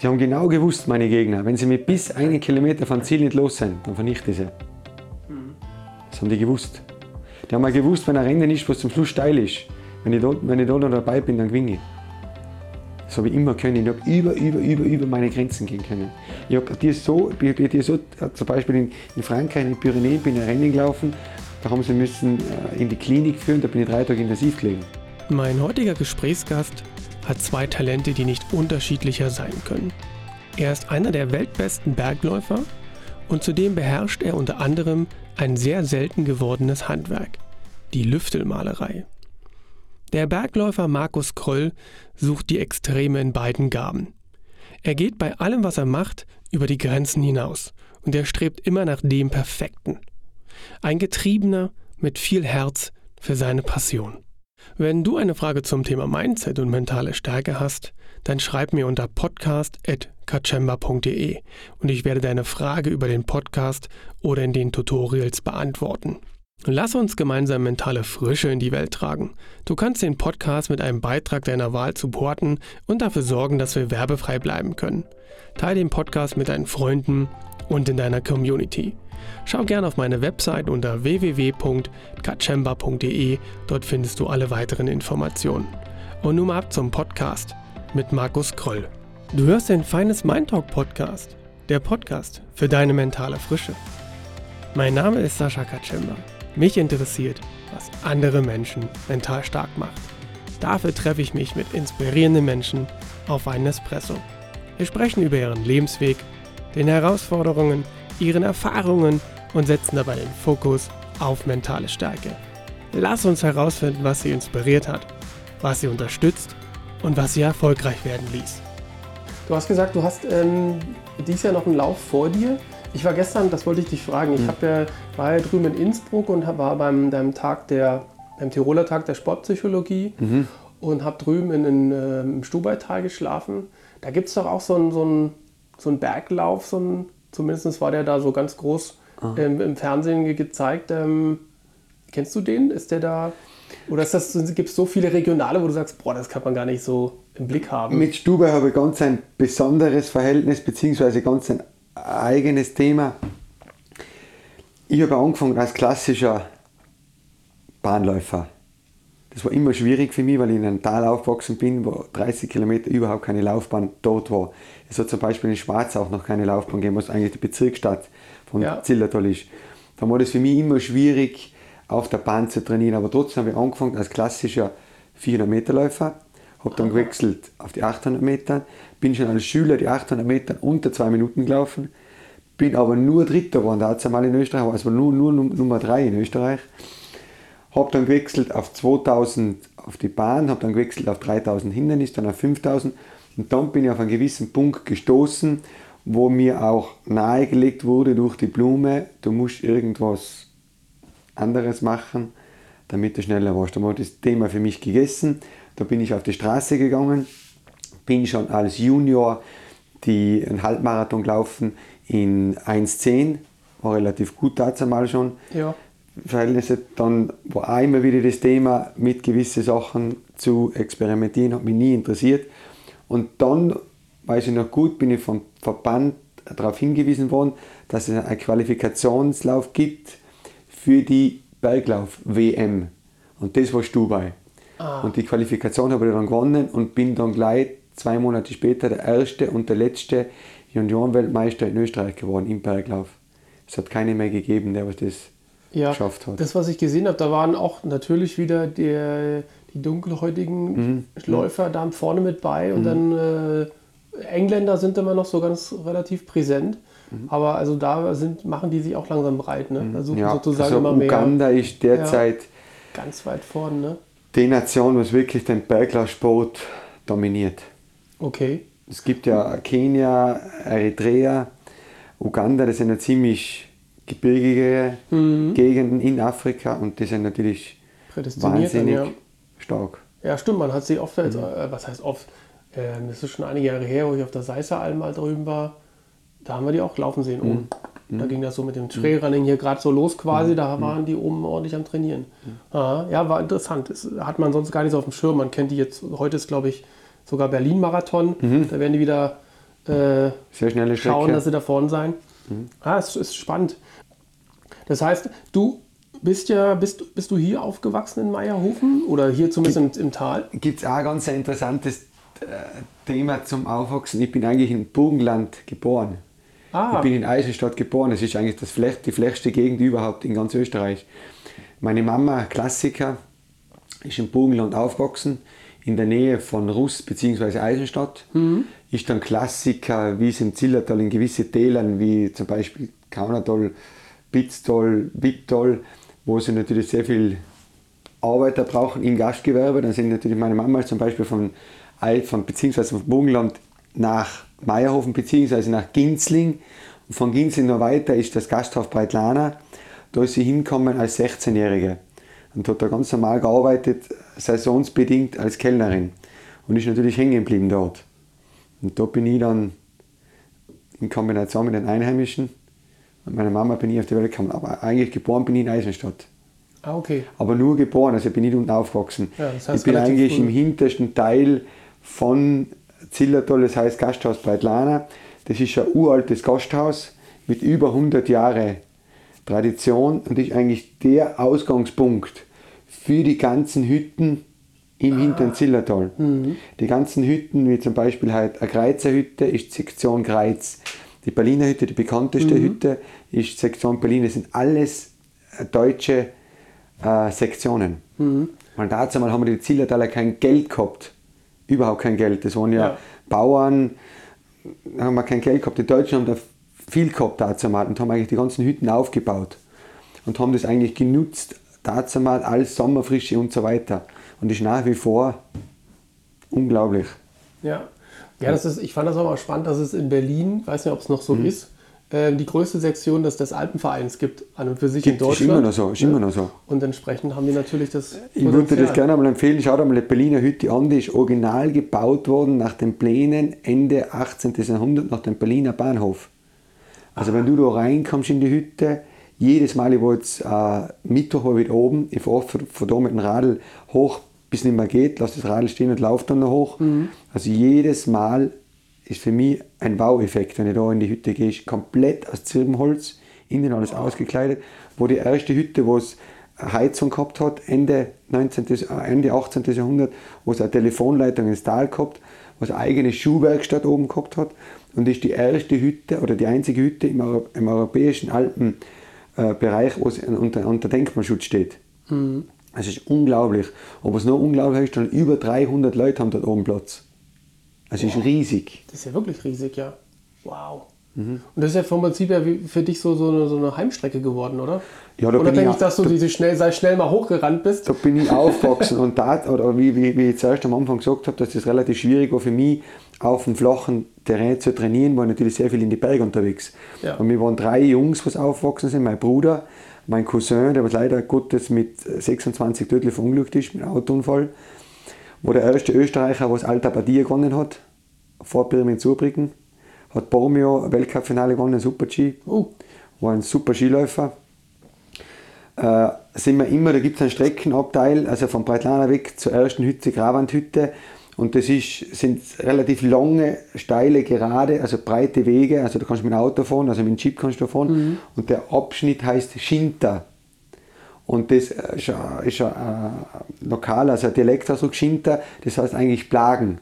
Die haben genau gewusst, meine Gegner, wenn sie mit bis einen Kilometer vom Ziel nicht los sind, dann vernichte ich sie. Das haben die gewusst. Die haben auch gewusst, wenn ein Rennen ist, was zum Schluss steil ist, wenn ich dort, wenn ich dort noch dabei bin, dann gewinne ich. Das habe ich immer können. Ich habe über, über, über, über meine Grenzen gehen können. Ich habe dir so, ich hab dir so, zum Beispiel in, in Frankreich, in den Pyrenäen, bin ich ein Rennen gelaufen, da haben sie müssen äh, in die Klinik führen, da bin ich drei Tage intensiv gelegen. Mein heutiger Gesprächsgast hat zwei Talente, die nicht unterschiedlicher sein können. Er ist einer der weltbesten Bergläufer und zudem beherrscht er unter anderem ein sehr selten gewordenes Handwerk, die Lüftelmalerei. Der Bergläufer Markus Kröll sucht die Extreme in beiden Gaben. Er geht bei allem, was er macht, über die Grenzen hinaus und er strebt immer nach dem Perfekten. Ein Getriebener mit viel Herz für seine Passion. Wenn du eine Frage zum Thema Mindset und mentale Stärke hast, dann schreib mir unter podcast.kachemba.de und ich werde deine Frage über den Podcast oder in den Tutorials beantworten. Lass uns gemeinsam mentale Frische in die Welt tragen. Du kannst den Podcast mit einem Beitrag deiner Wahl supporten und dafür sorgen, dass wir werbefrei bleiben können. Teile den Podcast mit deinen Freunden und in deiner Community. Schau gerne auf meine Website unter www.kachemba.de, dort findest du alle weiteren Informationen. Und nun mal ab zum Podcast mit Markus Kroll. Du hörst den Feines Mind Talk Podcast, der Podcast für deine mentale Frische. Mein Name ist Sascha Kachemba. Mich interessiert, was andere Menschen mental stark macht. Dafür treffe ich mich mit inspirierenden Menschen auf einen Espresso. Wir sprechen über ihren Lebensweg, den Herausforderungen, ihren Erfahrungen und setzen dabei den Fokus auf mentale Stärke. Lass uns herausfinden, was sie inspiriert hat, was sie unterstützt und was sie erfolgreich werden ließ. Du hast gesagt, du hast ähm, dieses Jahr noch einen Lauf vor dir. Ich war gestern, das wollte ich dich fragen, ich mhm. ja, war ja drüben in Innsbruck und war beim, beim Tag der, beim Tiroler Tag der Sportpsychologie mhm. und habe drüben in, in, äh, im Stubaital geschlafen. Da gibt es doch auch so einen so ein, so ein Berglauf, so ein, zumindest war der da so ganz groß ah. ähm, im Fernsehen gezeigt. Ähm, kennst du den? Ist der da? Oder ist das, gibt es so viele Regionale, wo du sagst, boah, das kann man gar nicht so im Blick haben? Mit Stubai habe ich ganz ein besonderes Verhältnis, beziehungsweise ganz ein eigenes Thema. Ich habe angefangen als klassischer Bahnläufer. Das war immer schwierig für mich, weil ich in einem Tal aufgewachsen bin, wo 30 Kilometer überhaupt keine Laufbahn dort war. Es hat zum Beispiel in Schwarz auch noch keine Laufbahn gegeben, was eigentlich die Bezirksstadt von ja. Zillertal ist. Da war das für mich immer schwierig, auf der Bahn zu trainieren. Aber trotzdem habe ich angefangen als klassischer 400 Meter Läufer, habe dann gewechselt auf die 800 Meter, bin schon als Schüler die 800 Meter unter zwei Minuten gelaufen, bin aber nur Dritter geworden, da mal in Österreich, also nur, nur Nummer drei in Österreich. Habe dann gewechselt auf 2000 auf die Bahn, habe dann gewechselt auf 3000 Hindernis, dann auf 5000 und dann bin ich auf einen gewissen Punkt gestoßen, wo mir auch nahegelegt wurde durch die Blume, du musst irgendwas anderes machen, damit du schneller warst. Da war das Thema für mich gegessen. Da bin ich auf die Straße gegangen, bin schon als Junior die einen Halbmarathon gelaufen in 1,10, war relativ gut dazu mal schon. Ja. Verhältnisse. Dann war immer wieder das Thema, mit gewissen Sachen zu experimentieren, hat mich nie interessiert. Und dann, weiß ich noch gut, bin ich vom Verband darauf hingewiesen worden, dass es einen Qualifikationslauf gibt für die Berglauf-WM. Und das war Stubai. Ah. Und die Qualifikation habe ich dann gewonnen und bin dann gleich zwei Monate später der erste und der letzte Juniorenweltmeister in Österreich geworden im Berglauf. Es hat keine mehr gegeben, der was das ja, geschafft hat. Das, was ich gesehen habe, da waren auch natürlich wieder die, die dunkelhäutigen mhm. Läufer da vorne mit bei und mhm. dann äh, Engländer sind immer noch so ganz relativ präsent. Mhm. Aber also da sind, machen die sich auch langsam breit. Ne? Da suchen ja, sozusagen also immer mehr. Uganda ist derzeit ja, ganz weit vorne. Ne? Die Nation, was wirklich den Berglaufsport dominiert. Okay. Es gibt ja Kenia, Eritrea, Uganda, das sind ja ziemlich gebirgige mhm. Gegenden in Afrika und die sind natürlich wahnsinnig dann, ja. stark. Ja, stimmt, man hat sie oft, mhm. äh, was heißt oft, äh, das ist schon einige Jahre her, wo ich auf der Seisser mal drüben war, da haben wir die auch laufen sehen oben. Mhm. Da ging das so mit dem Trailrunning hier gerade so los quasi, mhm. da mhm. waren die oben ordentlich am Trainieren. Mhm. Ja, war interessant. Das hat man sonst gar nicht so auf dem Schirm. Man kennt die jetzt, heute ist glaube ich sogar Berlin-Marathon. Mhm. Da werden die wieder, äh, Sehr schnelle Strecke. schauen, dass sie da vorne sein. Ah, es ist spannend. Das heißt, du bist ja, bist, bist du hier aufgewachsen in Meierhofen oder hier zumindest im, im Tal? Gibt es auch ein ganz interessantes äh, Thema zum Aufwachsen. Ich bin eigentlich in Burgenland geboren. Ah, Ich bin in Eisenstadt geboren. Es ist eigentlich das Flech, die flächste Gegend überhaupt in ganz Österreich. Meine Mama, Klassiker, ist im Burgenland aufgewachsen, in der Nähe von Russ bzw. Eisenstadt. Ist dann Klassiker, wie es im Zillertal in gewisse Tälern, wie zum Beispiel Kaunertal, Pitztal, Wipptal, wo sie natürlich sehr viel Arbeiter brauchen im Gastgewerbe. Dann sind natürlich meine Mama zum Beispiel von, von beziehungsweise von Burgenland nach Meierhofen beziehungsweise nach Ginzling. Und von Ginzling noch weiter ist das Gasthaus Breitlana. Da ist sie hingekommen als 16-Jährige und hat da ganz normal gearbeitet, saisonsbedingt als Kellnerin. Und ist natürlich hängen geblieben dort. Und da bin ich dann in Kombination mit den Einheimischen und meiner Mama bin ich auf die Welt gekommen. Aber eigentlich geboren bin ich in Eisenstadt ah okay. aber nur geboren, also ich bin nicht unten aufgewachsen. Ja, das heißt ich bin eigentlich früh. im hintersten Teil von Zillertal, das heißt Gasthaus Breitlana. Das ist ein uraltes Gasthaus mit über 100 Jahre Tradition und ist eigentlich der Ausgangspunkt für die ganzen Hütten im Ah. hinteren Zillertal. Mhm. Die ganzen Hütten, wie zum Beispiel halt eine Greizer Hütte, ist Sektion Greiz. Die Berliner Hütte, die bekannteste Mhm. Hütte, ist Sektion Berlin. Das sind alles äh, deutsche äh, Sektionen. Mhm. Weil dazu mal haben wir die Zillertaler kein Geld gehabt. Überhaupt kein Geld. Das waren ja, Ja. Bauern, da haben wir kein Geld gehabt. Die Deutschen haben da viel gehabt dazu mal und haben eigentlich die ganzen Hütten aufgebaut und haben das eigentlich genutzt dazu mal als Sommerfrische und so weiter. Und ist nach wie vor unglaublich. Ja. Ja, das ist, ich fand das auch mal spannend, dass es in Berlin, weiß nicht, ob es noch Mhm. so ist, äh, die größte Sektion des, des Alpenvereins gibt, an und für sich Gibt- in ist Deutschland. immer noch so, ist immer noch so. Und entsprechend haben die natürlich das. Ich würde das Potenzial. gerne einmal empfehlen, schaut einmal die Berliner Hütte an, die ist original gebaut worden nach den Plänen Ende 18. Jahrhundert, nach dem Berliner Bahnhof. Also wenn du da reinkommst in die Hütte, jedes Mal, ich war jetzt äh, Mittwoch war ich wieder oben, ich fahre von, von da mit dem Radl hoch, bis es nicht mehr geht, lass das Radl stehen und laufe dann noch hoch. Also jedes Mal ist für mich ein Wow-Effekt, wenn ich da in die Hütte gehe, ist komplett aus Zirbenholz, innen alles ausgekleidet, wo die erste Hütte, wo es Heizung gehabt hat, Ende, 19., äh, Ende 18. Jahrhundert, wo es eine Telefonleitung ins Tal gehabt, wo es eine eigene Schuhwerkstatt oben gehabt hat und ist die erste Hütte oder die einzige Hütte im, Euro im europäischen Alpenbereich, wo es unter, unter Denkmalschutz steht. Es ist unglaublich. Aber was noch unglaublicher ist, dann über 300 Leute haben dort oben Platz. Es ist riesig. Das ist ja wirklich riesig, ja. Wow. Mhm. Und das ist ja vom Prinzip wie für dich so, so, eine, so eine Heimstrecke geworden, oder? Ja, da bin Unabhängig, ich- dass du diese schnell, sei schnell mal hochgerannt bist. Da bin ich aufgewachsen und da, oder wie, wie, wie ich zuerst am Anfang gesagt habe, dass das relativ schwierig war für mich, auf dem flachen Terrain zu trainieren, war ich natürlich sehr viel in die Berge unterwegs. Ja. Und wir waren drei Jungs, was aufgewachsen sind, mein Bruder, mein Cousin, der was leider Gottes mit 26 tödlich verunglückt ist, mit einem Autounfall, wo der erste Österreicher, was Alta Badia gewonnen hat, vor Pirmin Zurbrücken, hat Bormio Weltcup-Finale gewonnen, Super-G, Oh. war ein super Skiläufer äh, sind wir immer, da gibt es einen Streckenabteil, also von Breitlana weg zur ersten Hütte, Gravandhütte. Und das ist, sind relativ lange, steile, gerade, also breite Wege. Also da kannst du mit dem Auto fahren, also mit dem Jeep kannst du fahren. Und der Abschnitt heißt Schinter. Und das ist ein, ist ein äh, lokal, also ein Dialektausdruck Schinter, das heißt eigentlich plagen.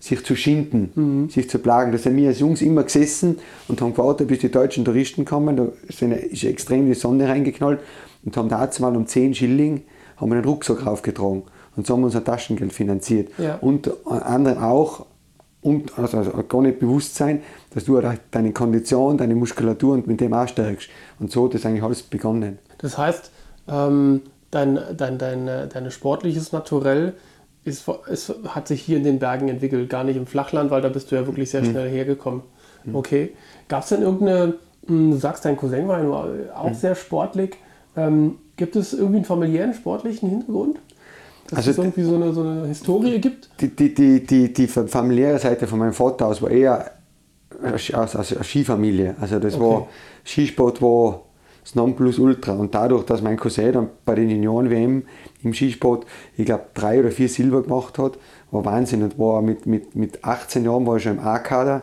Sich zu schinden, sich zu plagen. Da sind wir als Jungs immer gesessen und haben gewartet, bis die deutschen Touristen kommen. Da ist extrem die Sonne reingeknallt und haben dazu mal um 10 Schilling haben wir einen Rucksack raufgetragen. Und so haben wir unser Taschengeld finanziert. Ja. Und anderen auch, und, also, also gar nicht bewusst sein, dass du halt deine Kondition, deine Muskulatur und mit dem auch stärkst. Und so hat das eigentlich alles begonnen. Das heißt, ähm, dein, dein, dein, äh, dein sportliches Naturell ist, ist, hat sich hier in den Bergen entwickelt, gar nicht im Flachland, weil da bist du ja wirklich Hm. sehr schnell hergekommen. Okay. Gab es denn irgendeine, mh, du sagst, dein Cousin war ja auch Hm. sehr sportlich. Ähm, gibt es irgendwie einen familiären sportlichen Hintergrund? Dass Also es irgendwie so eine, so eine Historie gibt? Die, die, die, die, die familiäre Seite von meinem Vater aus war eher aus, aus, einer Skifamilie. Also das Okay. war, Skisport war das Nonplusultra. Und dadurch, dass mein Cousin dann bei den Junioren-WM im Skisport, ich glaube, drei oder vier Silber gemacht hat, war Wahnsinn. Und war mit, mit, mit 18 Jahren war er schon im A-Kader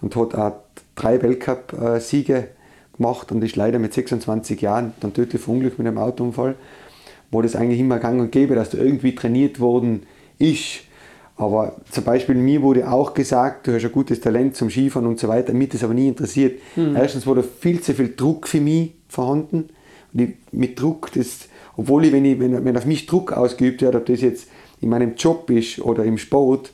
und hat auch drei Weltcup-Siege gemacht und ist leider mit 26 Jahren dann tödlich verunglückt mit einem Autounfall, wo das eigentlich immer gang und gäbe, dass du irgendwie trainiert worden ist. Aber zum Beispiel mir wurde auch gesagt, du hast ein gutes Talent zum Skifahren und so weiter, mich das aber nie interessiert. Mhm. Erstens war da viel zu viel Druck für mich vorhanden. Und ich, mit Druck, das, obwohl ich, wenn, ich, wenn, wenn auf mich Druck ausgeübt wird, ob das jetzt in meinem Job ist oder im Sport,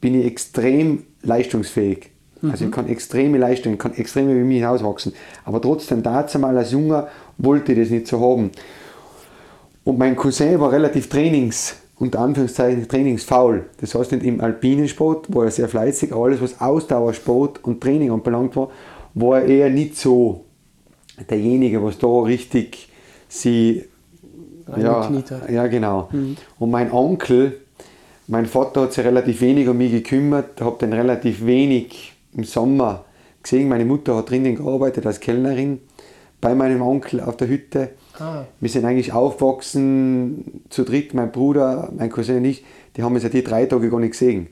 bin ich extrem leistungsfähig. Mhm. Also ich kann extreme Leistungen, kann extrem über mich hinauswachsen. Aber trotzdem, dazu mal als Junger wollte ich das nicht so haben. Und mein Cousin war relativ trainings, unter Anführungszeichen trainingsfaul. Das heißt nicht im alpinen Sport, war er sehr fleißig, aber alles was Ausdauersport und Training anbelangt war, war er eher nicht so derjenige, was da richtig sie ja, ja, genau. Mhm. Und mein Onkel, mein Vater hat sich relativ wenig um mich gekümmert, hat dann relativ wenig im Sommer gesehen. Meine Mutter hat drinnen gearbeitet als Kellnerin bei meinem Onkel auf der Hütte. Ah. Wir sind eigentlich aufgewachsen zu dritt, mein Bruder, mein Cousin und ich, die haben uns ja die drei Tage gar nicht gesehen.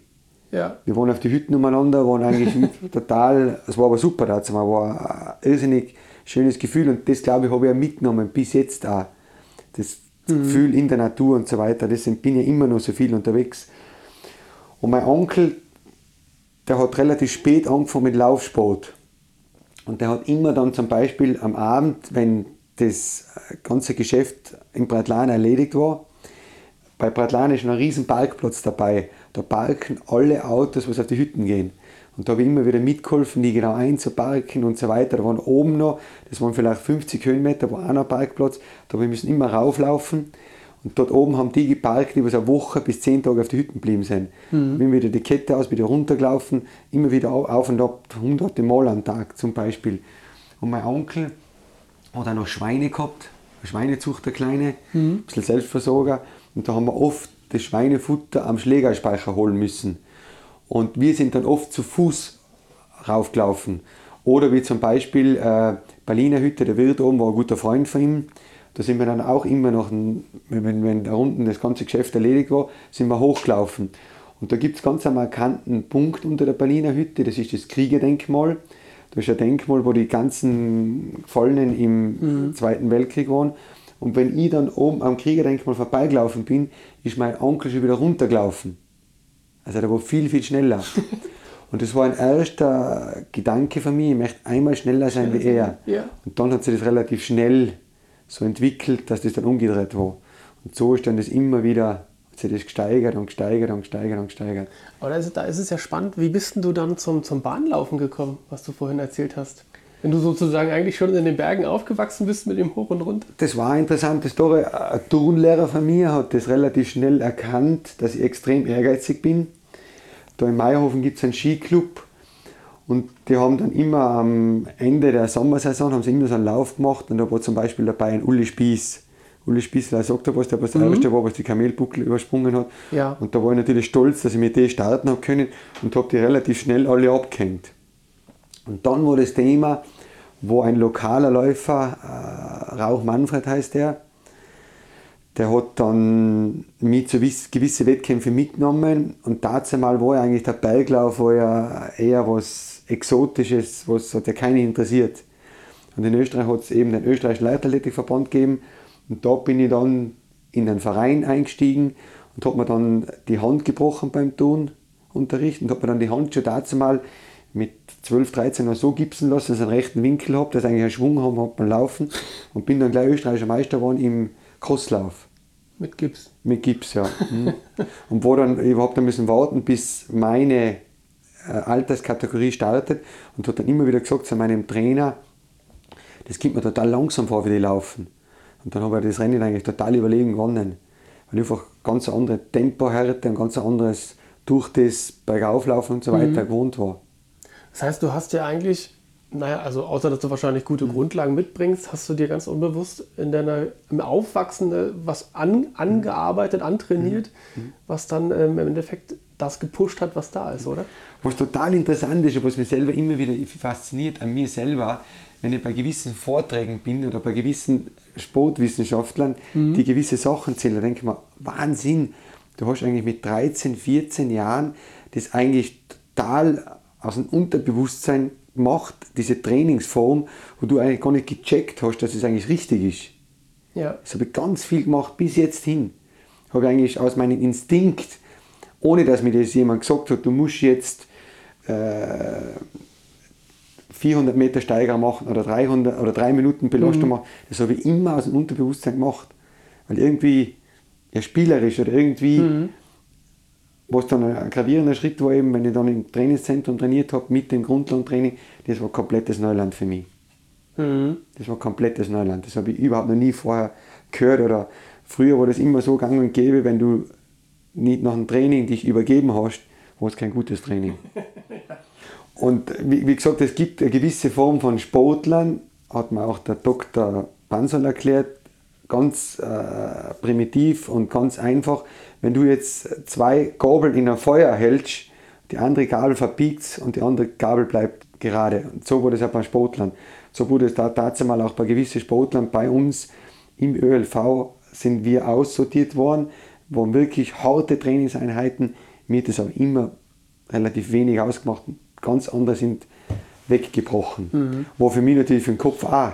Ja. Wir waren auf die Hütten umeinander, waren eigentlich total, es war aber super dazu, war ein irrsinnig schönes Gefühl und das glaube ich habe ich ja mitgenommen bis jetzt auch. Das mhm. Gefühl in der Natur und so weiter, deswegen bin ich immer noch so viel unterwegs. Und mein Onkel, der hat relativ spät angefangen mit Laufsport. Und der hat immer dann zum Beispiel am Abend, wenn das ganze Geschäft in Bratlan erledigt war, bei Bratlan ist ein riesen Parkplatz dabei. Da parken alle Autos, was auf die Hütten gehen. Und da habe ich immer wieder mitgeholfen, die genau einzuparken und so weiter. Da waren oben noch, das waren vielleicht 50 Höhenmeter, war auch noch ein Parkplatz. Da wir müssen immer rauflaufen. Und dort oben haben die geparkt, die was eine Woche bis zehn Tage auf die Hütten geblieben sind. Mhm. Bin wieder die Kette aus, wieder runtergelaufen, immer wieder auf und ab, hunderte Mal am Tag zum Beispiel. Und mein Onkel hat auch noch Schweine gehabt, eine Schweinezucht, eine kleine, mhm. ein bisschen Selbstversorger. Und da haben wir oft das Schweinefutter am Schlägerspeicher holen müssen. Und wir sind dann oft zu Fuß raufgelaufen. Oder wie zum Beispiel äh, Berliner Hütte, der Wirt oben war ein guter Freund von ihm. Da sind wir dann auch immer noch, wenn, wenn da unten das ganze Geschäft erledigt war, sind wir hochgelaufen. Und da gibt es ganz einen markanten Punkt unter der Berliner Hütte, das ist das Kriegerdenkmal. Das ist ein Denkmal, wo die ganzen Gefallenen im mhm. Zweiten Weltkrieg waren. Und wenn ich dann oben am Kriegerdenkmal vorbeigelaufen bin, ist mein Onkel schon wieder runtergelaufen. Also der war viel, viel schneller. Und das war ein erster Gedanke von mir, ich möchte einmal schneller sein wie er. Ja. Und dann hat sich das relativ schnell so entwickelt, dass das dann umgedreht war. Und so ist dann das immer wieder, sich das gesteigert und gesteigert und gesteigert und gesteigert. Aber da ist, da ist es ja spannend, wie bist du dann zum, zum Bahnlaufen gekommen, was du vorhin erzählt hast? Wenn du sozusagen eigentlich schon in den Bergen aufgewachsen bist mit dem Hoch und Runter? Das war eine interessante Story. Ein Turnlehrer von mir hat das relativ schnell erkannt, dass ich extrem ehrgeizig bin da in Meierhofen gibt es einen Skiclub und die haben dann immer am Ende der Sommersaison haben sie immer so einen Lauf gemacht und da war zum Beispiel dabei ein Uli Spieß. Uli Spieß, der sagt was, der was der mhm. erste war, was die Kamelbuckel übersprungen hat. Ja. Und da war ich natürlich stolz, dass ich mit denen starten habe können und habe die relativ schnell alle abgehängt. Und dann war das Thema, wo ein lokaler Läufer, äh, Rauch Manfred heißt der, der hat dann mich zu gewisse Wettkämpfe mitgenommen und dazu mal war eigentlich der Berglauf war ja eher was Exotisches, was hat ja keinen interessiert. Und in Österreich hat es eben den österreichischen Leichtathletikverband gegeben und da bin ich dann in den Verein eingestiegen und habe mir dann die Hand gebrochen beim Turnunterricht und habe mir dann die Hand schon dazu mal mit 12, 13 noch so gipsen lassen, dass ich einen rechten Winkel habe, dass ich eigentlich einen Schwung habe beim Laufen und bin dann gleich österreichischer Meister geworden im Crosslauf. Mit Gips? Mit Gips, ja. Mhm. und wo dann überhaupt ein bisschen warten, bis meine äh, Alterskategorie startet und hat dann immer wieder gesagt zu meinem Trainer, das geht mir total langsam vor, wie die laufen. Und dann habe ich das Rennen eigentlich total überlegen gewonnen, weil ich einfach ganz andere Tempohärte und ganz anderes durch das Bergauflaufen und so weiter mhm. gewohnt war. Das heißt, du hast ja eigentlich naja, also außer dass du wahrscheinlich gute mhm. Grundlagen mitbringst, hast du dir ganz unbewusst in deiner im Aufwachsen äh, was an, angearbeitet, antrainiert, mhm. mhm. was dann ähm, im Endeffekt das gepusht hat, was da ist, oder? Was total interessant ist und was mich selber immer wieder fasziniert an mir selber, wenn ich bei gewissen Vorträgen bin oder bei gewissen Sportwissenschaftlern, mhm. die gewisse Sachen zählen, denke ich mir, Wahnsinn, du hast eigentlich mit 13, 14 Jahren das eigentlich total aus dem Unterbewusstsein gemacht, diese Trainingsform, wo du eigentlich gar nicht gecheckt hast, dass es eigentlich richtig ist. Ja. Das habe ich ganz viel gemacht bis jetzt hin. Habe ich eigentlich aus meinem Instinkt, ohne dass mir das jemand gesagt hat, du musst jetzt äh, 400 Meter Steiger machen oder 300 oder 3 Minuten Belastung machen, das habe ich immer aus dem Unterbewusstsein gemacht. Weil irgendwie ja, spielerisch oder irgendwie, was dann ein gravierender Schritt war, eben, wenn ich dann im Trainingszentrum trainiert habe, mit dem Grundlagentraining, das war komplettes Neuland für mich. Mhm. Das war komplettes Neuland. Das habe ich überhaupt noch nie vorher gehört. Oder früher war das immer so gang und gäbe, wenn du nicht nach dem Training dich übergeben hast, war es kein gutes Training. Und wie, wie gesagt, es gibt eine gewisse Form von Sportlern, hat mir auch der Dr. Bansal erklärt, ganz äh, primitiv und ganz einfach. Wenn du jetzt zwei Gabeln in ein Feuer hältst, die andere Gabel verbiegt und die andere Gabel bleibt gerade. Und so wurde es auch bei Sportlern. So wurde es tatsächlich auch bei gewissen Sportlern bei uns im ÖLV sind wir aussortiert worden, waren wirklich harte Trainingseinheiten. Mir das aber immer relativ wenig ausgemacht. Ganz andere sind weggebrochen. War für mich natürlich für den Kopf auch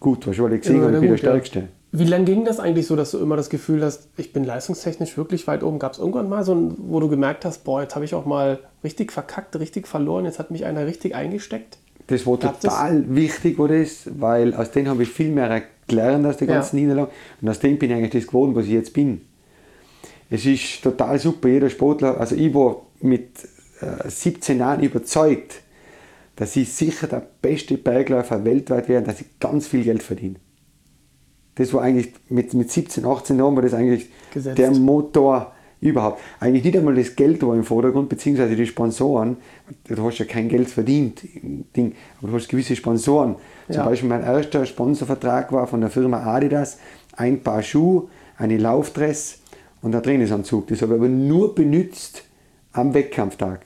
gut, was weil ich gesehen Ja, habe, ich bin der gut, ja. Stärkste. Wie lange ging das eigentlich so, dass du immer das Gefühl hast, ich bin leistungstechnisch wirklich weit oben? Gab es irgendwann mal so, ein, wo du gemerkt hast, boah, jetzt habe ich auch mal richtig verkackt, richtig verloren, jetzt hat mich einer richtig eingesteckt? Das war Gab das? total wichtig, war das, weil aus dem habe ich viel mehr gelernt aus der Ja. ganzen Niederlage. Und aus dem bin ich eigentlich das geworden, was ich jetzt bin. Es ist total super, jeder Sportler, also ich war mit äh, 17 Jahren überzeugt, dass ich sicher der beste Bergläufer weltweit wäre und dass ich ganz viel Geld verdiene. Das war eigentlich, mit, mit 17, 18 Jahren war das eigentlich Gesetzt. der Motor überhaupt. Eigentlich nicht einmal das Geld war im Vordergrund, beziehungsweise die Sponsoren. Du hast ja kein Geld verdient, Ding, aber du hast gewisse Sponsoren. Zum Ja. Beispiel mein erster Sponsorvertrag war von der Firma Adidas ein Paar Schuhe, eine Laufdress und ein Trainingsanzug. Das habe ich aber nur benutzt am Wettkampftag.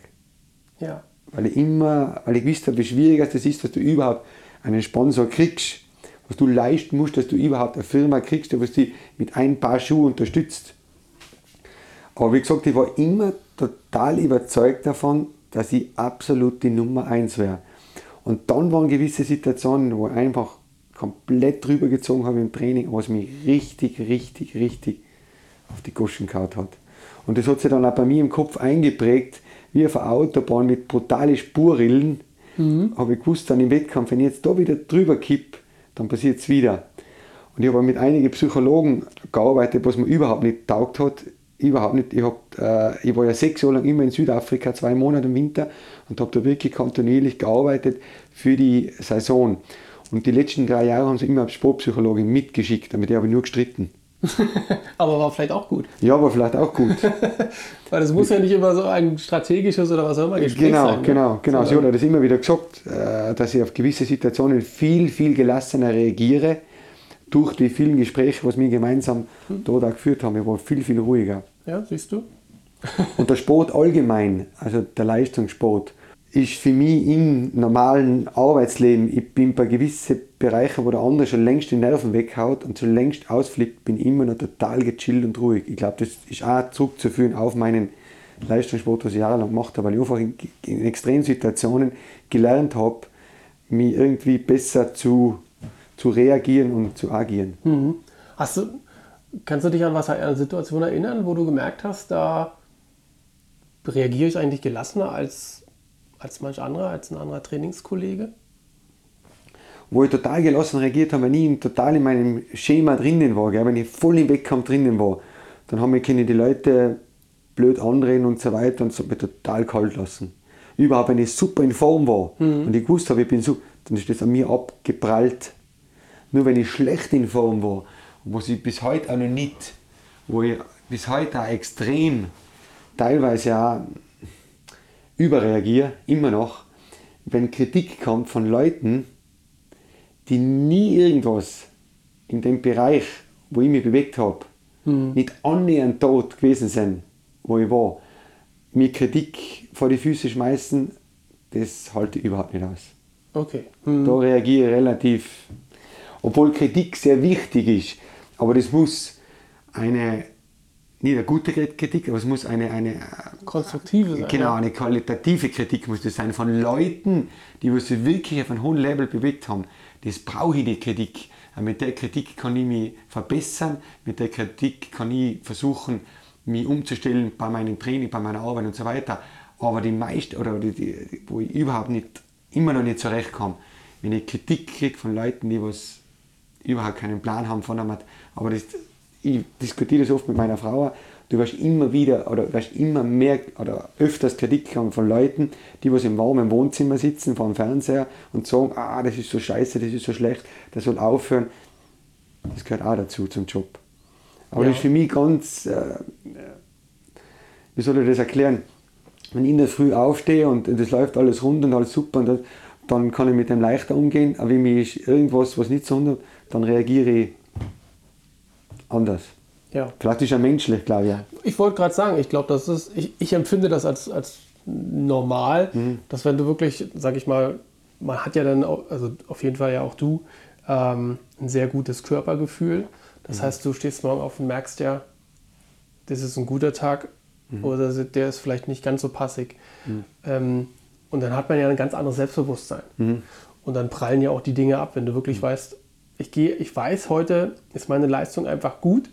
Weil ich immer, weil ich gewusst habe, wie schwierig das ist, dass du überhaupt einen Sponsor kriegst, was du leisten musst, dass du überhaupt eine Firma kriegst, die was die mit ein paar Schuhe unterstützt. Aber wie gesagt, ich war immer total überzeugt davon, dass ich absolut die Nummer eins wäre. Und dann waren gewisse Situationen, wo ich einfach komplett drüber gezogen habe im Training, was mich richtig, richtig, richtig auf die Goschen gehauen hat. Und das hat sich dann auch bei mir im Kopf eingeprägt, wie auf einer Autobahn mit brutalen Spurrillen. Habe ich gewusst, dann im Wettkampf, wenn ich jetzt da wieder drüber kipp, dann passiert es wieder. Und ich habe mit einigen Psychologen gearbeitet, was mir überhaupt nicht taugt hat. Überhaupt nicht. Ich, hab, äh, ich war ja sechs Jahre lang immer in Südafrika, zwei Monate im Winter und habe da wirklich kontinuierlich gearbeitet für die Saison. Und die letzten drei Jahre haben sie immer als Sportpsychologin mitgeschickt, damit habe ich nur gestritten. Aber war vielleicht auch gut. Ja, aber vielleicht auch gut. Weil das muss ja nicht immer so ein strategisches oder was auch immer Gespräch genau, sein. ne? genau, genau. Sie Sondern- hat das immer wieder gesagt, äh, dass ich auf gewisse Situationen viel, viel gelassener reagiere durch die vielen Gespräche, was wir gemeinsam Hm. dort auch geführt haben. Ich war viel, viel ruhiger. Ja, siehst du? Und der Sport allgemein, also der Leistungssport, ist für mich im normalen Arbeitsleben, ich bin bei gewissen Bereichen, wo der andere schon längst die Nerven weghaut und schon längst ausflippt, bin ich immer noch total gechillt und ruhig. Ich glaube, das ist auch zurückzuführen auf meinen Leistungssport, was ich jahrelang gemacht habe, weil ich einfach in, in Extremsituationen gelernt habe, mich irgendwie besser zu, zu reagieren und zu agieren. Mhm. Hast du, kannst du dich an was an eine Situation erinnern, wo du gemerkt hast, da reagiere ich eigentlich gelassener als, als manch anderer, als ein anderer Trainingskollege? wo ich total gelassen reagiert habe, wenn ich total in meinem Schema drinnen war, gell, wenn ich voll im Wettkampf drinnen war, dann haben mich können die Leute blöd anreden und so weiter und so mich total kalt lassen. Überhaupt, wenn ich super in Form war und ich gewusst habe, ich bin so, dann ist das an mir abgeprallt. Nur wenn ich schlecht in Form war, was ich bis heute auch noch nicht, wo ich bis heute auch extrem teilweise auch überreagiere, immer noch, wenn Kritik kommt von Leuten, die nie irgendwas in dem Bereich, wo ich mich bewegt habe, nicht annähernd tot gewesen sind, wo ich war, mir Kritik vor die Füße schmeißen, das halte ich überhaupt nicht aus. Okay. Da reagiere ich relativ, obwohl Kritik sehr wichtig ist, aber das muss eine nicht eine gute Kritik, aber es muss eine, eine konstruktive sein. Genau, eine qualitative Kritik muss das sein von Leuten, die was sich wirklich auf einem hohen Level bewegt haben. Das brauche ich die Kritik. Mit der Kritik kann ich mich verbessern, mit der Kritik kann ich versuchen, mich umzustellen bei meinem Training, bei meiner Arbeit und so weiter. Aber die meisten, oder die, die, wo ich überhaupt nicht, immer noch nicht zurechtkomme, wenn ich Kritik kriege von Leuten, die was überhaupt keinen Plan haben von einem, aber das, ich diskutiere das oft mit meiner Frau, du wirst immer wieder oder wirst immer mehr oder öfters Kritik haben von Leuten, die was im warmen Wohnzimmer sitzen vor dem Fernseher und sagen, ah, das ist so scheiße, das ist so schlecht, das soll aufhören. Das gehört auch dazu zum Job. Aber ja. das ist für mich ganz, äh, wie soll ich das erklären? Wenn ich in der Früh aufstehe und das läuft alles rund und alles super, und das, dann kann ich mit dem leichter umgehen. Aber wenn mich irgendwas, was nicht so rund dann reagiere ich anders. Ja. Vielleicht ist er menschlich, glaube ich. Ich wollte gerade sagen, ich glaube, das ist, ich, ich empfinde das als, als normal, mhm. dass wenn du wirklich, sag ich mal, man hat ja dann, auch, also auf jeden Fall ja auch du, ähm, ein sehr gutes Körpergefühl. Das mhm. heißt, du stehst morgen auf und merkst ja, das ist ein guter Tag mhm. oder der ist vielleicht nicht ganz so passig. Mhm. Ähm, und dann hat man ja ein ganz anderes Selbstbewusstsein. Mhm. Und dann prallen ja auch die Dinge ab, wenn du wirklich mhm. weißt, ich, gehe, ich weiß, heute ist meine Leistung einfach gut,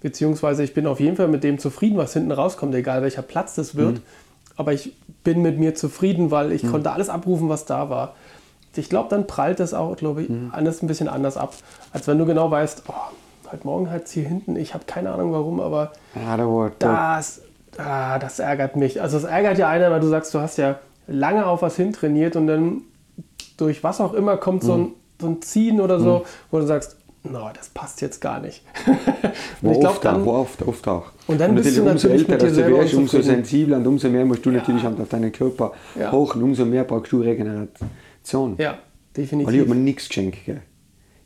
beziehungsweise ich bin auf jeden Fall mit dem zufrieden, was hinten rauskommt, egal welcher Platz das wird. Mhm. Aber ich bin mit mir zufrieden, weil ich mhm. konnte alles abrufen, was da war. Ich glaube, dann prallt das auch, glaube ich, mhm. anders, ein bisschen anders ab, als wenn du genau weißt, oh, heute Morgen hat es hier hinten, ich habe keine Ahnung warum, aber ja, das, ah, das ärgert mich. Also es ärgert ja einer, weil du sagst, du hast ja lange auf was hintrainiert und dann durch was auch immer kommt so ein mhm so ein Ziehen oder so, mhm. wo du sagst, no, das passt jetzt gar nicht. und ich glaube dann, wo oft, oft auch. Und dann und bist du umso älter, dass du wärst, umso sensibler und umso mehr musst du ja. natürlich auf deinen Körper ja. hoch und umso mehr brauchst du Regeneration. Ja, definitiv. Weil ich habe mir nichts geschenkt. Gell?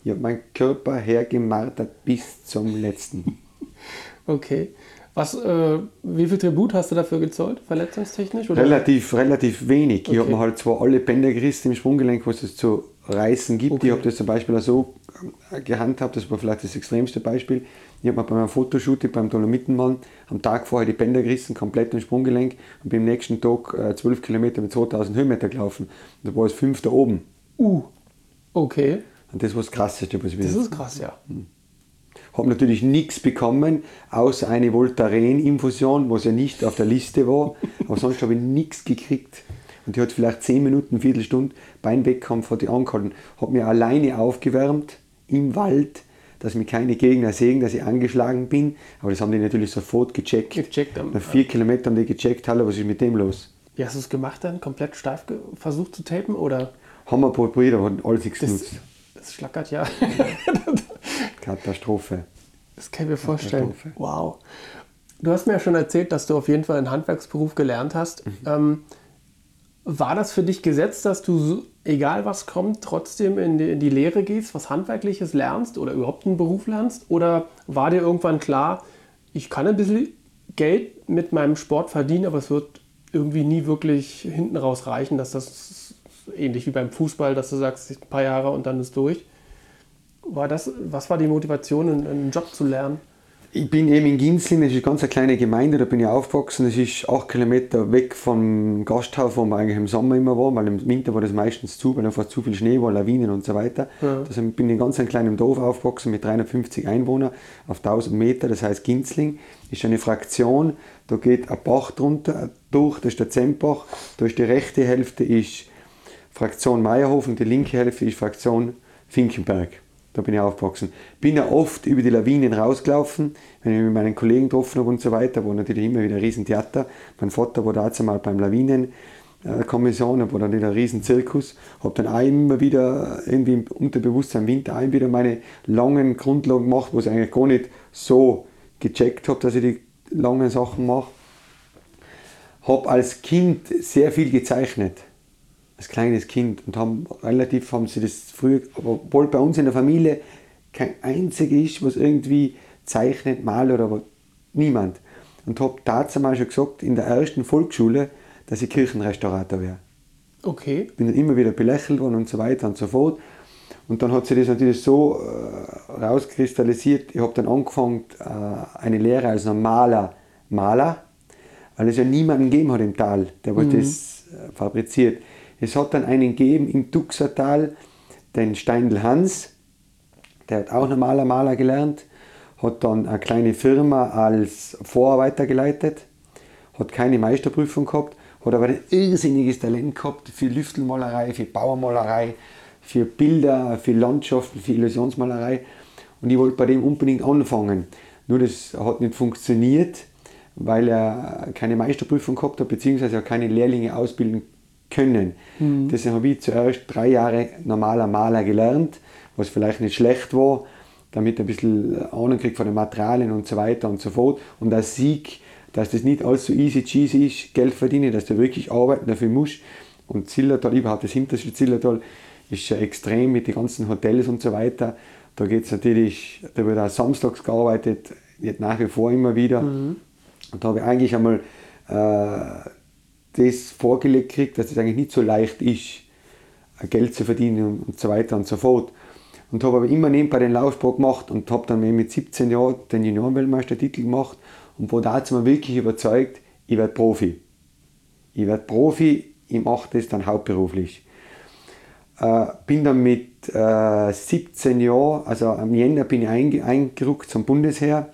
Ich habe meinen Körper hergemartert bis zum letzten. okay. Was, äh, wie viel Tribut hast du dafür gezollt, verletzungstechnisch? Oder? Relativ, relativ wenig. Okay. Ich habe mir halt zwar alle Bänder gerissen im Sprunggelenk, was es zu reißen gibt. Okay. Ich habe das zum Beispiel auch so äh, gehandhabt, das war vielleicht das extremste Beispiel. Ich habe mir bei meinem Fotoshooting beim Dolomitenmann am Tag vorher die Bänder gerissen, komplett im Sprunggelenk und bin am nächsten Tag äh, 12 Kilometer mit 2000 Höhenmeter gelaufen. Und da war es fünfter oben. Uh, okay. Und das war das Krasseste, was ich Das ist krass, ja. Hm. Habe natürlich nichts bekommen, außer eine Voltaren-Infusion, was ja nicht auf der Liste war. Aber sonst habe ich nichts gekriegt. Und die hat vielleicht 10 Minuten, Viertelstunde beim Wettkampf hat die angehalten. Hat mir alleine aufgewärmt im Wald, dass mich keine Gegner sehen, dass ich angeschlagen bin. Aber das haben die natürlich sofort gecheckt. gecheckt Nach vier ja. Kilometern haben die gecheckt, hallo, was ist mit dem los? Wie hast du es gemacht dann? Komplett steif versucht zu tapen? Oder? Haben wir probiert, aber hat alles nichts genutzt. Das schlackert ja. Katastrophe. Das kann ich mir vorstellen. Wow. Du hast mir ja schon erzählt, dass du auf jeden Fall einen Handwerksberuf gelernt hast. Mhm. Ähm, war das für dich gesetzt, dass du, egal was kommt, trotzdem in die, in die Lehre gehst, was Handwerkliches lernst oder überhaupt einen Beruf lernst? Oder war dir irgendwann klar, ich kann ein bisschen Geld mit meinem Sport verdienen, aber es wird irgendwie nie wirklich hinten raus reichen, dass das ähnlich wie beim Fußball, dass du sagst, ein paar Jahre und dann ist durch. War das, was war die Motivation, einen Job zu lernen? Ich bin eben in Ginzling, das ist eine ganz kleine Gemeinde, da bin ich aufgewachsen. Das ist acht Kilometer weg vom Gasthaus, wo wir eigentlich im Sommer immer waren, weil im Winter war das meistens zu, weil einfach zu viel Schnee war, Lawinen und so weiter. Ja. Bin ich in ganz einem kleinen Dorf aufgewachsen mit 350 Einwohnern auf 1000 Meter, das heißt Ginzling ist eine Fraktion, da geht ein Bach drunter durch, das ist der Zempach, da ist die rechte Hälfte ist Fraktion Meierhofen, die linke Hälfte ist Fraktion Finkenberg. Da bin ich aufgewachsen. Bin ja oft über die Lawinen rausgelaufen, wenn ich mit meinen Kollegen getroffen habe und so weiter, wo natürlich immer wieder ein Riesentheater. Mein Vater war dazu mal beim Lawinenkommission, war dann wieder ein Riesenzirkus. Habe dann auch immer wieder irgendwie im Unterbewusstsein Winter auch wieder meine langen Grundlagen gemacht, wo ich eigentlich gar nicht so gecheckt habe, dass ich die langen Sachen mache. Habe als Kind sehr viel gezeichnet als kleines Kind und haben relativ haben sie das früher, obwohl bei uns in der Familie kein einziger ist, was irgendwie zeichnet, malt oder was, niemand. Und habe dazu mal schon gesagt, in der ersten Volksschule, dass ich Kirchenrestaurator wäre. Okay. Bin dann immer wieder belächelt worden und so weiter und so fort. Und dann hat sich das natürlich so äh, rauskristallisiert. Ich habe dann angefangen, äh, eine Lehre als normaler Maler, weil es ja niemanden gegeben hat im Tal, der mhm. das äh, fabriziert. Es hat dann einen gegeben im Duxertal, den Steindl Hans, der hat auch normaler Maler gelernt, hat dann eine kleine Firma als Vorarbeiter geleitet, hat keine Meisterprüfung gehabt, hat aber ein irrsinniges Talent gehabt für Lüftelmalerei, für Bauermalerei, für Bilder, für Landschaften, für Illusionsmalerei. Und ich wollte bei dem unbedingt anfangen. Nur das hat nicht funktioniert, weil er keine Meisterprüfung gehabt hat, beziehungsweise auch keine Lehrlinge ausbilden können. Mhm. Deswegen habe ich zuerst drei Jahre normaler Maler gelernt, was vielleicht nicht schlecht war, damit er ein bisschen Ahnung kriegt von den Materialien und so weiter und so fort. Und als Sieg, dass das nicht alles so easy cheesy ist, Geld verdienen, dass du wirklich arbeiten dafür musst. Und Zillertal, überhaupt das hinterste Zillertal, ist ja extrem mit den ganzen Hotels und so weiter. Da geht es natürlich, da wird auch samstags gearbeitet, wird nach wie vor immer wieder. Mhm. Und da habe ich eigentlich einmal äh, das vorgelegt gekriegt, dass es eigentlich nicht so leicht ist, Geld zu verdienen und, so weiter und so fort. Und habe aber immer nebenbei den Laufsport gemacht und habe dann mit 17 Jahren den Juniorenweltmeistertitel gemacht und war dazu mal wirklich überzeugt, ich werde Profi. Ich werde Profi, ich mache das dann hauptberuflich. Äh, bin dann mit äh, 17 Jahren, also am Jänner bin ich eingerückt zum Bundesheer.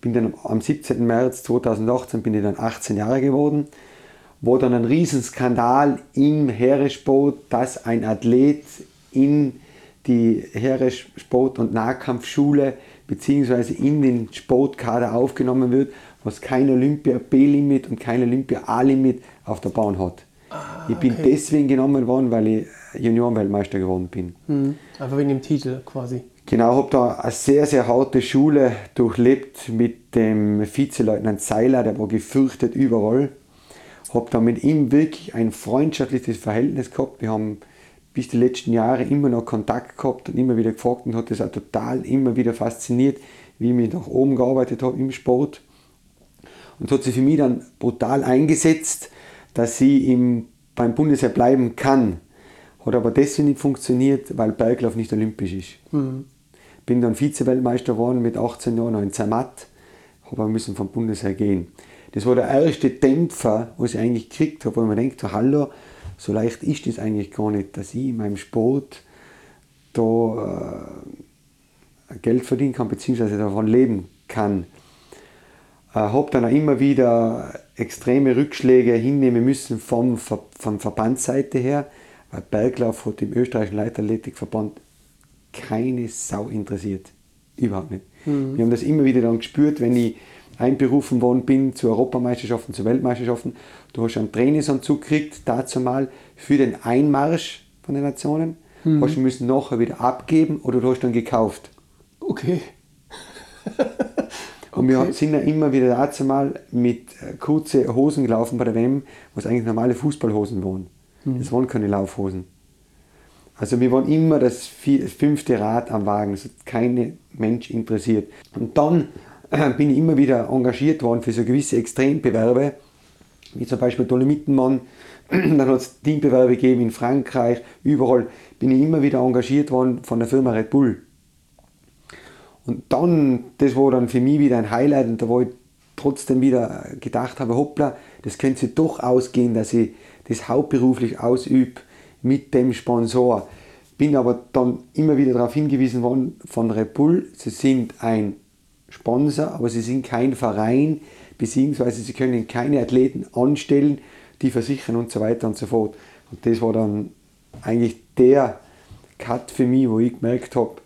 Bin dann am 17. März 2018 bin ich dann 18 Jahre geworden. War dann ein Riesenskandal im Heeresport, dass ein Athlet in die Heeresport- und Nahkampfschule bzw. in den Sportkader aufgenommen wird, was kein Olympia B-Limit und kein Olympia A-Limit auf der Bahn hat. Ah, ich bin okay. deswegen genommen worden, weil ich Juniorenweltmeister geworden bin. Mhm. Einfach wegen dem Titel quasi. Genau, habe da eine sehr, sehr harte Schule durchlebt mit dem Vizeleutnant Seiler, der war gefürchtet überall. Habe da mit ihm wirklich ein freundschaftliches Verhältnis gehabt. Wir haben bis die letzten Jahre immer noch Kontakt gehabt und immer wieder gefragt und hat das auch total immer wieder fasziniert, wie ich mich nach oben gearbeitet habe im Sport. Und hat sich für mich dann brutal eingesetzt, dass sie im, beim Bundesheer bleiben kann. Hat aber deswegen nicht funktioniert, weil Berglauf nicht olympisch ist. Mhm. Bin dann Vize-Weltmeister geworden mit 18 Jahren in Zermatt, aber müssen vom Bundesheer gehen. Das war der erste Dämpfer, was ich eigentlich gekriegt habe, wo man denkt, hallo, so leicht ist das eigentlich gar nicht, dass ich in meinem Sport da äh, Geld verdienen kann, beziehungsweise davon leben kann. Äh, habe dann auch immer wieder extreme Rückschläge hinnehmen müssen vom, von Verbandsseite her, weil Berglauf hat im österreichischen Leichtathletikverband keine Sau interessiert. Überhaupt nicht. Mhm. Wir haben das immer wieder dann gespürt, wenn ich einberufen worden bin zu Europameisterschaften, zu Weltmeisterschaften. Du hast einen Trainingsanzug gekriegt, dazu mal für den Einmarsch von den Nationen. Mhm. Hast du müssen nachher wieder abgeben oder du hast dann gekauft. Okay. Und wir sind ja immer wieder dazu mal mit äh, kurzen Hosen gelaufen bei der WM, was eigentlich normale Fußballhosen waren. Mhm. Das waren keine Laufhosen. Also wir waren immer das fünfte Rad am Wagen, das hat kein Mensch interessiert. Und dann äh, bin ich immer wieder engagiert worden für so gewisse Extrembewerbe, wie zum Beispiel Dolomitenmann. Dann hat es Teambewerbe gegeben in Frankreich, überall bin ich immer wieder engagiert worden von der Firma Red Bull. Und dann, das war dann für mich wieder ein Highlight und da wo ich trotzdem wieder gedacht habe, hoppla, das könnte sich doch ausgehen, dass ich das hauptberuflich ausübe mit dem Sponsor. Bin aber dann immer wieder darauf hingewiesen worden von Red Bull, sie sind ein Sponsor, aber sie sind kein Verein, beziehungsweise sie können keine Athleten anstellen, die versichern und so weiter und so fort. Und das war dann eigentlich der Cut für mich, wo ich gemerkt habe,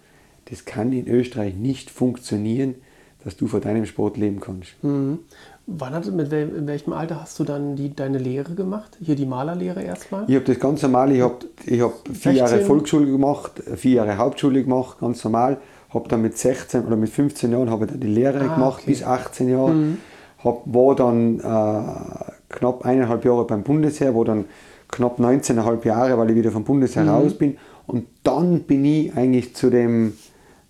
das kann in Österreich nicht funktionieren, dass du von deinem Sport leben kannst. Mhm. Wann hat, mit wel, in welchem Alter hast du dann die, deine Lehre gemacht? Hier die Malerlehre erstmal? Ich habe das ganz normal, ich habe ich hab vier Jahre Volksschule gemacht, vier Jahre Hauptschule gemacht, ganz normal. Habe dann mit 16 oder mit 15 Jahren habe dann die Lehre ah, gemacht, okay. bis 18 Jahre. Mhm. Hab, war dann äh, knapp eineinhalb Jahre beim Bundesheer, war dann knapp 19,5 Jahre, weil ich wieder vom Bundesheer mhm. raus bin. Und dann bin ich eigentlich zu dem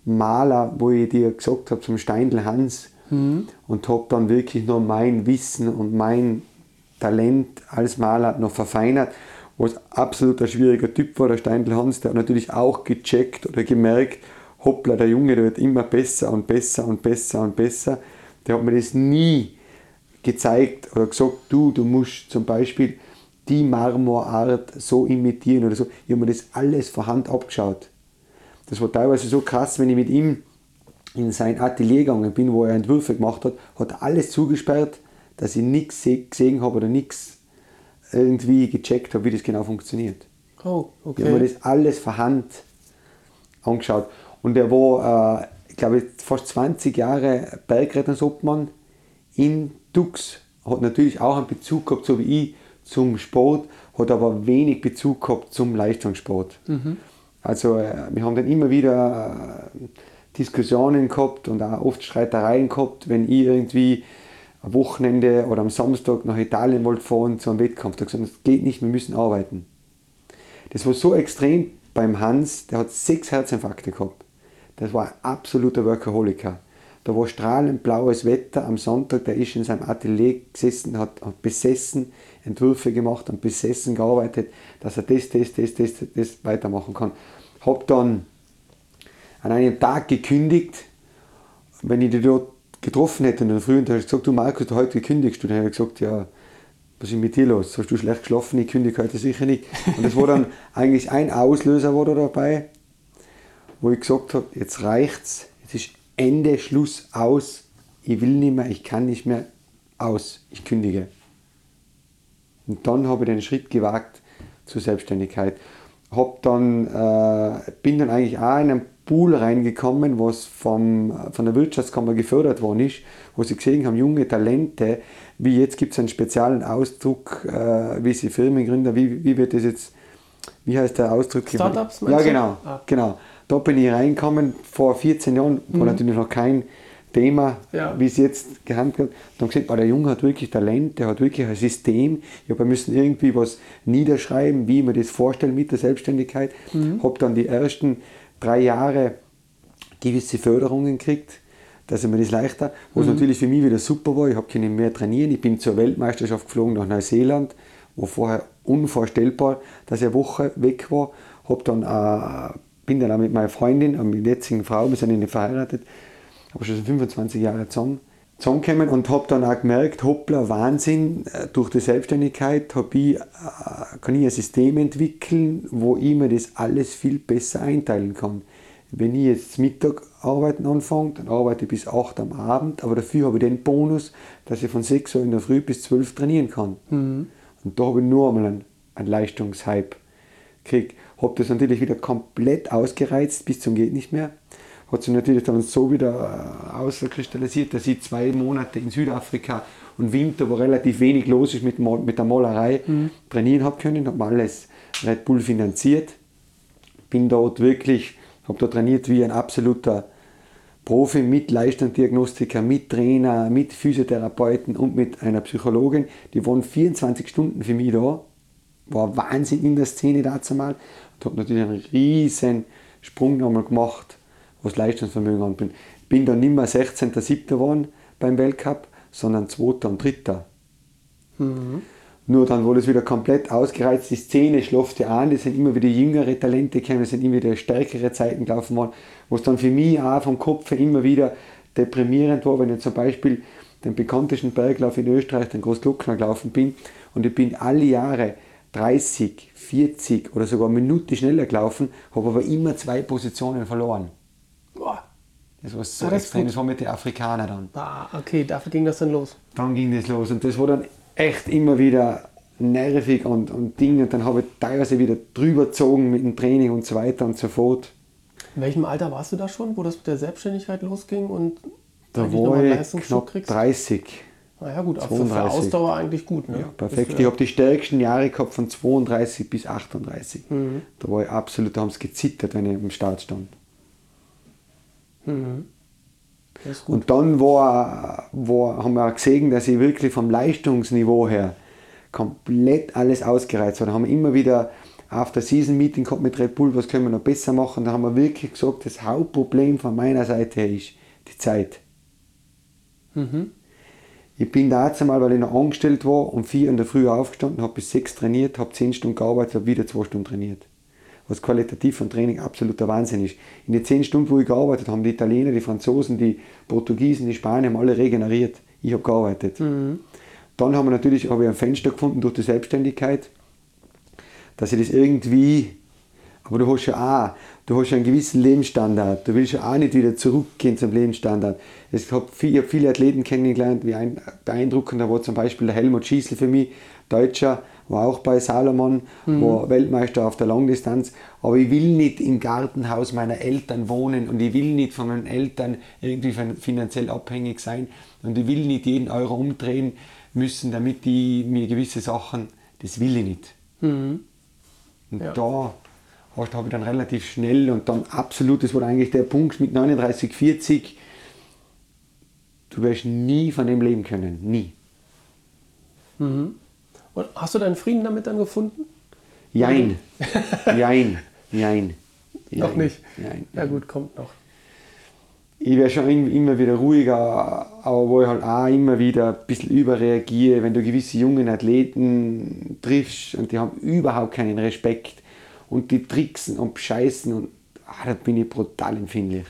Maler, wo ich dir gesagt habe, zum Steindl Hans mhm. und habe dann wirklich noch mein Wissen und mein Talent als Maler noch verfeinert was absolut ein schwieriger Typ war, der Steindl Hans, der hat natürlich auch gecheckt oder gemerkt, hoppla, der Junge, der wird immer besser und besser und besser und besser. Der hat mir das nie gezeigt oder gesagt, du, du musst zum Beispiel die Marmorart so imitieren oder so. Ich habe mir das alles von Hand abgeschaut. Das war teilweise so krass, wenn ich mit ihm in sein Atelier gegangen bin, wo er Entwürfe gemacht hat, hat er alles zugesperrt, dass ich nichts gesehen habe oder nichts irgendwie gecheckt habe, wie das genau funktioniert. Oh, okay. Ich habe mir das alles von Hand angeschaut. Und er war, äh, ich glaube, fast 20 Jahre Bergrettungsobmann in Dux. Hat natürlich auch einen Bezug gehabt, so wie ich, zum Sport, hat aber wenig Bezug gehabt zum Leistungssport. Also äh, wir haben dann immer wieder äh, Diskussionen gehabt und auch oft Streitereien gehabt, wenn ich irgendwie am Wochenende oder am Samstag nach Italien wollte fahren zu einem Wettkampf. Da gesagt, das geht nicht, wir müssen arbeiten. Das war so extrem beim Hans, der hat sechs Herzinfarkte gehabt. Das war ein absoluter Workaholiker. Da war strahlend blaues Wetter am Sonntag, der ist in seinem Atelier gesessen, hat, hat besessen Entwürfe gemacht und besessen gearbeitet, dass er das, das, das, das, das weitermachen kann. Hab dann an einem Tag gekündigt, wenn ich die dort getroffen hätte in der Früh und ich gesagt, du Markus, du heute gekündigst. Und dann habe ich gesagt, ja, was ist mit dir los? Hast du schlecht geschlafen? Ich kündige heute sicher nicht. Und das war dann eigentlich ein Auslöser war da dabei, wo ich gesagt habe, jetzt reicht's, jetzt ist Ende, Schluss, aus. Ich will nicht mehr, ich kann nicht mehr, aus. Ich kündige. Und dann habe ich den Schritt gewagt zur Selbstständigkeit. Hab dann, äh, bin dann eigentlich auch in einen Pool reingekommen, was vom, von der Wirtschaftskammer gefördert worden ist, wo sie gesehen haben, junge Talente, wie jetzt gibt es einen speziellen Ausdruck, äh, wie sie Firmen gründen, wie, wie wird das jetzt, wie heißt der Ausdruck? Startups, Ja, genau, Ah. genau. Da bin ich reingekommen, vor 14 Jahren, war natürlich noch kein Thema, Ja. wie es jetzt gehandelt wird. Dann gesehen, oh, der Junge hat wirklich Talent, der hat wirklich ein System. Ich habe, wir müssen irgendwie was niederschreiben, wie wir das vorstellen mit der Selbstständigkeit. Habe dann die ersten drei Jahre gewisse Förderungen gekriegt, dass ich mir das leichter, was natürlich für mich wieder super war. Ich habe können mehr trainieren. Ich bin zur Weltmeisterschaft geflogen nach Neuseeland, wo vorher unvorstellbar, dass ich eine Woche weg war. Hab dann, äh, bin dann auch mit meiner Freundin, und mit der jetzigen Frau, wir sind nicht verheiratet, aber schon so 25 Jahre zusammen, zusammengekommen und habe dann auch gemerkt, hoppla, Wahnsinn, äh, durch die Selbstständigkeit hab ich, äh, kann ich ein System entwickeln, wo ich mir das alles viel besser einteilen kann. Wenn ich jetzt Mittag arbeiten anfange, dann arbeite ich bis 8 am Abend, aber dafür habe ich den Bonus, dass ich von 6 Uhr in der Früh bis 12 trainieren kann. Und da habe ich nur einmal einen, einen Leistungshype gekriegt. Habe das natürlich wieder komplett ausgereizt bis zum geht nicht mehr. Hat sich natürlich dann so wieder äh, auskristallisiert, dass ich zwei Monate in Südafrika und Winter, wo relativ wenig los ist mit, mit der Malerei, trainieren habe können. Habe alles Red Bull finanziert. Bin dort wirklich, habe da trainiert wie ein absoluter Profi mit Leistungsdiagnostiker, mit Trainer, mit Physiotherapeuten und mit einer Psychologin. Die waren 24 Stunden für mich da. War Wahnsinn in der Szene dazu mal. Und habe natürlich einen riesen Sprung nochmal gemacht, was Leistungsvermögen angeht. Bin dann nicht mehr 16.07. geworden beim Weltcup, sondern 2. und 3. Nur dann wurde es wieder komplett ausgereizt, die Szene schlaft ja an, es sind immer wieder jüngere Talente gekommen, es sind immer wieder stärkere Zeiten gelaufen worden, wo es dann für mich auch vom Kopf her immer wieder deprimierend war, wenn ich zum Beispiel den bekanntesten Berglauf in Österreich, den Großglockner, gelaufen bin und ich bin alle Jahre 30, 40 oder sogar eine Minute schneller gelaufen, habe aber immer zwei Positionen verloren. Boah. Das war so Ah, das extrem, gut. das war mit den Afrikanern dann Ah, okay, dafür ging das dann los. dann ging das los. Und das war dann echt immer wieder nervig und, und Ding. Und dann habe ich teilweise wieder drüber gezogen mit dem Training und so weiter und so fort. In welchem Alter warst du da schon, wo das mit der Selbstständigkeit losging und Da war ich knapp 30. Naja gut, aber für, für 32. Ausdauer eigentlich gut. Ne? Ja, perfekt. Ich habe die stärksten Jahre gehabt von 32 bis 38. Mhm. Da war ich absolut, da haben sie gezittert, wenn ich am Start stand. Gut. Und dann war, war, haben wir auch gesehen, dass ich wirklich vom Leistungsniveau her komplett alles ausgereizt war. Da haben wir immer wieder After-Season-Meeting gehabt mit Red Bull, was können wir noch besser machen. Da haben wir wirklich gesagt, das Hauptproblem von meiner Seite her ist die Zeit. Mhm. Ich Ich bin da jetzt einmal, weil ich noch angestellt war, um vier in der Früh aufgestanden, habe bis sechs trainiert, habe zehn Stunden gearbeitet, habe wieder zwei Stunden trainiert. Was qualitativ von Training absoluter Wahnsinn ist. In den zehn Stunden, wo ich gearbeitet habe, die Italiener, die Franzosen, die Portugiesen, die Spanier haben alle regeneriert. Ich habe gearbeitet. Mhm. Dann haben wir natürlich habe ich ein Fenster gefunden durch die Selbstständigkeit, dass ich das irgendwie aber du hast ja auch, du hast ja einen gewissen Lebensstandard. Du willst ja auch nicht wieder zurückgehen zum Lebensstandard. Ich habe viele, Athleten kennengelernt, wie ein beeindruckender war zum Beispiel der Helmut Schießl für mich, Deutscher, war auch bei Salomon, mhm. war Weltmeister auf der Langdistanz. Aber ich will nicht im Gartenhaus meiner Eltern wohnen und ich will nicht von meinen Eltern irgendwie finanziell abhängig sein und ich will nicht jeden Euro umdrehen müssen, damit die mir gewisse Sachen, das will ich nicht. Mhm. Und ja. da habe ich dann relativ schnell und dann absolut, das war eigentlich der Punkt mit 39, 40, du wirst nie von dem leben können, nie. Mhm. Und hast du deinen Frieden damit dann gefunden? Jein, jein, jein. Noch nicht? Jein. Ja gut, kommt noch. Ich werde schon immer wieder ruhiger, aber wo ich halt auch immer wieder ein bisschen überreagiere, wenn du gewisse jungen Athleten triffst und die haben überhaupt keinen Respekt und die tricksen und bescheißen und ah, da bin ich brutal empfindlich.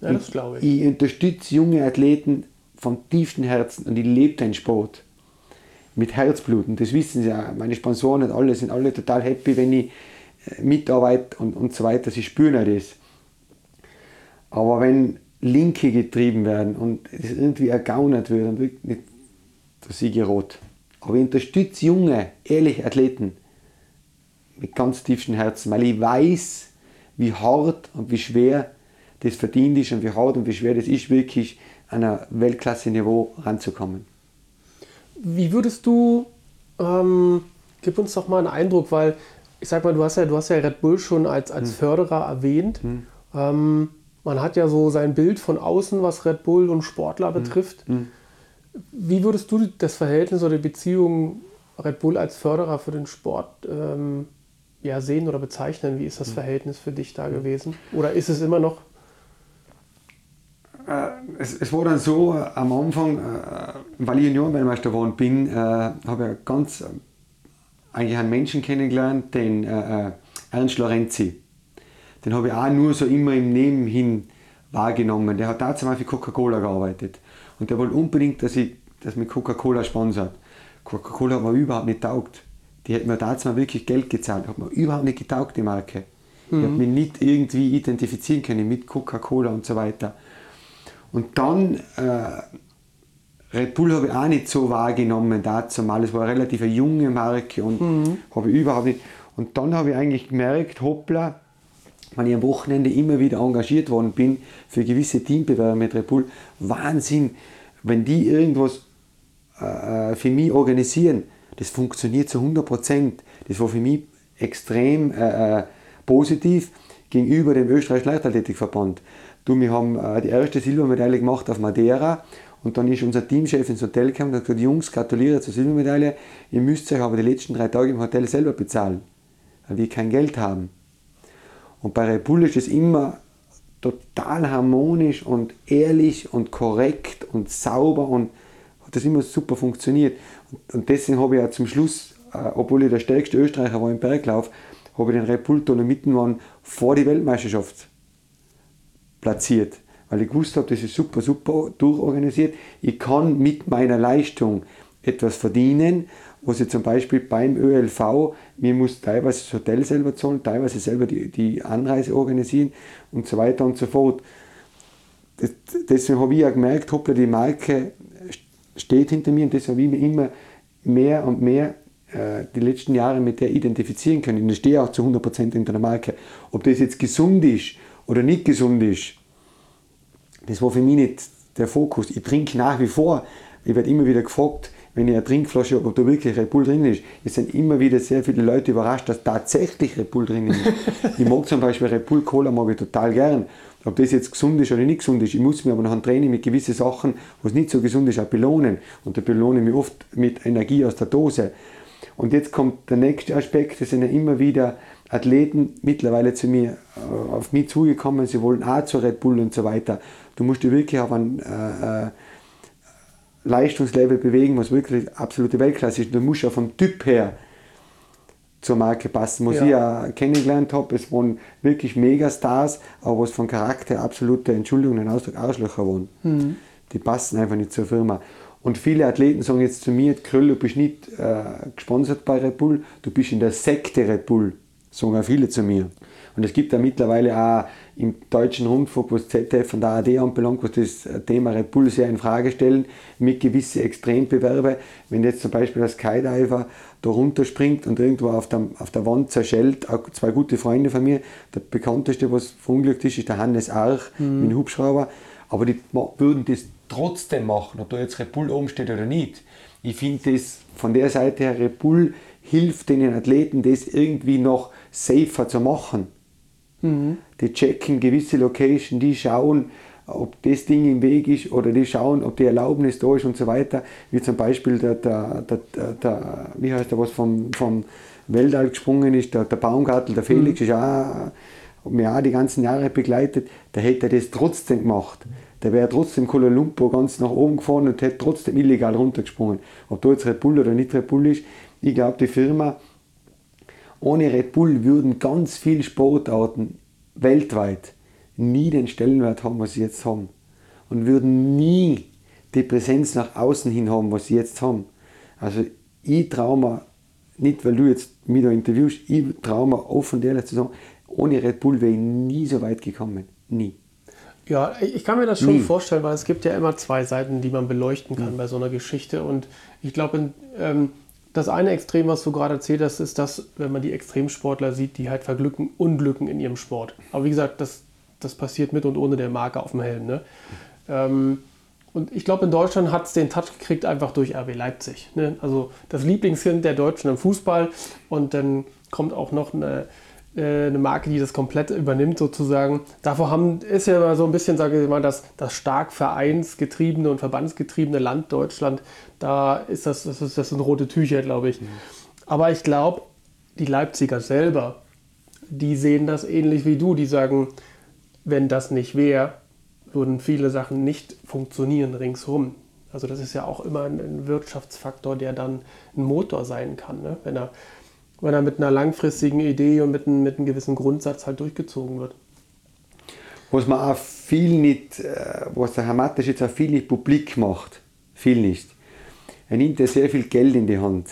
Ja, das glaube ich. Ich unterstütze junge Athleten vom tiefsten Herzen und ich lebe den Sport mit Herzblut das wissen sie ja. Meine Sponsoren und alle sind alle total happy, wenn ich äh, mitarbeite und, und so weiter. Sie spüren ja das. Aber wenn Linke getrieben werden und es irgendwie ergaunert wird, dann wird nicht der Sieger rot. Aber ich unterstütze junge, ehrliche Athleten, mit ganz tiefstem Herzen, weil ich weiß, wie hart und wie schwer das verdient ist und wie hart und wie schwer das ist, wirklich an ein Weltklasse-Niveau ranzukommen. Wie würdest du, ähm, gib uns doch mal einen Eindruck, weil ich sag mal, du hast ja, du hast ja Red Bull schon als, als hm. Förderer erwähnt. Hm. Ähm, man hat ja so sein Bild von außen, was Red Bull und Sportler hm. betrifft. Hm. Wie würdest du das Verhältnis oder die Beziehung Red Bull als Förderer für den Sport ähm, ja, sehen oder bezeichnen? Wie ist das hm. Verhältnis für dich da hm. gewesen? Oder ist es immer noch? Äh, es, es, war dann so, äh, am Anfang, äh, weil ich Juniorenweltmeister geworden bin, habe ich ganz eigentlich einen Menschen kennengelernt, den Ernst Lorenzi. Den habe ich auch nur so immer im Nebenhin wahrgenommen. Der hat tatsächlich für Coca-Cola gearbeitet. Und der wollte unbedingt, dass ich das mit Coca-Cola sponsert. Coca-Cola hat mir überhaupt nicht taugt die hat mir damals wirklich Geld gezahlt, hat mir überhaupt nicht getaugt, die Marke. Mhm. Ich habe mich nicht irgendwie identifizieren können mit Coca-Cola und so weiter. Und dann, äh, Red Bull habe ich auch nicht so wahrgenommen dazu mal. Es war eine relativ eine junge Marke und mhm. habe ich überhaupt nicht. Und dann habe ich eigentlich gemerkt, hoppla, wenn ich am Wochenende immer wieder engagiert worden bin für gewisse Teambewerber mit Red Bull, Wahnsinn, wenn die irgendwas äh, äh für mich organisieren, das funktioniert zu 100 Prozent. Das war für mich extrem äh, äh positiv gegenüber dem österreichischen Leichtathletikverband. Du, wir haben äh, die erste Silbermedaille gemacht auf Madeira und dann ist unser Teamchef ins Hotel gekommen und hat gesagt, Jungs, gratuliere zur Silbermedaille, ihr müsst euch aber die letzten drei Tage im Hotel selber bezahlen, weil wir kein Geld haben. Und bei Red Bull ist es immer total harmonisch und ehrlich und korrekt und sauber und hat das immer super funktioniert. Und deswegen habe ich ja zum Schluss, äh, obwohl ich der stärkste Österreicher war im Berglauf, habe ich den Red Bull mitten vor die Weltmeisterschaft platziert. Weil ich gewusst habe, das ist super, super durchorganisiert. Ich kann mit meiner Leistung etwas verdienen, was ich zum Beispiel beim ÖLV, mir muss teilweise das Hotel selber zahlen, teilweise selber die, die Anreise organisieren und so weiter und so fort. Das, deswegen habe ich ja gemerkt, hoppla, die Marke steht hinter mir und das habe ich mir immer mehr und mehr äh, die letzten Jahre mit der identifizieren können. Und ich stehe auch zu 100% hinter der Marke. Ob das jetzt gesund ist oder nicht gesund ist, das war für mich nicht der Fokus. Ich trinke nach wie vor, ich werde immer wieder gefragt, wenn ich eine Trinkflasche habe, ob da wirklich Red Bull drin ist. Es sind immer wieder sehr viele Leute überrascht, dass tatsächlich Red Bull drin ist. ich mag zum Beispiel Red Bull Cola mag ich total gern. Ob das jetzt gesund ist oder nicht gesund ist, ich muss mir aber nach dem Training mit gewissen Sachen, was nicht so gesund ist, auch belohnen. Und da belohne ich mich oft mit Energie aus der Dose. Und jetzt kommt der nächste Aspekt, es sind ja immer wieder Athleten mittlerweile zu mir, äh, auf mich zugekommen, sie wollen auch zur Red Bull und so weiter. Du musst dir wirklich auf einen, äh, äh Leistungslevel bewegen, was wirklich absolute Weltklasse ist. Du musst ja vom Typ her zur Marke passen. Was ja. ich ja kennengelernt habe, es waren wirklich Megastars, aber was von Charakter absolute, Entschuldigung, ein Ausdruck, Arschlöcher waren. Mhm. Die passen einfach nicht zur Firma. Und viele Athleten sagen jetzt zu mir, Kröll, du bist nicht äh, gesponsert bei Red Bull, du bist in der Sekte Red Bull. Sagen viele zu mir. Und es gibt ja mittlerweile auch im deutschen Rundfunk, was ZDF und der AD anbelangt, was das Thema Red Bull sehr in Frage stellen, mit gewissen Extrembewerbe. Wenn jetzt zum Beispiel das Skydiver da runterspringt und irgendwo auf der, auf der Wand zerschellt, auch zwei gute Freunde von mir, der bekannteste, was verunglückt ist, ist der Hannes Arch mhm. mit dem Hubschrauber. Aber die würden das trotzdem machen, ob da jetzt Red Bull oben steht oder nicht. Ich finde das von der Seite her, Red Bull hilft den Athleten, das irgendwie noch safer zu machen. Mhm. Die checken gewisse Location, die schauen, ob das Ding im Weg ist oder die schauen, ob die Erlaubnis da ist und so weiter. Wie zum Beispiel der, der, der, der wie heißt der, was vom, vom Weltall gesprungen ist, der, der Baumgartel, der Felix, mhm. ist auch, mich auch die ganzen Jahre begleitet, der hätte das trotzdem gemacht. Der wäre trotzdem Kuala Lumpur ganz nach oben gefahren und hätte trotzdem illegal runtergesprungen. Ob da jetzt Red Bull oder nicht Red Bull ist, ich glaube, die Firma, ohne Red Bull würden ganz viele Sportarten weltweit nie den Stellenwert haben, was sie jetzt haben. Und würden nie die Präsenz nach außen hin haben, was sie jetzt haben. Also ich traue mir, nicht weil du jetzt mich da interviewst, ich traue mir offen ehrlich zu sagen, ohne Red Bull wäre ich nie so weit gekommen. Nie. Ja, ich kann mir das schon nie. vorstellen, weil es gibt ja immer zwei Seiten, die man beleuchten kann mhm. bei so einer Geschichte. Und ich glaube, ähm, das eine Extrem, was du gerade erzählt hast, ist das, wenn man die Extremsportler sieht, die halt verglücken, unglücken in ihrem Sport. Aber wie gesagt, das das passiert mit und ohne der Marke auf dem Helm. Ne? Ähm, und ich glaube, in Deutschland hat es den Touch gekriegt einfach durch RB Leipzig. Ne? Also das Lieblingskind der Deutschen im Fußball. Und dann kommt auch noch eine, äh, eine Marke, die das komplett übernimmt sozusagen. Davor haben, ist ja so ein bisschen, sage ich mal, das, das stark vereinsgetriebene und verbandsgetriebene Land Deutschland. Da ist das, das, ist, das sind rote Tücher, glaube ich. Mhm. Aber ich glaube, die Leipziger selber, die sehen das ähnlich wie du. Die sagen, wenn das nicht wäre, würden viele Sachen nicht funktionieren ringsherum. Also das ist ja auch immer ein Wirtschaftsfaktor, der dann ein Motor sein kann, ne? wenn, er, wenn er mit einer langfristigen Idee und mit, einem, mit einem gewissen Grundsatz halt durchgezogen wird. Was man auch viel nicht, äh, was der Herr Mattes jetzt auch viel nicht publik macht, viel nicht. Er nimmt ja sehr viel Geld in die Hand.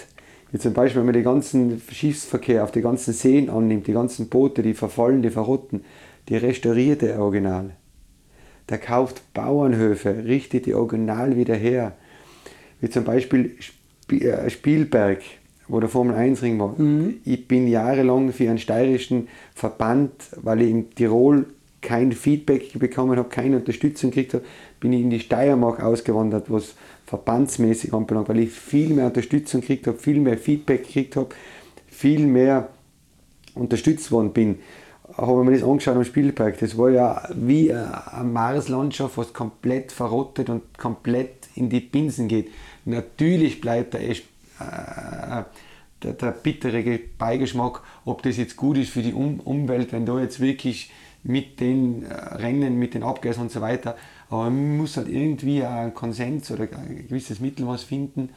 Wie zum Beispiel, wenn man den ganzen Schiffsverkehr auf die ganzen Seen annimmt, die ganzen Boote, die verfallen, die verrotten, die restaurierte Original. Der kauft Bauernhöfe, richtet die Original wieder her. Wie zum Beispiel äh, Spielberg, wo der Formel 1 Ring war. Mhm. Ich bin jahrelang für einen steirischen Verband, weil ich in Tirol kein Feedback bekommen habe, keine Unterstützung gekriegt habe, bin ich in die Steiermark ausgewandert, was verbandsmäßig anbelangt, weil ich viel mehr Unterstützung gekriegt habe, viel mehr Feedback gekriegt habe, viel mehr unterstützt worden bin habe mir das angeschaut am Spielberg. Das war ja wie eine Marslandschaft, was komplett verrottet und komplett in die Binsen geht. Natürlich bleibt der, äh, der, der, bittere Beigeschmack, ob das jetzt gut ist für die um Umwelt, wenn da jetzt wirklich mit den äh, Rennen, mit den Abgas und so weiter. Aber man muss halt irgendwie einen Konsens oder ein gewisses Mittel was finden,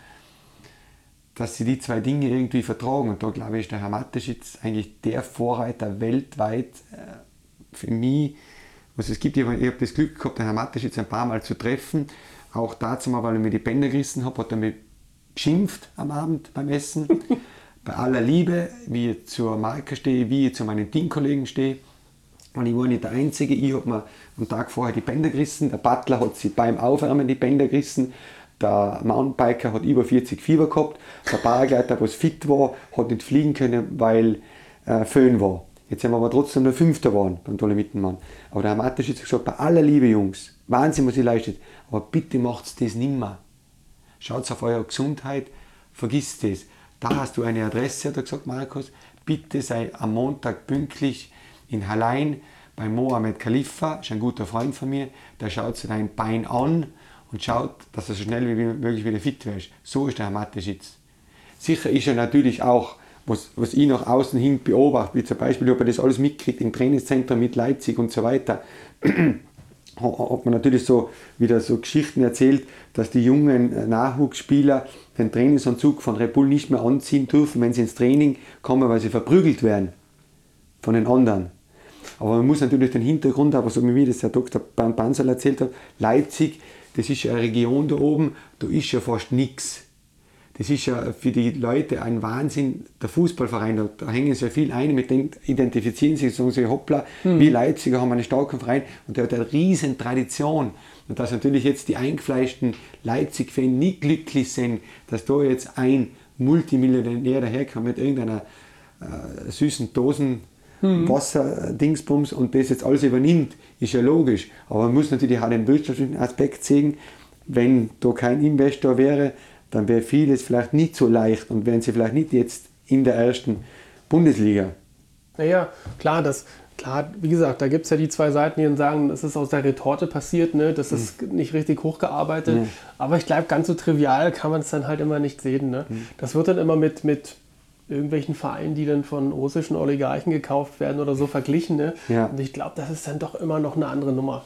dass sie die zwei Dinge irgendwie vertragen. Und da glaube ich, ist der Herr Mateschitz eigentlich der Vorreiter weltweit äh, für mich. Was es gibt, ich habe das Glück gehabt, den Herrn Mateschitz ein paar Mal zu treffen. Auch dazu mal, weil ich mir die Bänder gerissen habe, hat er mich beschimpft am Abend beim Essen. Bei aller Liebe, wie ich zur Marke stehe, wie ich zu meinen Teamkollegen stehe. Und ich war nicht der Einzige. Ich habe mir am Tag vorher die Bänder gerissen. Der Butler hat sie beim Aufwärmen die Bänder gerissen. Der Mountainbiker hat über 40 Fieber gehabt. Der Paragleiter, was fit war, hat nicht fliegen können, weil äh, Föhn war. Jetzt sind wir aber trotzdem nur Fünfter geworden beim Dolomittenmann. Aber der Herr Matisch hat gesagt, bei aller Liebe Jungs, Wahnsinn, was ihr leistet, aber bitte macht das nimmer. Schaut auf eure Gesundheit, vergisst das. Da hast du eine Adresse, hat er gesagt, Markus, bitte sei am Montag pünktlich in Hallein bei Mohamed Khalifa, ist ein guter Freund von mir, der schaut sich dein Bein an und schaut, dass er so schnell wie möglich wieder fit wird. So ist der Herr Mateschitz. Sicher ist er natürlich auch, was, was ich nach außen hin beobachte, wie zum Beispiel, ob er das alles mitkriegt im Trainingszentrum mit Leipzig und so weiter. hat man natürlich so wieder so Geschichten erzählt, dass die jungen äh, Nachwuchsspieler den Trainingsanzug von Red Bull nicht mehr anziehen dürfen, wenn sie ins Training kommen, weil sie verprügelt werden von den anderen. Aber man muss natürlich den Hintergrund, aber so wie das der Dr. Banzel erzählt hat, Leipzig, das ist eine Region da oben, da ist ja fast nichts. Das ist ja für die Leute ein Wahnsinn, der Fußballverein, da, da hängen ja viel ein, mit dem identifizieren sie, sagen sie, hoppla, mhm. wir Leipziger haben einen starken Verein und der hat eine riesen Tradition. Und dass natürlich jetzt die eingefleischten Leipzig-Fans nicht glücklich sind, dass da jetzt ein Multimillionär daherkommt mit irgendeiner äh, süßen Dosen mhm. Wasser-Dingsbums und das jetzt alles übernimmt, ist ja logisch. Aber man muss natürlich auch den wirtschaftlichen Aspekt sehen, wenn da kein Investor wäre, dann wäre vieles vielleicht nicht so leicht und wären sie vielleicht nicht jetzt in der ersten Bundesliga. Naja, klar, das, klar, wie gesagt, da gibt es ja die zwei Seiten, die sagen, das ist aus der Retorte passiert, ne? das ist mhm. nicht richtig hochgearbeitet. Mhm. Aber ich glaube, ganz so trivial kann man es dann halt immer nicht sehen. Ne? Mhm. Das wird dann immer mit, mit irgendwelchen Vereinen, die dann von russischen Oligarchen gekauft werden oder so verglichen. Ne? Ja. Und ich glaube, das ist dann doch immer noch eine andere Nummer.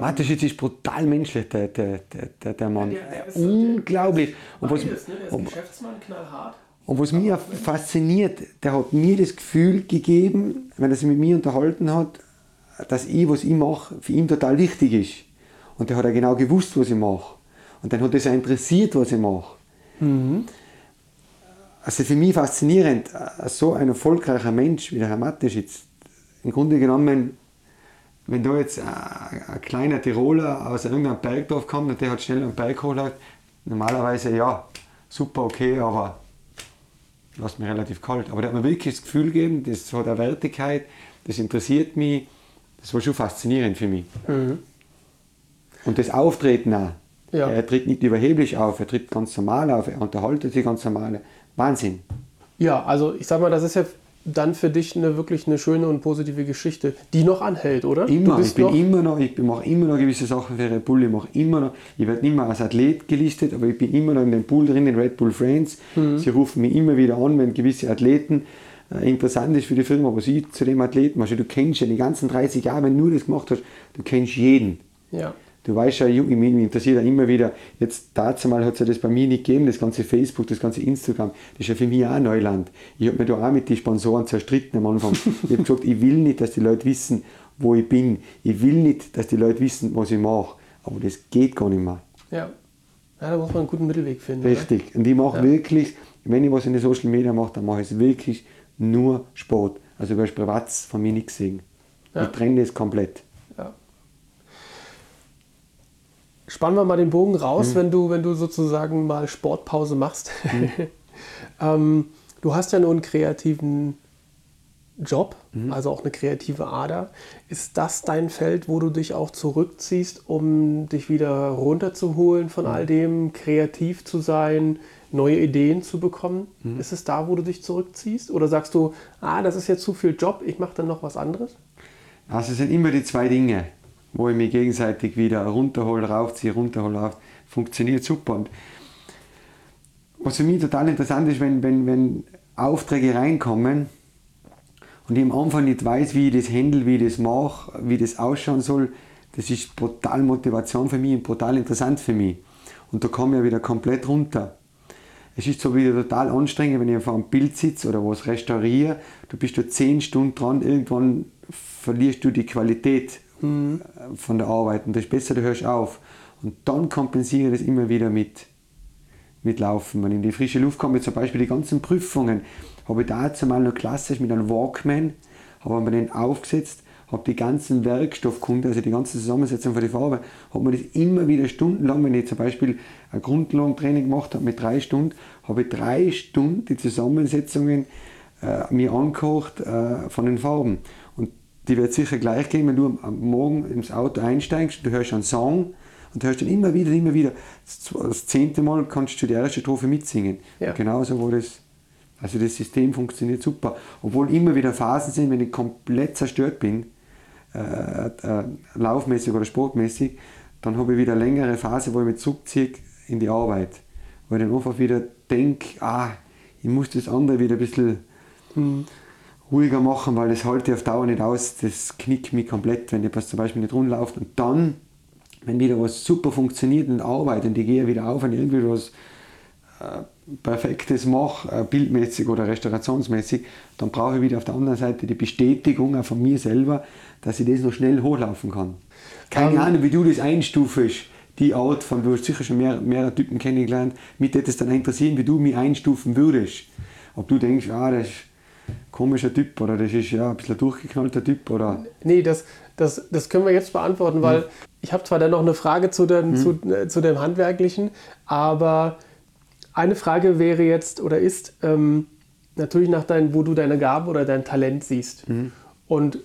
Mateschitz ist brutal menschlich, der, der, der, der Mann. Ja, der, der Unglaublich. Und was, beides, ne? Der ist Geschäftsmann, knallhart. Und was mich fasziniert, der hat mir das Gefühl gegeben, wenn er sich mit mir unterhalten hat, dass ich, was ich mache, für ihn total wichtig ist. Und der hat ja genau gewusst, was ich mache. Und dann hat es auch interessiert, was ich mache. Mhm. Also für mich faszinierend, so ein erfolgreicher Mensch wie der Herr Mateschitz, im Grunde genommen wenn da jetzt ein, ein kleiner Tiroler aus irgendeinem Bergdorf kommt und der hat schnell einen Berg hochgeholt, normalerweise ja, super, okay, aber lässt mich relativ kalt. Aber der hat mir wirklich das Gefühl gegeben, das hat eine Wertigkeit, das interessiert mich, das war schon faszinierend für mich. Mhm. Und das Auftreten auch. Ja. Er tritt nicht überheblich auf, er tritt ganz normal auf, er unterhaltet sich ganz normal. Wahnsinn. Ja, also ich sag mal, das ist ja dann für dich eine wirklich eine schöne und positive Geschichte, die noch anhält, oder? Immer. ich bin noch immer noch, ich mache immer noch gewisse Sachen für Red Bull. Ich mache immer noch, ich werde nicht mehr als Athlet gelistet, aber ich bin immer noch in dem Pool drin, in Red Bull Friends. Mhm. Sie rufen mich immer wieder an, wenn gewisse Athleten äh, interessant ist für die Firma, was ich zu dem Athleten mache. Du kennst ja die ganzen 30 Jahre, wenn du das gemacht hast, du kennst jeden. Ja. Du weißt ja, mich interessiert ja immer wieder, jetzt dazu mal hat es ja das bei mir nicht gegeben, das ganze Facebook, das ganze Instagram, das ist ja für mich auch Neuland. Ich habe mich da auch mit den Sponsoren zerstritten am Anfang. ich habe gesagt, ich will nicht, dass die Leute wissen, wo ich bin. Ich will nicht, dass die Leute wissen, was ich mache. Aber das geht gar nicht mehr. Ja, ja da muss man einen guten Mittelweg finden. Richtig. Oder? Und ich mache ja. wirklich, wenn ich was in den Social Media mache, dann mache ich es wirklich nur Sport. Also über privat von mir nichts sehen. Ja. Ich trenne das komplett. Spannen wir mal den Bogen raus, mhm. wenn, du, wenn du sozusagen mal Sportpause machst. Mhm. ähm, du hast ja nur einen kreativen Job, mhm. also auch eine kreative Ader. Ist das dein Feld, wo du dich auch zurückziehst, um dich wieder runterzuholen von all mhm. dem, kreativ zu sein, neue Ideen zu bekommen? Mhm. Ist es da, wo du dich zurückziehst? Oder sagst du, ah, das ist jetzt zu viel Job, ich mache dann noch was anderes? Also es sind immer die zwei Dinge wo ich mich gegenseitig wieder runterhole, raufziehe, runterhole, rauf. Funktioniert super. Und was für mich total interessant ist, wenn, wenn, wenn Aufträge reinkommen und ich am Anfang nicht weiß, wie ich das handle, wie ich das mache, wie das ausschauen soll, das ist brutal Motivation für mich und brutal interessant für mich. Und da komme ich wieder komplett runter. Es ist so wieder total anstrengend, wenn ich vor einem Bild sitze oder was restauriere. Du bist da zehn Stunden dran, irgendwann verlierst du die Qualität mhm. von der Arbeit. Und das ist besser, du hörst auf. Und dann kompensiere ich das immer wieder mit, mit Laufen. Wenn ich in die frische Luft komme, zum Beispiel die ganzen Prüfungen, habe ich dazu mal noch klassisch mit einem Walkman, habe mir den aufgesetzt, habe die ganzen Werkstoffkunde, also die ganze Zusammensetzung von der Farbe, habe mir das immer wieder stundenlang, wenn ich zum Beispiel ein Grundlagentraining gemacht habe mit drei Stunden, habe ich drei Stunden die Zusammensetzungen äh, mir angekocht äh, von den Farben die wird sicher gleich gehen, wenn du am Morgen ins Auto einsteigst, du hörst einen Song und du hörst dann immer wieder, immer wieder. Das zehnte Mal kannst du die erste Strophe mitsingen. Ja. Genauso, wo das, also das System funktioniert super. Obwohl immer wieder Phasen sind, wenn ich komplett zerstört bin, äh, äh, laufmäßig oder sportmäßig, dann habe ich wieder eine längere Phase, wo ich mich zurückziehe in die Arbeit. Wo ich dann einfach wieder denke, ah, ich muss das andere wieder ein bisschen. Hm ruhiger machen, weil das halte ich auf Dauer nicht aus. Das knickt mich komplett, wenn etwas zum Beispiel nicht rundläuft. Und dann, wenn wieder was super funktioniert und arbeitet und ich gehe wieder auf und irgendwie was äh, Perfektes mache, äh, bildmäßig oder restaurationsmäßig, dann brauche ich wieder auf der anderen Seite die Bestätigung auch von mir selber, dass ich das noch schnell hochlaufen kann. Keine Ahnung, wie du das einstufst, die Art von, du hast sicher schon mehr, mehrere Typen kennengelernt, mich würde es dann interessieren, wie du mich einstufen würdest. Ob du denkst, ah, das ist komischer Typ oder das ist ja ein bisschen durchgeknallter Typ oder... Nee, das, das, das können wir jetzt beantworten, weil hm. ich habe zwar dann noch eine Frage zu, den, hm. zu, äh, zu dem Handwerklichen, aber eine Frage wäre jetzt oder ist ähm, natürlich nach deinem, wo du deine Gabe oder dein Talent siehst. Mhm. Und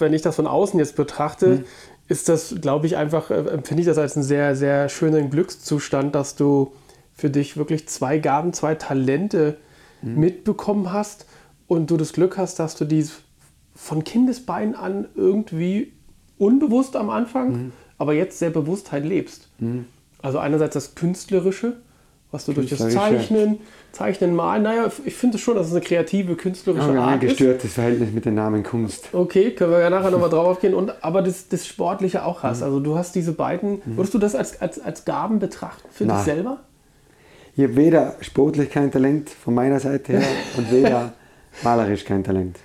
wenn ich das von außen jetzt betrachte, mhm. ist das, glaube ich, einfach, äh, empfinde ich das als einen sehr, sehr schönen Glückszustand, dass du für dich wirklich zwei Gaben, zwei Talente mhm. mitbekommen hast und du das Glück hast, dass du die von Kindesbein an irgendwie unbewusst am Anfang, mhm. aber jetzt sehr bewusst halt lebst. Mhm. Also einerseits das Künstlerische, was du durch das Zeichnen, Zeichnen, Malen, naja, ich finde schon, dass es eine kreative, künstlerische ja, Art ein gestörtes Verhältnis mit dem Namen Kunst. Okay, können wir ja nachher nochmal drauf aufgehen. Und, aber das, das Sportliche auch hast. Mhm. Also du hast diese beiden, mhm. würdest du das als, als, als Gaben betrachten für Nein. dich selber? Ich habe weder sportlich kein Talent von meiner Seite her und weder malerisch kein Talent.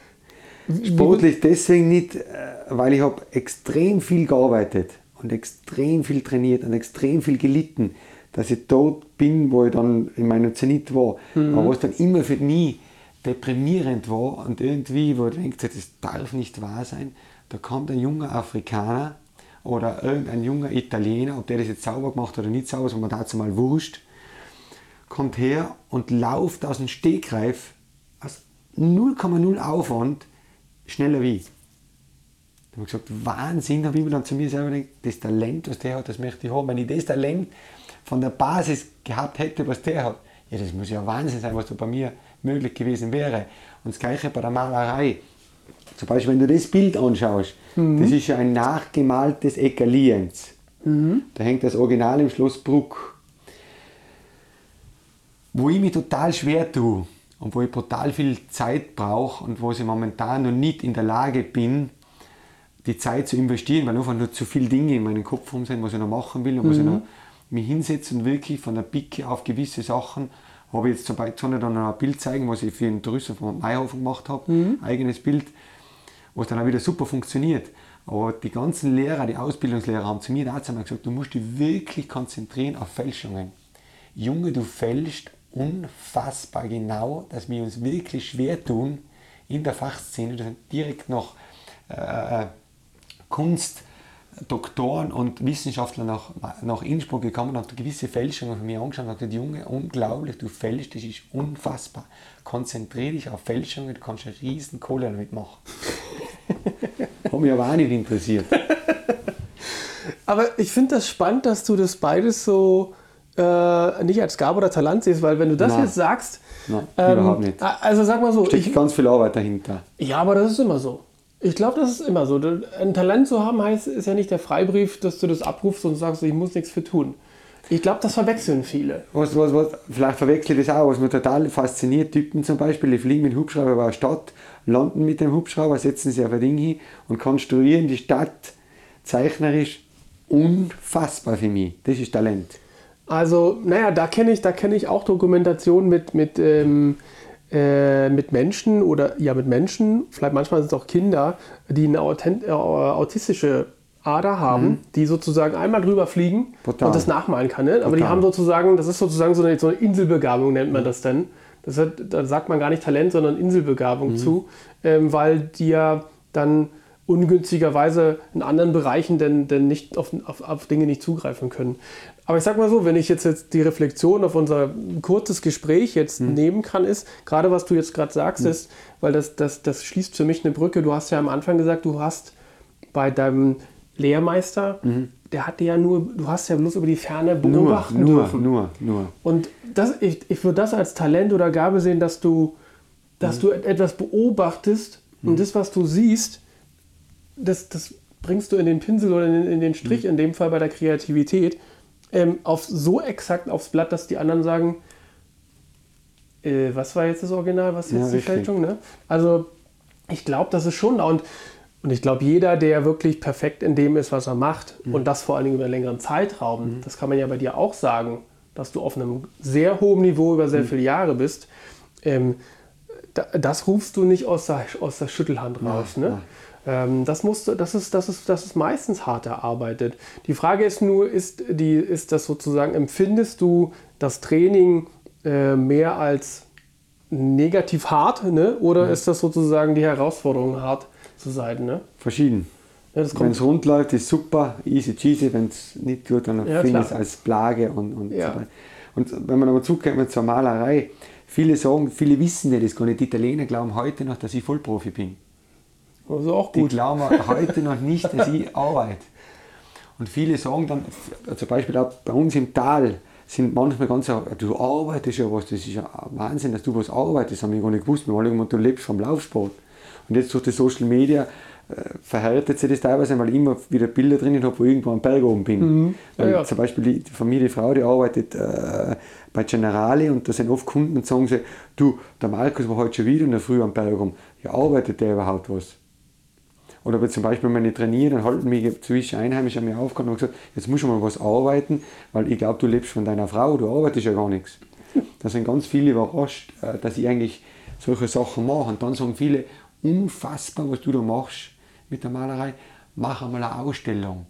Sportlich deswegen nicht, äh, weil ich habe extrem viel gearbeitet und extrem viel trainiert und extrem viel gelitten dass ich dort bin, wo ich dann in meinem Zenit war. Mhm. Aber was dann immer für mich deprimierend war und irgendwie, wo ich denke, das darf nicht wahr sein, da kommt ein junger Afrikaner oder irgendein junger Italiener, ob der das jetzt sauber gemacht oder nicht sauber, ist mir dazu mal wurscht, kommt her und läuft aus dem Stegreif 0,0 Aufwand schneller wie ich. Da habe ich gesagt, Wahnsinn, da habe ich mir dann zu mir selber gedacht, das Talent, was der hat, das möchte ich haben. Wenn ich das Talent von der Basis gehabt hätte, was der hat, ja, das muss ja Wahnsinn sein, was da bei mir möglich gewesen wäre. Und das gleiche bei der Malerei. Zum Beispiel, wenn du das Bild anschaust, mhm. das ist ja ein nachgemaltes Eckerliens. Mhm. Da hängt das Original im Schloss Bruck. Wo ich mich total schwer tue und wo ich total viel Zeit brauche und wo ich momentan noch nicht in der Lage bin, die Zeit zu investieren, weil einfach nur zu viele Dinge in meinem Kopf rum sind, was ich noch machen will und mhm. was ich noch mich hinsetzen und wirklich von der Picke auf gewisse Sachen, habe ich jetzt zum Beispiel dann noch ein Bild zeigen, was ich für den Drüssel von Meyerhofen gemacht habe, mhm. eigenes Bild, was dann auch wieder super funktioniert. Aber die ganzen Lehrer, die Ausbildungslehrer haben zu mir dazu gesagt, du musst dich wirklich konzentrieren auf Fälschungen. Junge, du fälschst unfassbar genau, dass wir uns wirklich schwer tun in der Fachszene, direkt noch äh, äh Kunst, Doktoren und Wissenschaftler nach, nach Innsbruck gekommen und haben gewisse Fälschungen von mir angeschaut und gesagt, Junge, unglaublich, du fälschst, das ist unfassbar. Konzentriere dich auf Fälschungen, du kannst eine riesen Kohle damit machen. Hat mich aber auch nicht interessiert. Aber ich finde das spannend, dass du das beides so äh, nicht als Gabe oder Talent siehst, weil wenn du das Nein. jetzt sagst... Nein, ähm, überhaupt nicht. Also sag mal so... Steckt ich, ganz viel Arbeit dahinter. Ja, aber das ist immer so. Ich glaube, das ist immer so. Ein Talent zu haben heißt, ist ja nicht der Freibrief, dass du das abrufst und sagst, ich muss nichts für tun. Ich glaube, das verwechseln viele. Was, was, was, vielleicht verwechselt das auch, was mir total fasziniert, Typen zum Beispiel, die fliegen mit dem Hubschrauber über eine Stadt, landen mit dem Hubschrauber, setzen sich auf ein Ding hin und konstruieren die Stadt zeichnerisch unfassbar für mich. Das ist Talent. Also, naja, da kenne ich, kenn ich auch Dokumentationen mit, mit ähm, äh, mit Menschen oder ja mit Menschen, vielleicht manchmal sind es auch Kinder, die eine autent, äh, autistische Ader haben, mhm. die sozusagen einmal drüber fliegen Total. und das nachmalen kann. Ne? Aber die haben sozusagen, das ist sozusagen so eine, so eine Inselbegabung, nennt man mhm. das denn. Das hat, da sagt man gar nicht Talent, sondern Inselbegabung mhm. zu, ähm, weil die ja dann ungünstigerweise in anderen Bereichen denn, denn nicht auf, auf, auf Dinge nicht zugreifen können. Aber ich sag mal so, wenn ich jetzt, jetzt die Reflexion auf unser kurzes Gespräch jetzt mhm. nehmen kann, ist, gerade was du jetzt gerade sagst, mhm. ist, weil das, das, das schließt für mich eine Brücke. Du hast ja am Anfang gesagt, du hast bei deinem Lehrmeister, mhm. der hatte ja nur, du hast ja bloß über die Ferne beobachten nur, dürfen. Nur, nur, nur. Und das, ich, ich würde das als Talent oder Gabe sehen, dass du, dass mhm. du etwas beobachtest und mhm. das, was du siehst, das, das bringst du in den Pinsel oder in, in den Strich, mhm. in dem Fall bei der Kreativität ähm, auf so exakt aufs Blatt, dass die anderen sagen, äh, was war jetzt das Original, was ist jetzt ja, die Fälschung? Ne? Also ich glaube, das ist schon da. Und, und ich glaube, jeder, der wirklich perfekt in dem ist, was er macht, mhm. und das vor allen Dingen über einen längeren Zeitraum, mhm. das kann man ja bei dir auch sagen, dass du auf einem sehr hohen Niveau über sehr mhm. viele Jahre bist, ähm, das rufst du nicht aus der, aus der Schüttelhand raus. Ja, ne? Ja. Ähm, das, musst, das, ist, das, ist, das ist meistens hart erarbeitet. Die Frage ist nur, ist, die, ist das sozusagen, empfindest du das Training äh, mehr als negativ hart ne? oder ja. ist das sozusagen die Herausforderung, hart zu sein? Ne? Verschieden. Ja, wenn es rund läuft, ist super, easy cheesy. Wenn es nicht tut, dann ja, finde ich es als Plage. Und, und, ja. so und wenn man aber zukommt zur Malerei, viele sagen, viele wissen nicht, das gar nicht. Die Italiener glauben heute noch, dass ich Vollprofi bin. Also auch gut. Die glauben heute noch nicht, dass ich arbeite. Und viele sagen dann, zum Beispiel auch bei uns im Tal, sind manchmal ganz, du arbeitest ja was, das ist ja Wahnsinn, dass du was arbeitest, das haben wir gar nicht gewusst. Wir haben immer, du lebst vom Laufsport. Und jetzt durch die Social Media äh, verhärtet sich das teilweise, weil ich immer wieder Bilder drinnen habe, wo ich irgendwo am Berg oben bin. Mhm. Ja, ja. Zum Beispiel die Familie, die Frau, die arbeitet äh, bei Generali und da sind oft Kunden und sagen sie, du, der Markus war heute schon wieder in der Früh am Berg rum. Ja, arbeitet der überhaupt was? Oder aber zum Beispiel, wenn ich trainiere, dann halten mich zwischen Einheimischen an mir aufgehauen und gesagt, jetzt musst du mal was arbeiten, weil ich glaube, du lebst von deiner Frau, du arbeitest ja gar nichts. Da sind ganz viele überrascht, äh, dass ich eigentlich solche Sachen mache. Und dann sagen viele, unfassbar, was du da machst mit der Malerei, mach einmal eine Ausstellung.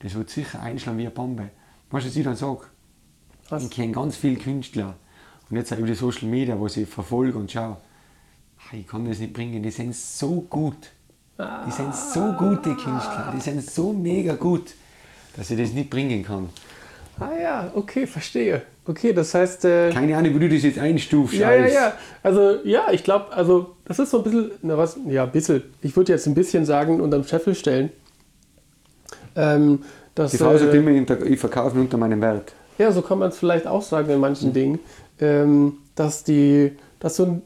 Das wird sicher einschlagen wie eine Bombe. Weißt du, was ich dann sage? Was? Ich kenne ganz viele Künstler. Und jetzt über die Social Media, wo ich verfolge und schaue, ich kann das nicht bringen, die sind so gut. Die sind so gute Künstler, die sind so mega gut, dass ich das nicht bringen kann. Ah ja, okay, verstehe. Okay, das heißt. Äh, Keine Ahnung, wie du das jetzt einstufst. Ja, ja, ja. Also, ja, ich glaube, also, das ist so ein bisschen, na was, ja, ein bisschen. Ich würde jetzt ein bisschen sagen, unterm Scheffel stellen. Ähm, dass, Die Frau sagt äh, immer, ich verkaufe unter meinem Wert. Ja, so kann man es vielleicht auch sagen in manchen mhm. Dingen. Ähm, dass die, dass so ein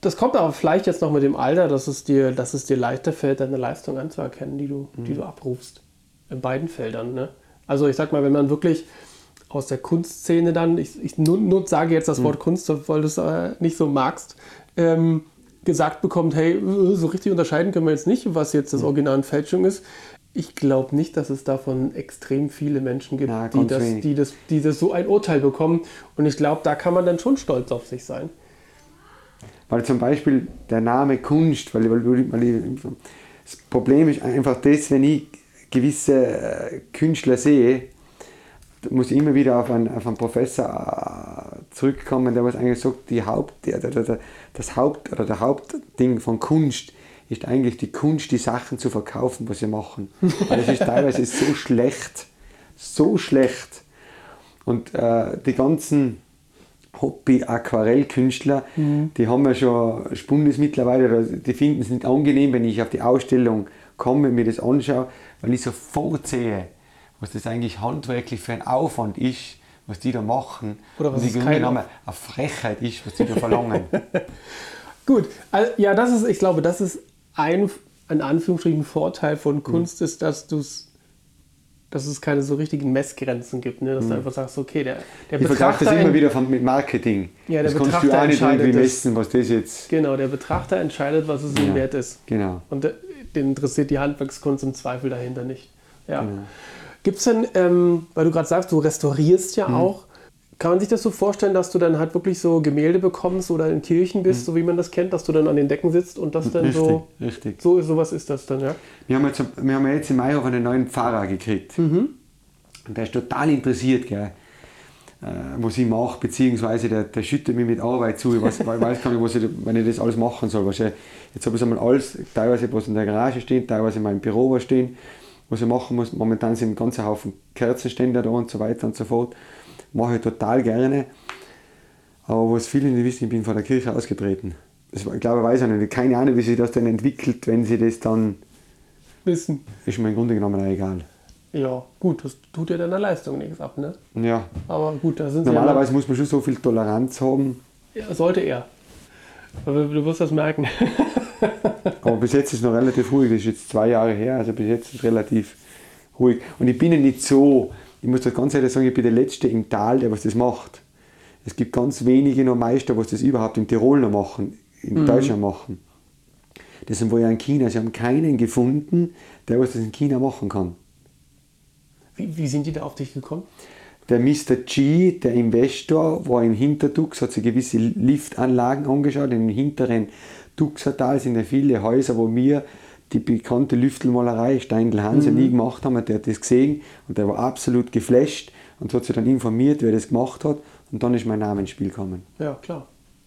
das kommt aber vielleicht jetzt noch mit dem Alter, dass es dir, dass es dir leichter fällt, deine Leistung anzuerkennen, die du, mhm. die du abrufst. In beiden Feldern. Ne? Also ich sag mal, wenn man wirklich aus der Kunstszene dann, ich, ich nur, nur sage jetzt das mhm. Wort Kunst, weil du es äh, nicht so magst, ähm, gesagt bekommt, hey, so richtig unterscheiden können wir jetzt nicht, was jetzt das mhm. Original und Fälschung ist. Ich glaube nicht, dass es davon extrem viele Menschen gibt, Na, die, das, die, das, die das so ein Urteil bekommen. Und ich glaube, da kann man dann schon stolz auf sich sein. Weil zum Beispiel der Name Kunst, weil, weil, weil das Problem ist einfach das, wenn ich gewisse äh, Künstler sehe, muss ich immer wieder auf einen, auf einen Professor äh, zurückkommen, der was eigentlich sagt, die Haupt, der, der, der, das Haupt oder der Hauptding von Kunst ist eigentlich die Kunst, die Sachen zu verkaufen, was sie machen. Weil es ist teilweise so schlecht, so schlecht. Und äh, die ganzen Hobby-Aquarellkünstler, mhm. die haben ja schon Spundes mittlerweile, die finden es nicht angenehm, wenn ich auf die Ausstellung komme und mir das anschaue, weil ich sofort sehe, was das eigentlich handwerklich für ein Aufwand ist, was die da machen. Oder was und die keine eine Frechheit ist, was die da verlangen. Gut, also, ja, das ist, ich glaube, das ist ein, in Anführungsstrichen, Vorteil von Kunst, mhm. ist, dass du es dass es keine so richtigen Messgrenzen gibt, ne? dass hm. du einfach sagst, okay, der, der ich Betrachter... das immer wieder von, mit Marketing. Ja, der das Betrachter kannst du auch nicht irgendwie messen, was das jetzt... Genau, der Betrachter entscheidet, was es ja, ihm wert ist. Genau. Und der, den interessiert die Handwerkskunst im Zweifel dahinter nicht. Ja. Genau. Gibt es denn, ähm, weil du gerade sagst, du restaurierst ja hm. auch, kann man sich das so vorstellen, dass du dann halt wirklich so Gemälde bekommst oder in Kirchen bist, mhm. so wie man das kennt, dass du dann an den Decken sitzt und das dann richtig, so. Richtig. So sowas ist das dann, ja? Wir haben jetzt, wir haben jetzt im Mai auch einen neuen Pfarrer gekriegt. Mhm. Und der ist total interessiert, gell, äh, was ich mache, beziehungsweise der, der schüttet mich mit Arbeit zu. Ich weiß, weiß gar nicht, was ich, wenn ich das alles machen soll. Weißt jetzt habe ich einmal alles, teilweise was in der Garage steht, teilweise in meinem Büro was stehen, was ich machen muss. Momentan sind ein ganzer Haufen Kerzenständer da und so weiter und so fort mache ich total gerne. Aber was viele nicht wissen, ich bin von der Kirche ausgetreten. Das, ich glaube, ich weiß auch nicht. Keine Ahnung, wie sich das dann entwickelt, wenn sie das dann wissen. Ist mir im Grunde genommen auch egal. Ja, gut, das tut ja deiner Leistung nichts ab, ne? Ja. Aber gut, da sind Normalerweise ja muss man schon so viel Toleranz haben. Ja, sollte er. Aber du wirst das merken. Aber bis jetzt ist es noch relativ ruhig. Das ist jetzt zwei Jahre her, also bis jetzt ist es relativ ruhig. Und ich bin ja nicht so, ich muss das ganz ehrlich sagen, ich bin der Letzte im Tal, der was das macht. Es gibt ganz wenige noch Meister, was das überhaupt in Tirol noch machen, in mhm. Deutschland machen. Das sind wohl ja in China. Sie haben keinen gefunden, der was das in China machen kann. Wie, wie sind die da auf dich gekommen? Der Mr. G, der Investor, war im Hinterdux, hat sich gewisse Liftanlagen angeschaut. Im hinteren Duxertal sind ja viele Häuser, wo wir die bekannte Lüftelmalerei Steindl Hanse mhm. nie gemacht haben. Der hat das gesehen und der war absolut geflasht und hat sich dann informiert, wer das gemacht hat. Und dann ist mein Name ins Spiel gekommen. Ja, klar.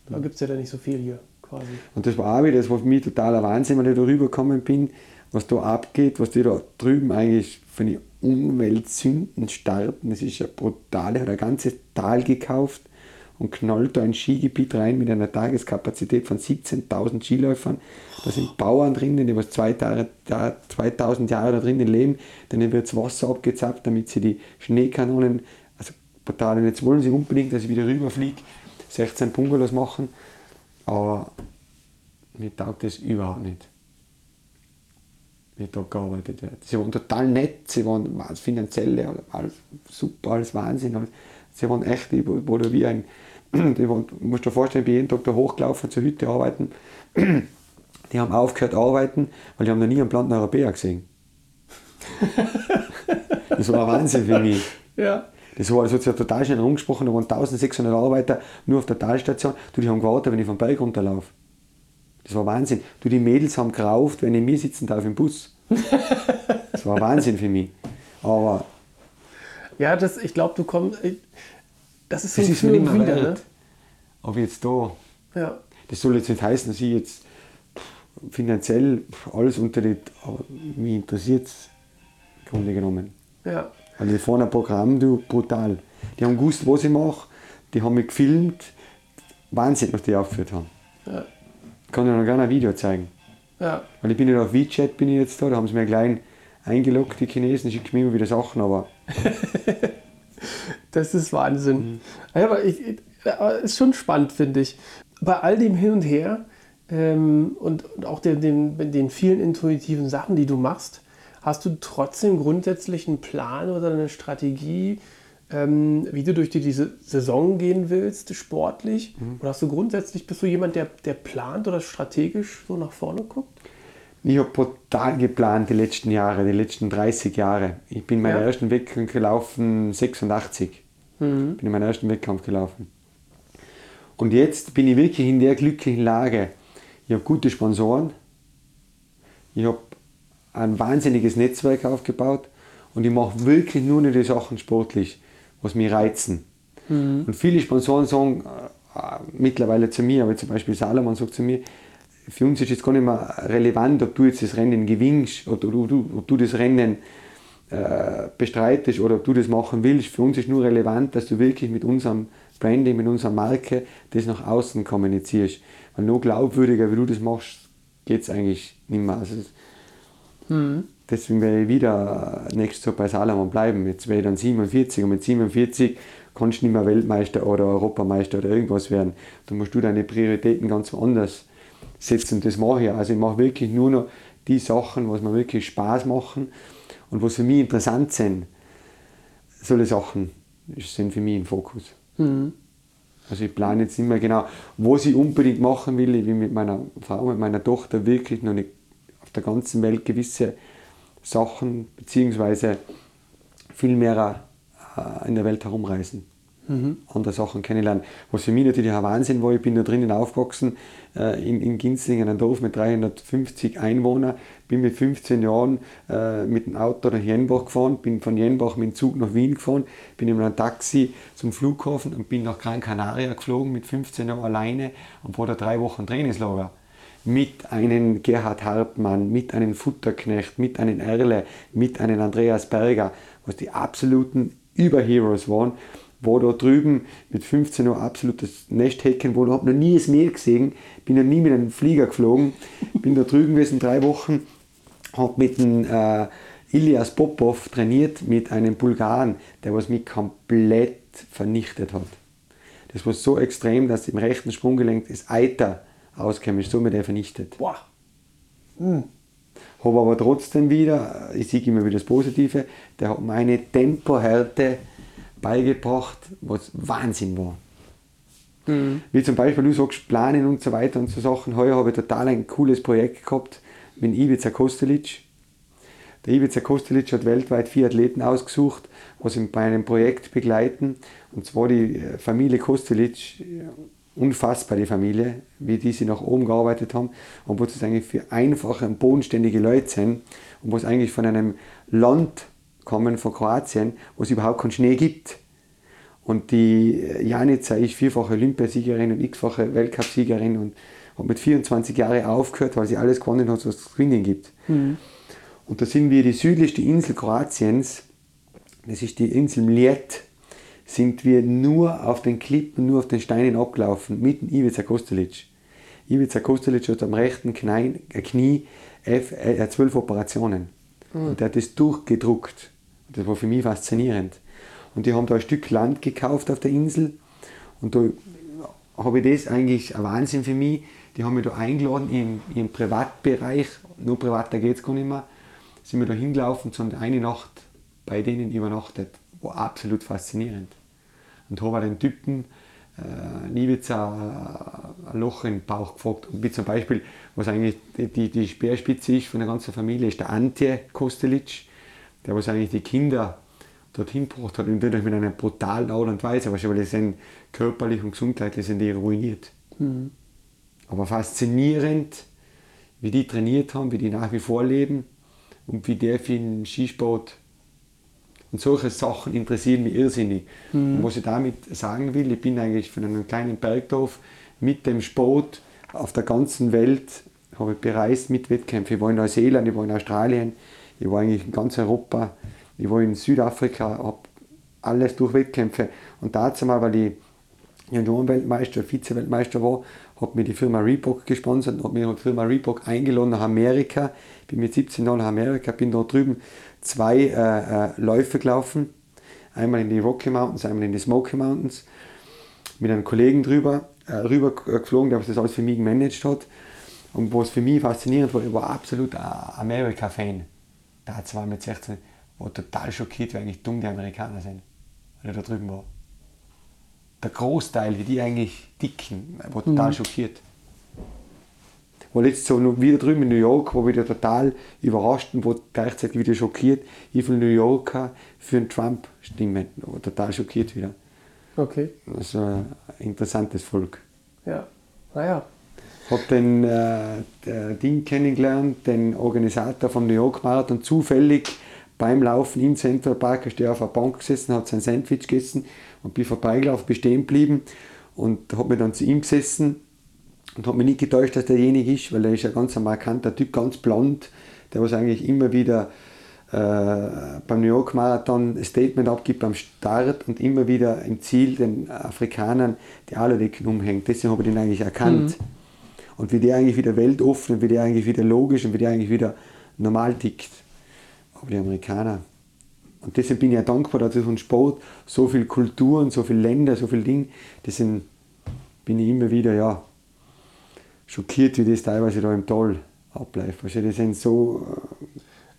Da gibt es ja dann nicht so viel hier quasi. Und das war auch wieder, das war für mich totaler Wahnsinn, wenn ich da rübergekommen bin, was da abgeht, was die da drüben eigentlich von den Umweltsünden starten. Das ist ja brutal. Er hat ein ganzes Tal gekauft und knallt da ein Skigebiet rein mit einer Tageskapazität von 17.000 Skiläufern. Da sind Bauern drinnen, die was 2000 Jahre da drinnen leben. Dann wird das Wasser abgezapft, damit sie die Schneekanonen, also. Und jetzt wollen sie unbedingt, dass ich wieder rüberfliege, 16 Bungalows machen. Aber mir taugt das überhaupt nicht wie da gearbeitet wird. Sie waren total nett, sie waren finanziell alles super, alles Wahnsinn. Sie waren echt, ich wurde wie ein, die waren, musst dir vorstellen, ich bin jeden Tag da hochgelaufen zur Hütte arbeiten. Die haben aufgehört arbeiten, weil die haben noch nie einen Planten Europäer gesehen. das war Wahnsinn für mich. Ja. Das war, also, ja total schnell rumgesprochen, da waren 1600 Arbeiter nur auf der Talstation. Du, die haben gewartet, wenn ich vom Berg runterlaufe. Das war Wahnsinn. Du, die Mädels haben gerauft, wenn ich mir sitzen darf im Bus. Das war Wahnsinn für mich. Aber. Ja, das, ich glaube, du kommst. Das ist so das ist mir mehr wieder, ne? Ob jetzt da. Ja. Das soll jetzt nicht heißen, dass ich jetzt finanziell alles unter die. Aber mich interessiert es im Grunde genommen. Ja. Weil die fahren ein Programm, du, brutal. Die haben gewusst, was ich mache, die haben mich gefilmt. Wahnsinn, was die aufgeführt haben. Ja kann dir noch gerne ein Video zeigen. Ja. Weil ich bin nicht auf WeChat bin ich jetzt da, da haben sie mir klein eingeloggt, die Chinesen, schicken mir immer wieder Sachen, aber. das ist Wahnsinn. Mhm. Aber ich, ist schon spannend, finde ich. Bei all dem Hin und Her ähm, und, und, auch den, den, den vielen intuitiven Sachen, die du machst, hast du trotzdem grundsätzlich einen Plan oder eine Strategie, ähm, wie du durch die, diese Saison gehen willst, sportlich? Mhm. Oder hast du grundsätzlich, bist du jemand, der, der plant oder strategisch so nach vorne guckt? Ich habe brutal geplant die letzten Jahre, die letzten 30 Jahre. Ich bin meinen ja. ersten Wettkampf gelaufen 86. Mhm. Bin in meinen ersten Wettkampf gelaufen. Und jetzt bin ich wirklich in der glücklichen Lage. Ich habe gute Sponsoren. Ich habe ein wahnsinniges Netzwerk aufgebaut und ich mache wirklich nur noch die Sachen sportlich was mich reizen. Mhm. Und viele Sponsoren sagen äh, mittlerweile zu mir, aber zum Beispiel Salomon sagt zu mir, für uns ist jetzt gar nicht mehr relevant, ob du jetzt das Rennen gewinnst oder du, du, ob du das Rennen äh, bestreitest oder ob du das machen willst. Für uns ist nur relevant, dass du wirklich mit unserem Branding, mit unserer Marke das nach außen kommunizierst. Weil nur glaubwürdiger, wie du das machst, geht es eigentlich nicht mehr. Also, mhm. Deswegen werde ich wieder nächstes Jahr bei Salomon bleiben. Jetzt werde ich dann 47 und mit 47 kannst du nicht mehr Weltmeister oder Europameister oder irgendwas werden. Da musst du deine Prioritäten ganz woanders setzen. Das mache ich. Also ich mache wirklich nur noch die Sachen, was mir wirklich Spaß machen und was für mich interessant sind. Solche Sachen sind für mich im Fokus. Mhm. Also ich plane jetzt nicht mehr genau, was ich unbedingt machen will. Ich will mit meiner Frau, mit meiner Tochter wirklich noch nicht auf der ganzen Welt gewisse Sachen beziehungsweise viel mehr äh, in der Welt herumreisen. Mhm. andere Sachen kennenlernen. Was für mich natürlich ein Wahnsinn war, ich bin da drinnen aufgewachsen, äh, in, in Ginzlingen, einem Dorf mit 350 Einwohnern, bin mit 15 Jahren äh, mit dem Auto nach Jenbach gefahren, bin von Jenbach mit dem Zug nach Wien gefahren, bin in einem Taxi zum Flughafen und bin nach Gran Canaria geflogen mit 15 Jahren alleine und war da drei Wochen Trainingslager mit einem Gerhard Hartmann, mit einem Futterknecht, mit einem Erle, mit einem Andreas Berger, was die absoluten Überheroes waren, wo da drüben mit 15 Uhr absolutes Nesthecken, wo ich habe noch nie das Meer gesehen, bin noch nie mit einem Flieger geflogen, bin da drüben gewesen drei Wochen, habe mit dem äh, Ilias Popov trainiert, mit einem Bulgaren, der was mich komplett vernichtet hat. Das war so extrem, dass im rechten Sprunggelenk das Eiter auskäme, ist somit er vernichtet. Boah. Hm. Habe aber trotzdem wieder, ich sehe immer wieder das Positive, der hat meine Tempohärte beigebracht, was Wahnsinn war. Mhm. Wie zum Beispiel, du sagst Planen und so weiter und so Sachen. Heuer habe ich total ein cooles Projekt gehabt mit Ivica Kostelic. Der Ivica Kostelic hat weltweit vier Athleten ausgesucht, was ihn bei einem Projekt begleiten. Und zwar die äh, Familie Kostelic, äh, unfassbar die Familie, wie die sie nach oben gearbeitet haben und wo das eigentlich für einfache und bodenständige Leute sind und wo es eigentlich von einem Land kommen, von Kroatien, wo es überhaupt keinen Schnee gibt. Und die äh, Janica ist vierfache Olympiasiegerin und x-fache Weltcupsiegerin und hat mit 24 Jahren aufgehört, weil sie alles gewonnen hat, was es gewinnen gibt. Mhm. Und da sind wir die südlichste Insel Kroatiens, das ist die Insel Mljet, sind wir nur auf den Klippen, nur auf den Steinen abgelaufen, mitten Ivica Kostelic. Ivica Kostelic hat am rechten Knie, äh, Knie F, äh, zwölf Operationen. Mhm. Und der hat das durchgedruckt. Das war für mich faszinierend. Und die haben da ein Stück Land gekauft auf der Insel. Und da habe ich das eigentlich ein Wahnsinn für mich. Die haben mich da eingeladen im, im Privatbereich, nur privater geht es gar nicht mehr. Sind wir da hingelaufen, sind eine Nacht bei denen übernachtet. War absolut faszinierend. Und habe den Typen äh, nie wird ein Loch im Bauch gefragt. Und wie zum Beispiel, was eigentlich die, die Speerspitze ist von der ganzen Familie, ist der Antje Kostelic, der was eigentlich die Kinder dorthin gebracht hat und dadurch mit einer brutalen Art und Weise, weil die sind körperlich und gesundheitlich sind die ruiniert. Mhm. Aber faszinierend, wie die trainiert haben, wie die nach wie vor leben und wie der für den Skisport und solche Sachen interessieren mich irrsinnig. Mhm. Und was ich damit sagen will, ich bin eigentlich von einem kleinen Bergdorf mit dem Sport auf der ganzen Welt, habe ich bereist mit Wettkämpfen. Ich war in Neuseeland, ich war in Australien, ich war eigentlich in ganz Europa, ich war in Südafrika, habe alles durch Wettkämpfe. Und dazu mal, weil ich Juniorenweltmeister, Vize-Weltmeister war, hat mir die Firma Reebok gesponsert, hat mir die Firma Reebok eingeladen nach Amerika. Bin mit 17 Jahren nach Amerika, bin dort drüben zwei äh, äh, Läufe gelaufen. Einmal in die Rocky Mountains, einmal in die Smoky Mountains. Mit einem Kollegen drüber, äh, rüber geflogen, der das alles für mich gemanagt hat. Und was für mich faszinierend war, ich war absolut Amerika-Fan. Da hat zwar mit 16 war total schockiert, wie eigentlich dumm die Amerikaner sind, weil er da drüben war. Der Großteil, wie die eigentlich dicken, war total mhm. schockiert. War jetzt so wieder drüben in New York, wo wieder total überrascht und wo gleichzeitig wieder schockiert, wie viele New Yorker für einen Trump stimmen. War total schockiert wieder. Okay. Also ein interessantes Volk. Ja, naja. Habe den äh, Ding kennengelernt, den Organisator vom New York Marathon, zufällig beim Laufen im Central Park, ich stehe auf einer Bank gesessen, habe sein Sandwich gegessen und bin vorbeigelaufen, bin stehen geblieben und habe mir dann zu ihm gesessen und habe mich nicht getäuscht, dass derjenige ist, weil er ist ein ganz markanter Typ, ganz blond, der was eigentlich immer wieder äh, beim New York Marathon ein Statement abgibt beim Start und immer wieder im Ziel den Afrikanern die Aludecken umhängt. Deswegen habe ich ihn eigentlich erkannt. Mhm. Und wie der eigentlich wieder weltoffen und wie der eigentlich wieder logisch und wie der eigentlich wieder normal tickt aber die Amerikaner. Und deshalb bin ich ja dankbar, dass es von Sport so viel Kulturen, so viele Länder, so viele Dinge, deswegen bin ich immer wieder ja, schockiert, wie das teilweise da im Tal abläuft. Also das sind so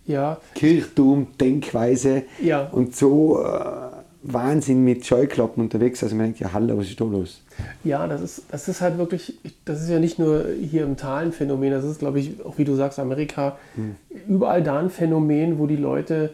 äh, ja. Kirchturm, Denkweise ja. und so äh, Wahnsinn mit Scheuklappen unterwegs. Also man denkt, ja, Halle, was ist da los? Ja, das ist, das ist halt wirklich, das ist ja nicht nur hier im Tal ein Phänomen, das ist, glaube ich, auch wie du sagst, Amerika, hm. überall da ein Phänomen, wo die Leute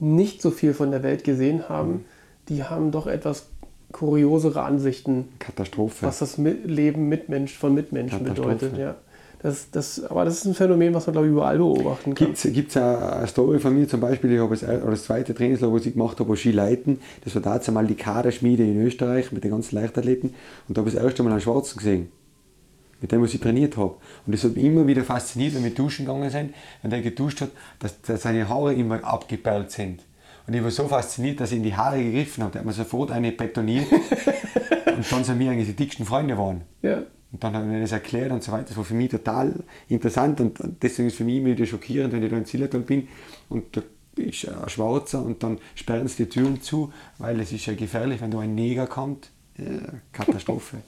nicht so viel von der Welt gesehen haben. Hm. Die haben doch etwas kuriosere Ansichten. Katastrophe. Was das Leben Mitmensch, von Mitmenschen bedeutet. Ja. Das, das, aber das ist ein Phänomen, was man glaube ich überall beobachten kann. Gibt es eine Story von mir zum Beispiel, ich habe das, das zweite Trainingslager, was ich gemacht habe, war Skileiten. Das war dazu mal die Kaderschmiede in Österreich mit den ganzen Leichtathleten und da habe ich das erste Mal einen Schwarzen gesehen. Mit dem, was ich trainiert habe. Und das hat mich immer wieder fasziniert, wenn wir duschen gegangen sind, wenn der geduscht hat, dass, dass seine Haare immer abgeperlt sind. Und ich war so fasziniert, dass ich in die Haare gegriffen habe. Der hat mir sofort eine betoniert. und dann sind wir eigentlich die dicksten Freunde waren. Ja. Und dann habe ich das erklärt und so weiter. Das war für mich total interessant und deswegen ist es für mich immer wieder schockierend, wenn ich da in Zillertal bin und da ist ein Schwarzer und dann sperren sie die Türen zu, weil es ist ja gefährlich, wenn da ein Neger kommt. Ja, Katastrophe.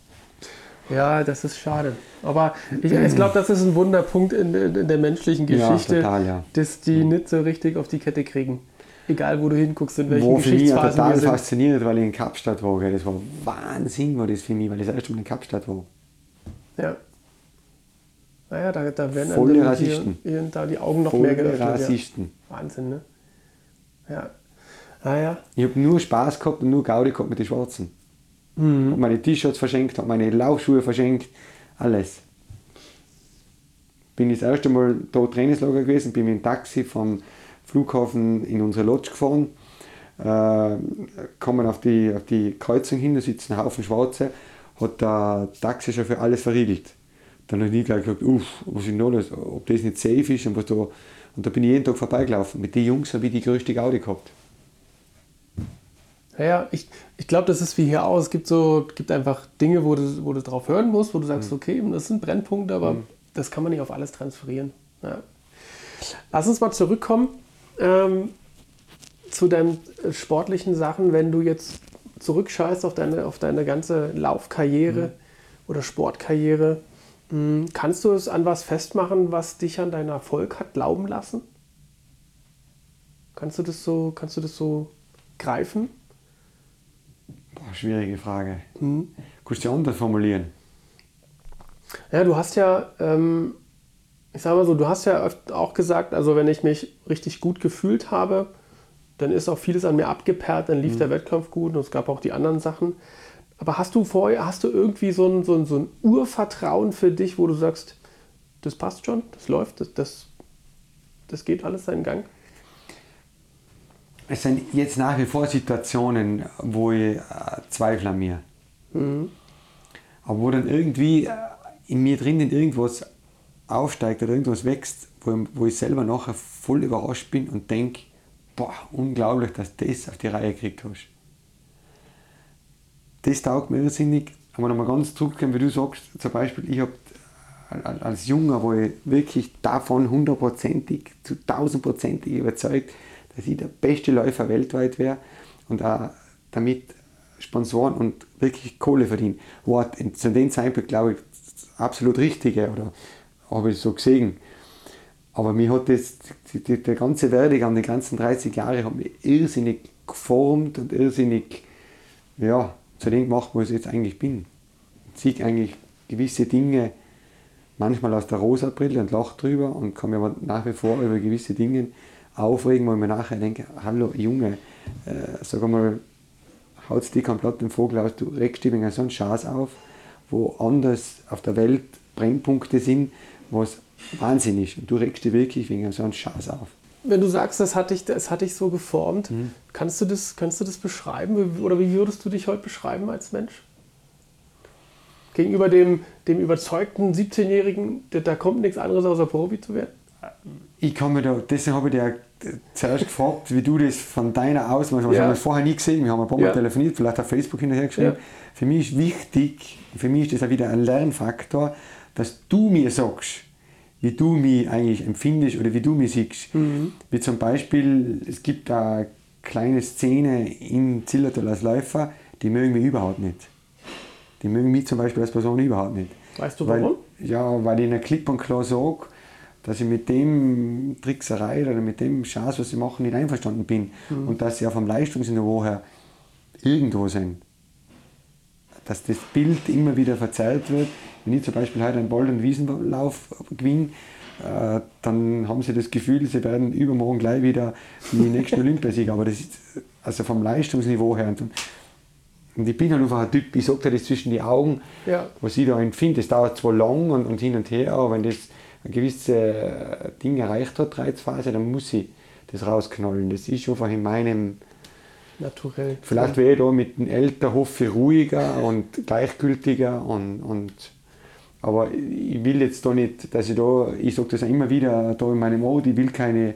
Ja, das ist schade. Aber ich, ich glaube, das ist ein Wunderpunkt in, in der menschlichen Geschichte, ja, total, ja. dass die mhm. nicht so richtig auf die Kette kriegen. Egal, wo du hinguckst, in welchen Wo für mich total wir sind. fasziniert, weil ich in Kapstadt war. Das war Wahnsinn, war das für mich, weil ich das erste Mal in Kapstadt war. Ja. Naja, da, da werden Volle dann Rassisten. Hier, da die Augen noch mehr Volle geöffnet. Rassisten. Ja. Wahnsinn, ne? Ja. Naja. Ich habe nur Spaß gehabt und nur Gaudi gehabt mit den Schwarzen. Mhm. Hab meine T-Shirts verschenkt, habe meine Laufschuhe verschenkt, alles. Bin das erste Mal da Trainingslager gewesen, bin mit dem Taxi vom Flughafen in unsere Lodge gefahren, äh, kommen auf die, auf die Kreuzung hin, da sitzen ein Haufen Schwarze, hat der Taxichauffeur alles verriegelt. Dann habe ich gleich gesagt, uff, was ist denn da los, ob das nicht safe ist und was da. Und da bin ich jeden Tag vorbeigelaufen. Mit den Jungs habe ich die größte Gaudi gehabt. Naja, ich, ich glaube, das ist wie hier auch. Es gibt so, gibt einfach Dinge, wo du, wo du drauf hören musst, wo du sagst, okay, das sind Brennpunkte, aber das kann man nicht auf alles transferieren. Ja. Lass uns mal zurückkommen ähm, zu deinen äh, sportlichen Sachen, wenn du jetzt zurückschaust auf deine, auf deine ganze Laufkarriere oder Sportkarriere. mh, Kannst du es an was festmachen, was dich an deinen Erfolg hat glauben lassen? Kannst du das so, kannst du das so greifen? Boah, schwierige Frage. Kannst du die anders formulieren? Ja, du hast ja, ähm, ich sag mal so, du hast ja auch gesagt, also wenn ich mich richtig gut gefühlt habe, dann ist auch vieles an mir abgeperrt, dann lief der Wettkampf gut und es gab auch die anderen Sachen. Aber hast du vorher, hast du irgendwie so ein, so ein, so ein Urvertrauen für dich, wo du sagst, das passt schon, das läuft, das, das, das geht alles seinen Gang? Es sind jetzt nach wie vor Situationen, wo ich äh, zweifle an mir. Aber wo dann irgendwie äh, in mir drinnen irgendwas aufsteigt oder irgendwas wächst, wo, ich- wo ich selber nachher voll überrascht bin und denke, boah, unglaublich, dass du das auf die Reihe gekriegt hast. Das taugt mir irrsinnig. Aber nochmal ganz zurückkommen, wie du sagst, zum Beispiel, ich habe als Junger war ich wirklich davon hundertprozentig, zu tausendprozentig überzeugt, dass ich der beste Läufer weltweit wäre und auch damit Sponsoren und wirklich Kohle verdienen. War zu dem Zeitpunkt, glaube ich, absolut Richtige oder habe ich so gesehen. Aber mir hat das, der ganze Werdegang, die ganzen 30 Jahre, hat mich irrsinnig geformt und irrsinnig ja, zu dem gemacht, wo ich jetzt eigentlich bin. Sehe eigentlich gewisse Dinge manchmal aus der rosa Brille und lache drüber und kann mir aber nach wie vor über gewisse Dinge aufregen, wo ich mir nachher denke, hallo Junge, äh, sag einmal, haut's dich komplett den Vogel aus, du regst dich wegen so einen Schatz auf, wo anders auf der Welt Brennpunkte sind, was Wahnsinn ist und du regst dich wirklich wegen so einen Schatz auf. Wenn du sagst, das hat dich, das hat dich so geformt, kannst, du das, kannst du das beschreiben? Oder wie würdest du dich heute beschreiben als Mensch? Gegenüber dem, dem überzeugten 17-Jährigen, da- da kommt nichts anderes außer Profi zu werden? Ich kann mir da, deswegen habe ich dir ja zuerst gefragt, wie du das von deiner Ausmaß, wir Ja. haben das vorher nie gesehen, wir haben ein paar Mal Ja. telefoniert, vielleicht auf Facebook hinterher geschrieben. Ja. Für mich ist wichtig, für mich ist das auch wieder ein Lernfaktor, dass du mir sagst, wie du mich eigentlich empfindest oder wie du mich siehst. Wie zum Beispiel, es gibt da eine kleine Szene in Zillertal als Läufer, die mögen mich überhaupt nicht. Die mögen mich zum Beispiel als Person überhaupt nicht. Weißt du Weil, warum? ja, weil ich ihnen klipp und klar sage, dass ich mit dem Trickserei oder mit dem Schatz, was sie machen, nicht einverstanden bin. Und dass sie auch vom Leistungsniveau her irgendwo sind. Dass das Bild immer wieder verzerrt wird. Wenn ich zum Beispiel heute einen Ball- und Wiesenlauf gewinne, äh, dann haben sie das Gefühl, sie werden übermorgen gleich wieder die nächsten Olympiasieger. Aber das ist also vom Leistungsniveau her. Und, und ich bin halt einfach ein Typ, ich sage dir das zwischen die Augen, Ja. was ich da empfinde. Das dauert zwar lang und, und hin und her, aber wenn das ein gewisses äh, Ding erreicht hat, Reizphase, dann muss ich das rausknallen. Das ist einfach in meinem, Naturell. vielleicht wäre ich da mit dem Älter hoffe ruhiger und gleichgültiger und, und aber ich will jetzt da nicht, dass ich da, ich sage das auch immer wieder da in meinem Mode, ich will keine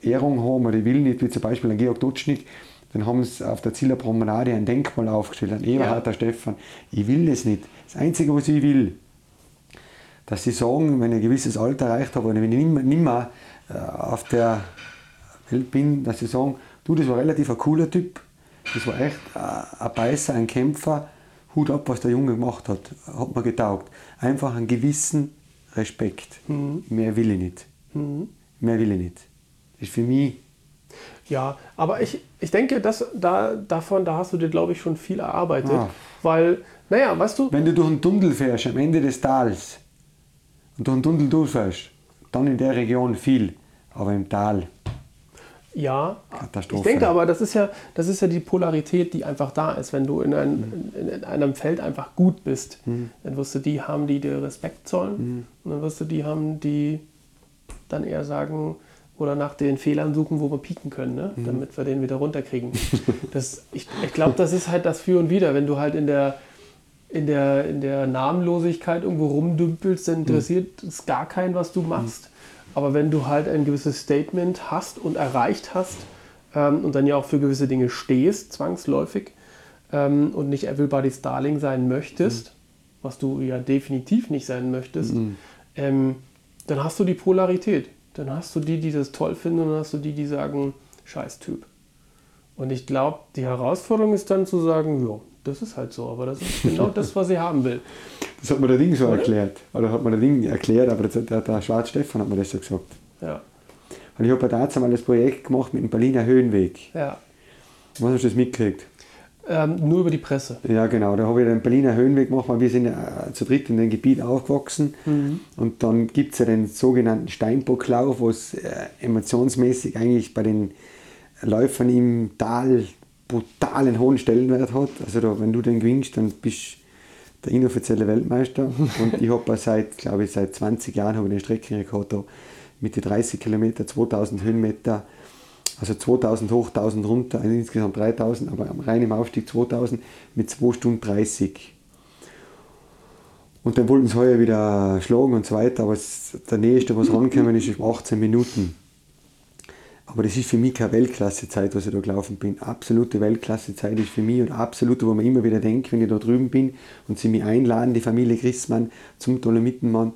Ehrung haben oder ich will nicht, wie zum Beispiel ein Georg Dutschnik, dann haben sie auf der Ziller Promenade ein Denkmal aufgestellt, ein Eberhard, der Stefan. Ich will das nicht. Das Einzige, was ich will, dass sie sagen, wenn ich ein gewisses Alter erreicht habe und wenn ich nicht mehr, nicht mehr äh, auf der Welt bin, dass sie sagen, du, das war relativ ein cooler Typ, das war echt äh, ein Beißer, ein Kämpfer, Hut ab, was der Junge gemacht hat, hat mir getaugt. Einfach einen gewissen Respekt. Mehr will ich nicht. Mehr will ich nicht. Das ist für mich Ja, aber ich, ich denke, dass da, davon, da hast du dir, glaube ich, schon viel erarbeitet. Ah. Weil, naja, weißt du, Wenn du durch einen Tunnel fährst, am Ende des Tals, und durch einen Tunnel durchfährst, dann in der Region viel, aber im Tal. Ja, ich denke aber, das ist, ja, das ist ja die Polarität, die einfach da ist. Wenn du in, ein, in, in einem Feld einfach gut bist, dann wirst du die haben, die dir Respekt zollen. Und dann wirst du die haben, die dann eher sagen oder nach den Fehlern suchen, wo wir pieken können, ne? damit wir den wieder runterkriegen. das, ich ich glaube, das ist halt das Für und Wider. Wenn du halt in der, in der, in der Namenlosigkeit irgendwo rumdümpelst, dann interessiert es gar keinen, was du machst. Aber wenn du halt ein gewisses Statement hast und erreicht hast ähm, und dann ja auch für gewisse Dinge stehst, zwangsläufig, ähm, und nicht Everybody's Darling sein möchtest, was du ja definitiv nicht sein möchtest, ähm, dann hast du die Polarität. Dann hast du die, die das toll finden und dann hast du die, die sagen, scheiß Typ. Und ich glaube, die Herausforderung ist dann zu sagen, ja, das ist halt so, aber das ist genau das, was ich haben will. Das hat mir der Ding so erklärt. Oder hat mir der Ding erklärt, aber das, der, der Schwarz Stefan hat mir das so gesagt. Ja, Und ich habe ja damals mal das Projekt gemacht mit dem Berliner Höhenweg. ja. Was hast du das mitgekriegt? Ähm, nur über die Presse. Ja, genau. Da habe ich den Berliner Höhenweg gemacht, weil wir sind ja äh, zu dritt in dem Gebiet aufgewachsen. Und dann gibt es ja den sogenannten Steinbocklauf, wo es äh, emotionsmäßig eigentlich bei den Läufern im Tal brutalen hohen Stellenwert hat. Also da, wenn du den gewinnst, dann bist du der inoffizielle Weltmeister. Und ich habe seit, glaube ich, seit 20 Jahren habe ich den Streckenrekord da mit den 30 Kilometer, 2000 Höhenmeter, also 2000 hoch, 1000 runter, also insgesamt 3000, aber am reinen Aufstieg 2000 mit 2 Stunden 30. Und dann wollten sie heuer wieder schlagen und so weiter, aber es, der nächste, was rankommen ist, ist 18 Minuten. Aber das ist für mich keine Weltklasse-Zeit, was ich da gelaufen bin. Absolute Weltklasse-Zeit ist für mich und absolute, wo man immer wieder denkt, wenn ich da drüben bin und sie mich einladen, die Familie Christmann zum Dolomitenmann.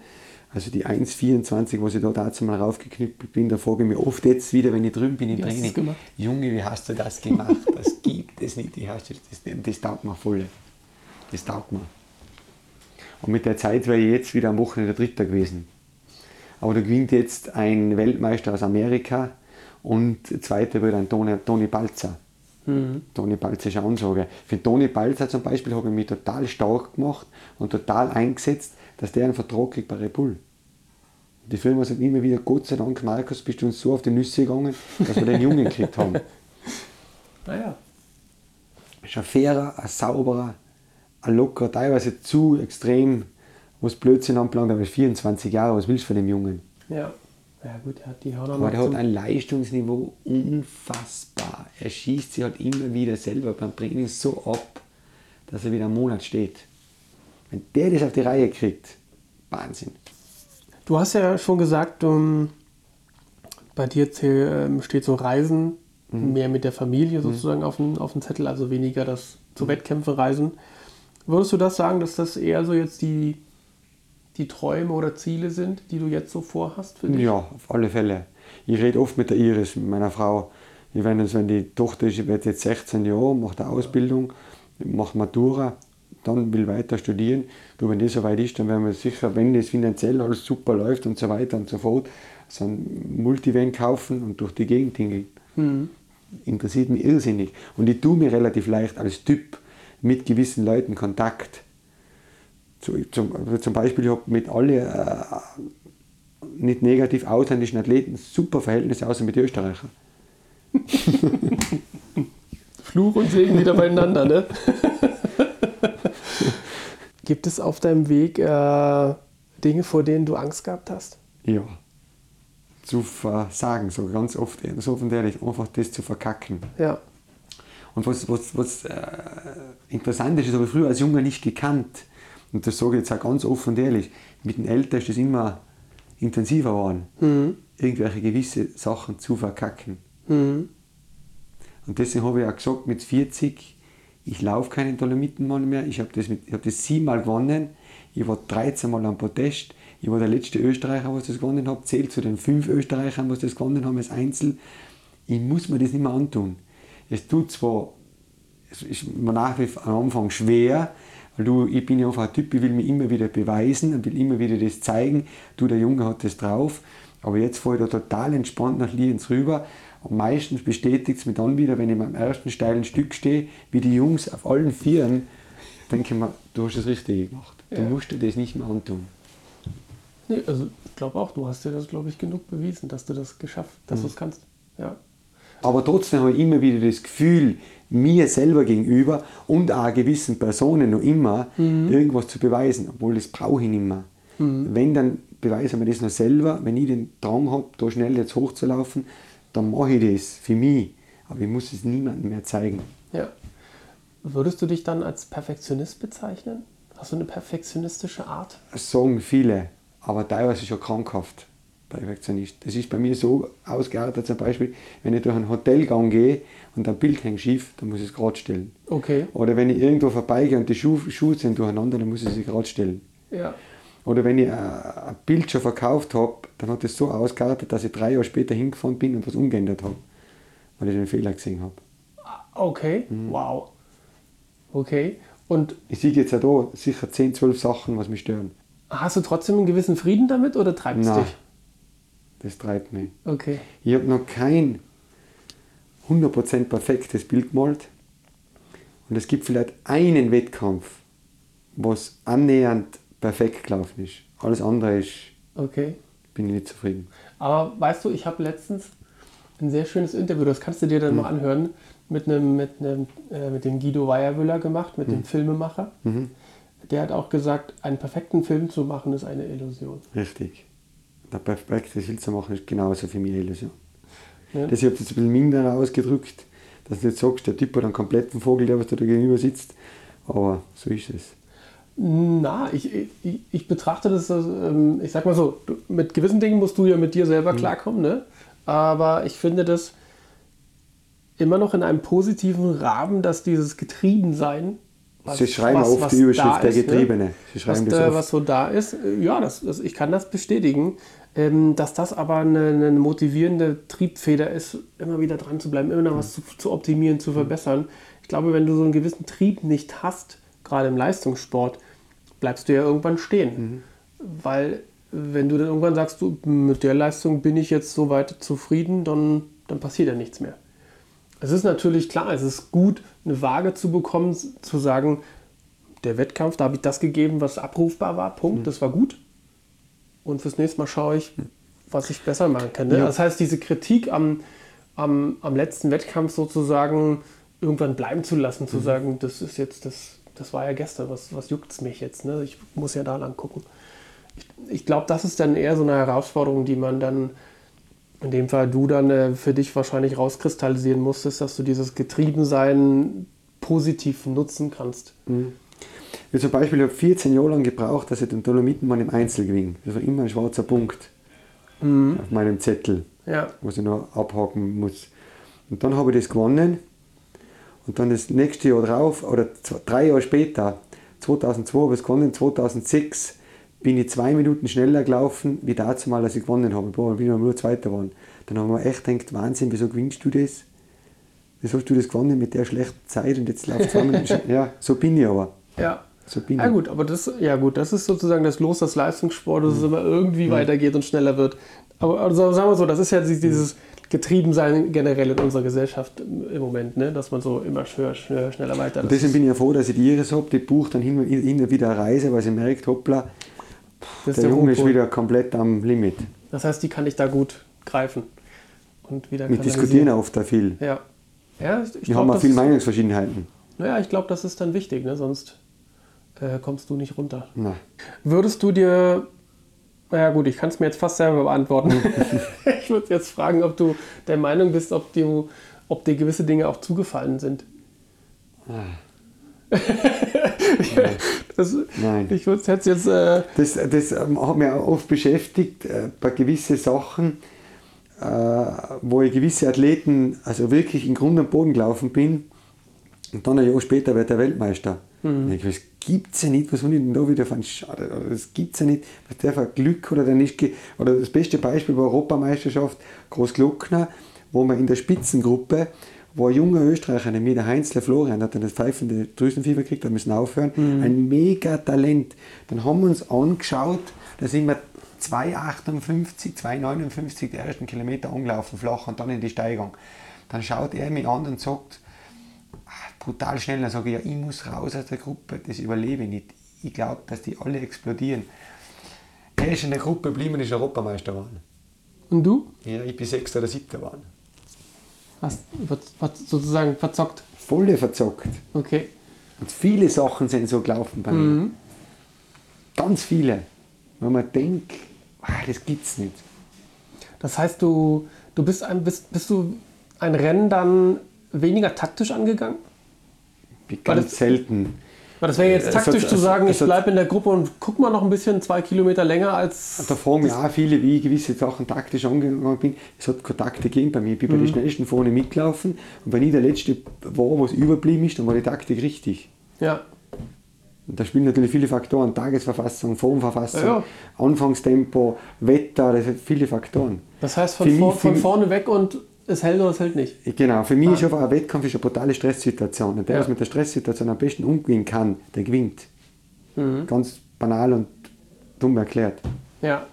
Also die 1,24, was ich da dazu mal raufgeknüpft bin, da frage ich mich oft jetzt wieder, wenn ich drüben bin, das Training, gemacht? Junge, wie hast du das gemacht? Das gibt es nicht. Hast du das, das, taugt mir voll. Das taugt mir. Und mit der Zeit wäre ich jetzt wieder am Wochenende Dritter gewesen. Aber da gewinnt jetzt ein Weltmeister aus Amerika und Zweiter wird ein Toni, Toni Balzer. Toni Balzer ist eine Ansage. Für Toni Balzer zum Beispiel habe ich mich total stark gemacht und total eingesetzt, dass der einen Vertrag kriegt bei Red Bull. Die Firma sagt immer wieder, Gott sei Dank, Markus, bist du uns so auf die Nüsse gegangen, dass wir den Jungen gekriegt haben. Naja. ist ein fairer, ein sauberer, ein lockerer, teilweise zu extrem, was Blödsinn anbelangt, aber er ist 24 Jahre, was willst du von dem Jungen? Ja. Ja gut, er hat die Hörner Aber der hat ein Leistungsniveau unfassbar. Er schießt sich halt immer wieder selber beim Training so ab, dass er wieder einen Monat steht. Wenn der das auf die Reihe kriegt, Wahnsinn. Du hast ja schon gesagt, um, bei dir ähm, steht so Reisen mehr mit der Familie sozusagen auf, dem, auf dem Zettel, also weniger das zu Wettkämpfen reisen. Würdest du das sagen, dass das eher so jetzt die, die Träume oder Ziele sind, die du jetzt so vorhast für dich? Ja, auf alle Fälle. Ich rede oft mit der Iris, mit meiner Frau. Ich wenn, das, wenn die Tochter ist, wird jetzt 16 Jahre, macht eine Ausbildung, macht Matura, dann will weiter studieren. Du, wenn das soweit ist, dann werden wir sicher, wenn das finanziell alles super läuft und so weiter und so fort, so ein Multivan kaufen und durch die Gegend hingehen. Interessiert mich irrsinnig. Und ich tue mir relativ leicht als Typ mit gewissen Leuten Kontakt. Zu, zum, zum Beispiel, ich habe mit allen äh, nicht negativ ausländischen Athleten super Verhältnisse, außer mit den Österreichern. Fluch und Segen wieder beieinander, ne? Gibt es auf deinem Weg äh, Dinge, vor denen du Angst gehabt hast? Ja. Zu versagen, so ganz oft, so offen ehrlich, einfach das zu verkacken. Ja. Und was, was, was äh, interessant ist, das habe ich früher als Junge nicht gekannt. Und das sage ich jetzt auch ganz offen und ehrlich. Mit den Eltern ist das immer intensiver geworden, irgendwelche gewisse Sachen zu verkacken. Mhm. Und deswegen habe ich auch gesagt, mit 40, ich laufe keinen Dolomitenmann mehr. Ich habe das, mit- ich habe das siebenmal gewonnen. Ich war 13 Mal am Podest. Ich war der letzte Österreicher, was das gewonnen hat. Zählt zu den fünf Österreichern, was das gewonnen haben als Einzel. Ich muss mir das nicht mehr antun. Es tut zwar, es ist mir nach wie vor am Anfang schwer, weil du, ich bin ja einfach ein Typ, ich will mich immer wieder beweisen und will immer wieder das zeigen. Du, der Junge hat das drauf. Aber jetzt fahre ich da total entspannt nach Lienz rüber Und meistens bestätigt es mich dann wieder, wenn ich beim ersten steilen Stück stehe, wie die Jungs auf allen Vieren, denke ich mir, du hast das Richtige gemacht. Du Ja. musst dir das nicht mehr antun. Nee, also ich glaube auch, du hast dir das, glaube ich, genug bewiesen, dass du das geschafft, dass du es kannst. Ja. Aber trotzdem habe ich immer wieder das Gefühl, mir selber gegenüber und auch gewissen Personen noch immer irgendwas zu beweisen, obwohl das brauche ich nicht mehr. Wenn, dann beweise ich mir das noch selber. Wenn ich den Drang habe, da schnell jetzt hochzulaufen, dann mache ich das für mich. Aber ich muss es niemandem mehr zeigen. ja. Würdest du dich dann als Perfektionist bezeichnen? Hast du eine perfektionistische Art? Das sagen viele, aber teilweise schon krankhaft. Perfektionist. Das ist bei mir so ausgeartet, zum Beispiel, wenn ich durch einen Hotelgang gehe und ein Bild hängt schief, dann muss ich es gerade stellen. Okay. Oder wenn ich irgendwo vorbeigehe und die Schuhe, Schuhe sind durcheinander, dann muss ich sie gerade stellen. Ja. Oder wenn ich äh, ein Bild schon verkauft habe, dann hat es so ausgeartet, dass ich drei Jahre später hingefahren bin und was umgeändert habe, weil ich den Fehler gesehen habe. Okay. Wow. Okay. Und Ich sehe jetzt auch da sicher 10, 12 Sachen, was mich stören. hast du trotzdem einen gewissen Frieden damit oder treibst Nein. dich? Das treibt mich. Okay. Ich habe noch kein 100% perfektes Bild gemalt. Und es gibt vielleicht einen Wettkampf, was annähernd perfekt gelaufen ist. Alles andere ist, Okay. bin ich nicht zufrieden. Aber weißt du, ich habe letztens ein sehr schönes Interview, das kannst du dir dann mal anhören, mit, einem, mit, einem, äh, mit dem Guido Weierwüller gemacht, mit dem Filmemacher. Der hat auch gesagt, einen perfekten Film zu machen, ist eine Illusion. Richtig. Der perfekte Bild zu machen ist genauso für mich eine Illusion. Ja. Das ich habe jetzt ein bisschen minder ausgedrückt, dass du jetzt sagst, der Typ hat einen kompletten Vogel, der was da gegenüber sitzt. Aber so ist es. Na, ich, ich, ich betrachte das, als, ähm, ich sag mal so, mit gewissen Dingen musst du ja mit dir selber klarkommen, ne? Aber ich finde das immer noch in einem positiven Rahmen, dass dieses Getriebensein. Sie schreiben auf die Überschrift der Getriebene. Sie Was, schreiben das äh, was so da ist, äh, ja, das, das, ich kann das bestätigen, ähm, dass das aber eine, eine motivierende Triebfeder ist, immer wieder dran zu bleiben, immer noch was zu, zu optimieren, zu verbessern. Ich glaube, wenn du so einen gewissen Trieb nicht hast, gerade im Leistungssport, bleibst du ja irgendwann stehen. Weil wenn du dann irgendwann sagst, du, mit der Leistung bin ich jetzt so weit zufrieden, dann, dann passiert ja nichts mehr. Es ist natürlich klar, es ist gut, eine Waage zu bekommen, zu sagen, der Wettkampf, da habe ich das gegeben, was abrufbar war, Punkt, das war gut. Und fürs nächste Mal schaue ich, was ich besser machen kann. Ne? Ja. Das heißt, diese Kritik am, am, am letzten Wettkampf sozusagen irgendwann bleiben zu lassen, zu sagen, das ist jetzt, das, das war ja gestern, was, was juckt es mich jetzt? Ne? Ich muss ja da lang gucken. Ich, ich glaube, das ist dann eher so eine Herausforderung, die man dann in dem Fall du dann äh, für dich wahrscheinlich rauskristallisieren musstest, dass du dieses Getriebensein positiv nutzen kannst. Ich zum Beispiel habe 14 Jahre lang gebraucht, dass ich den Dolomitenmann im Einzel gewinne. Das war immer ein schwarzer Punkt auf meinem Zettel, Ja, was ich noch abhaken muss. Und dann habe ich das gewonnen. Und dann das nächste Jahr drauf, oder drei Jahre später, 2002 habe ich es gewonnen, 2006 bin ich zwei Minuten schneller gelaufen, wie dazu mal, als ich gewonnen habe. Boah, bin ich nur Zweiter geworden. Dann haben wir echt gedacht, Wahnsinn, wieso gewinnst du das? Wieso hast du das gewonnen mit der schlechten Zeit und jetzt läuft zwei Minuten schneller? Ja, so bin ich aber. ja. Bin Ja gut, aber das, ja gut, das ist sozusagen das Los des Leistungssports, dass es immer irgendwie weitergeht und schneller wird. Aber also sagen wir so, das ist ja dieses Getriebensein generell in unserer Gesellschaft im Moment, ne? dass man so immer schneller, schneller, schneller weiter. Und deswegen bin ich ja froh, dass ich die Iris habe. Die bucht dann hin und wieder eine Reise, weil sie merkt, hoppla, der der Junge ist wieder komplett am Limit. Das heißt, die kann ich da gut greifen und wieder Wir diskutieren oft da viel. Ja. Ja, ich, Wir glaub, haben auch viel Meinungsverschiedenheiten. Naja, ich glaube, das ist dann wichtig, ne? sonst äh, kommst du nicht runter. Na, Würdest du dir, naja gut, ich kann es mir jetzt fast selber beantworten. ich würde jetzt fragen, ob du der Meinung bist, ob, du, ob dir gewisse Dinge auch zugefallen sind. das, Nein. Ich würde es jetzt, äh, Das, das ähm, hat mich auch oft beschäftigt, äh, bei gewissen Sachen, äh, wo ich gewisse Athleten also wirklich in Grund und Boden gelaufen bin und dann ein Jahr später wird der Weltmeister. Und ich, das gibt es ja nicht, was soll ich denn da wieder von Schade, das gibt es ja nicht, was der für Glück oder der nicht, oder das beste Beispiel war Europameisterschaft Großglockner, wo man in der Spitzengruppe, wo ein junger Österreicher, nämlich der Heinzler Florian, hat dann das pfeifende Drüsenfieber gekriegt, da müssen aufhören, ein mega Talent. Dann haben wir uns angeschaut, da sind wir 2,58, 2,59 die ersten Kilometer angelaufen, flach und dann in die Steigung. Dann schaut er mich an und sagt, brutal schnell, dann sage ich, ja, ich muss raus aus der Gruppe, das überlebe ich nicht. Ich glaube, dass die alle explodieren. Er ist in der Gruppe geblieben und ist Europameister geworden. Und du? Ja, ich bin Sechster oder Siebter geworden. Hast sozusagen verzockt? Volle verzockt. Okay. Und viele Sachen sind so gelaufen bei mir. Mhm. Ganz viele. Wenn man denkt, ah, das gibt's nicht. Das heißt, du, du bist, ein, bist, bist du ein Rennen dann weniger taktisch angegangen? Ganz das- selten. Das wäre jetzt hat- taktisch zu es- sagen, es ich hat- bleibe in der Gruppe und guck mal noch ein bisschen zwei Kilometer länger als. Da fragen mich auch viele, wie ich gewisse Sachen taktisch angegangen bin. Es hat keine Taktik gegeben bei mir. Ich bin bei Mhm. den Schnellsten vorne mitgelaufen und wenn ich der Letzte war, was überblieben ist, dann war die Taktik richtig. Ja. Und da spielen natürlich viele Faktoren. Tagesverfassung, Formverfassung, Ja. Anfangstempo, Wetter, das sind viele Faktoren. Das heißt, von, vor, von vorne weg und es hält oder es hält nicht. Genau, für mich ist einfach ein Wettkampf ist eine brutale Stresssituation. Und der, Ja. was mit der Stresssituation am besten umgehen kann, der gewinnt. Mhm. Ganz banal und dumm erklärt. Ja.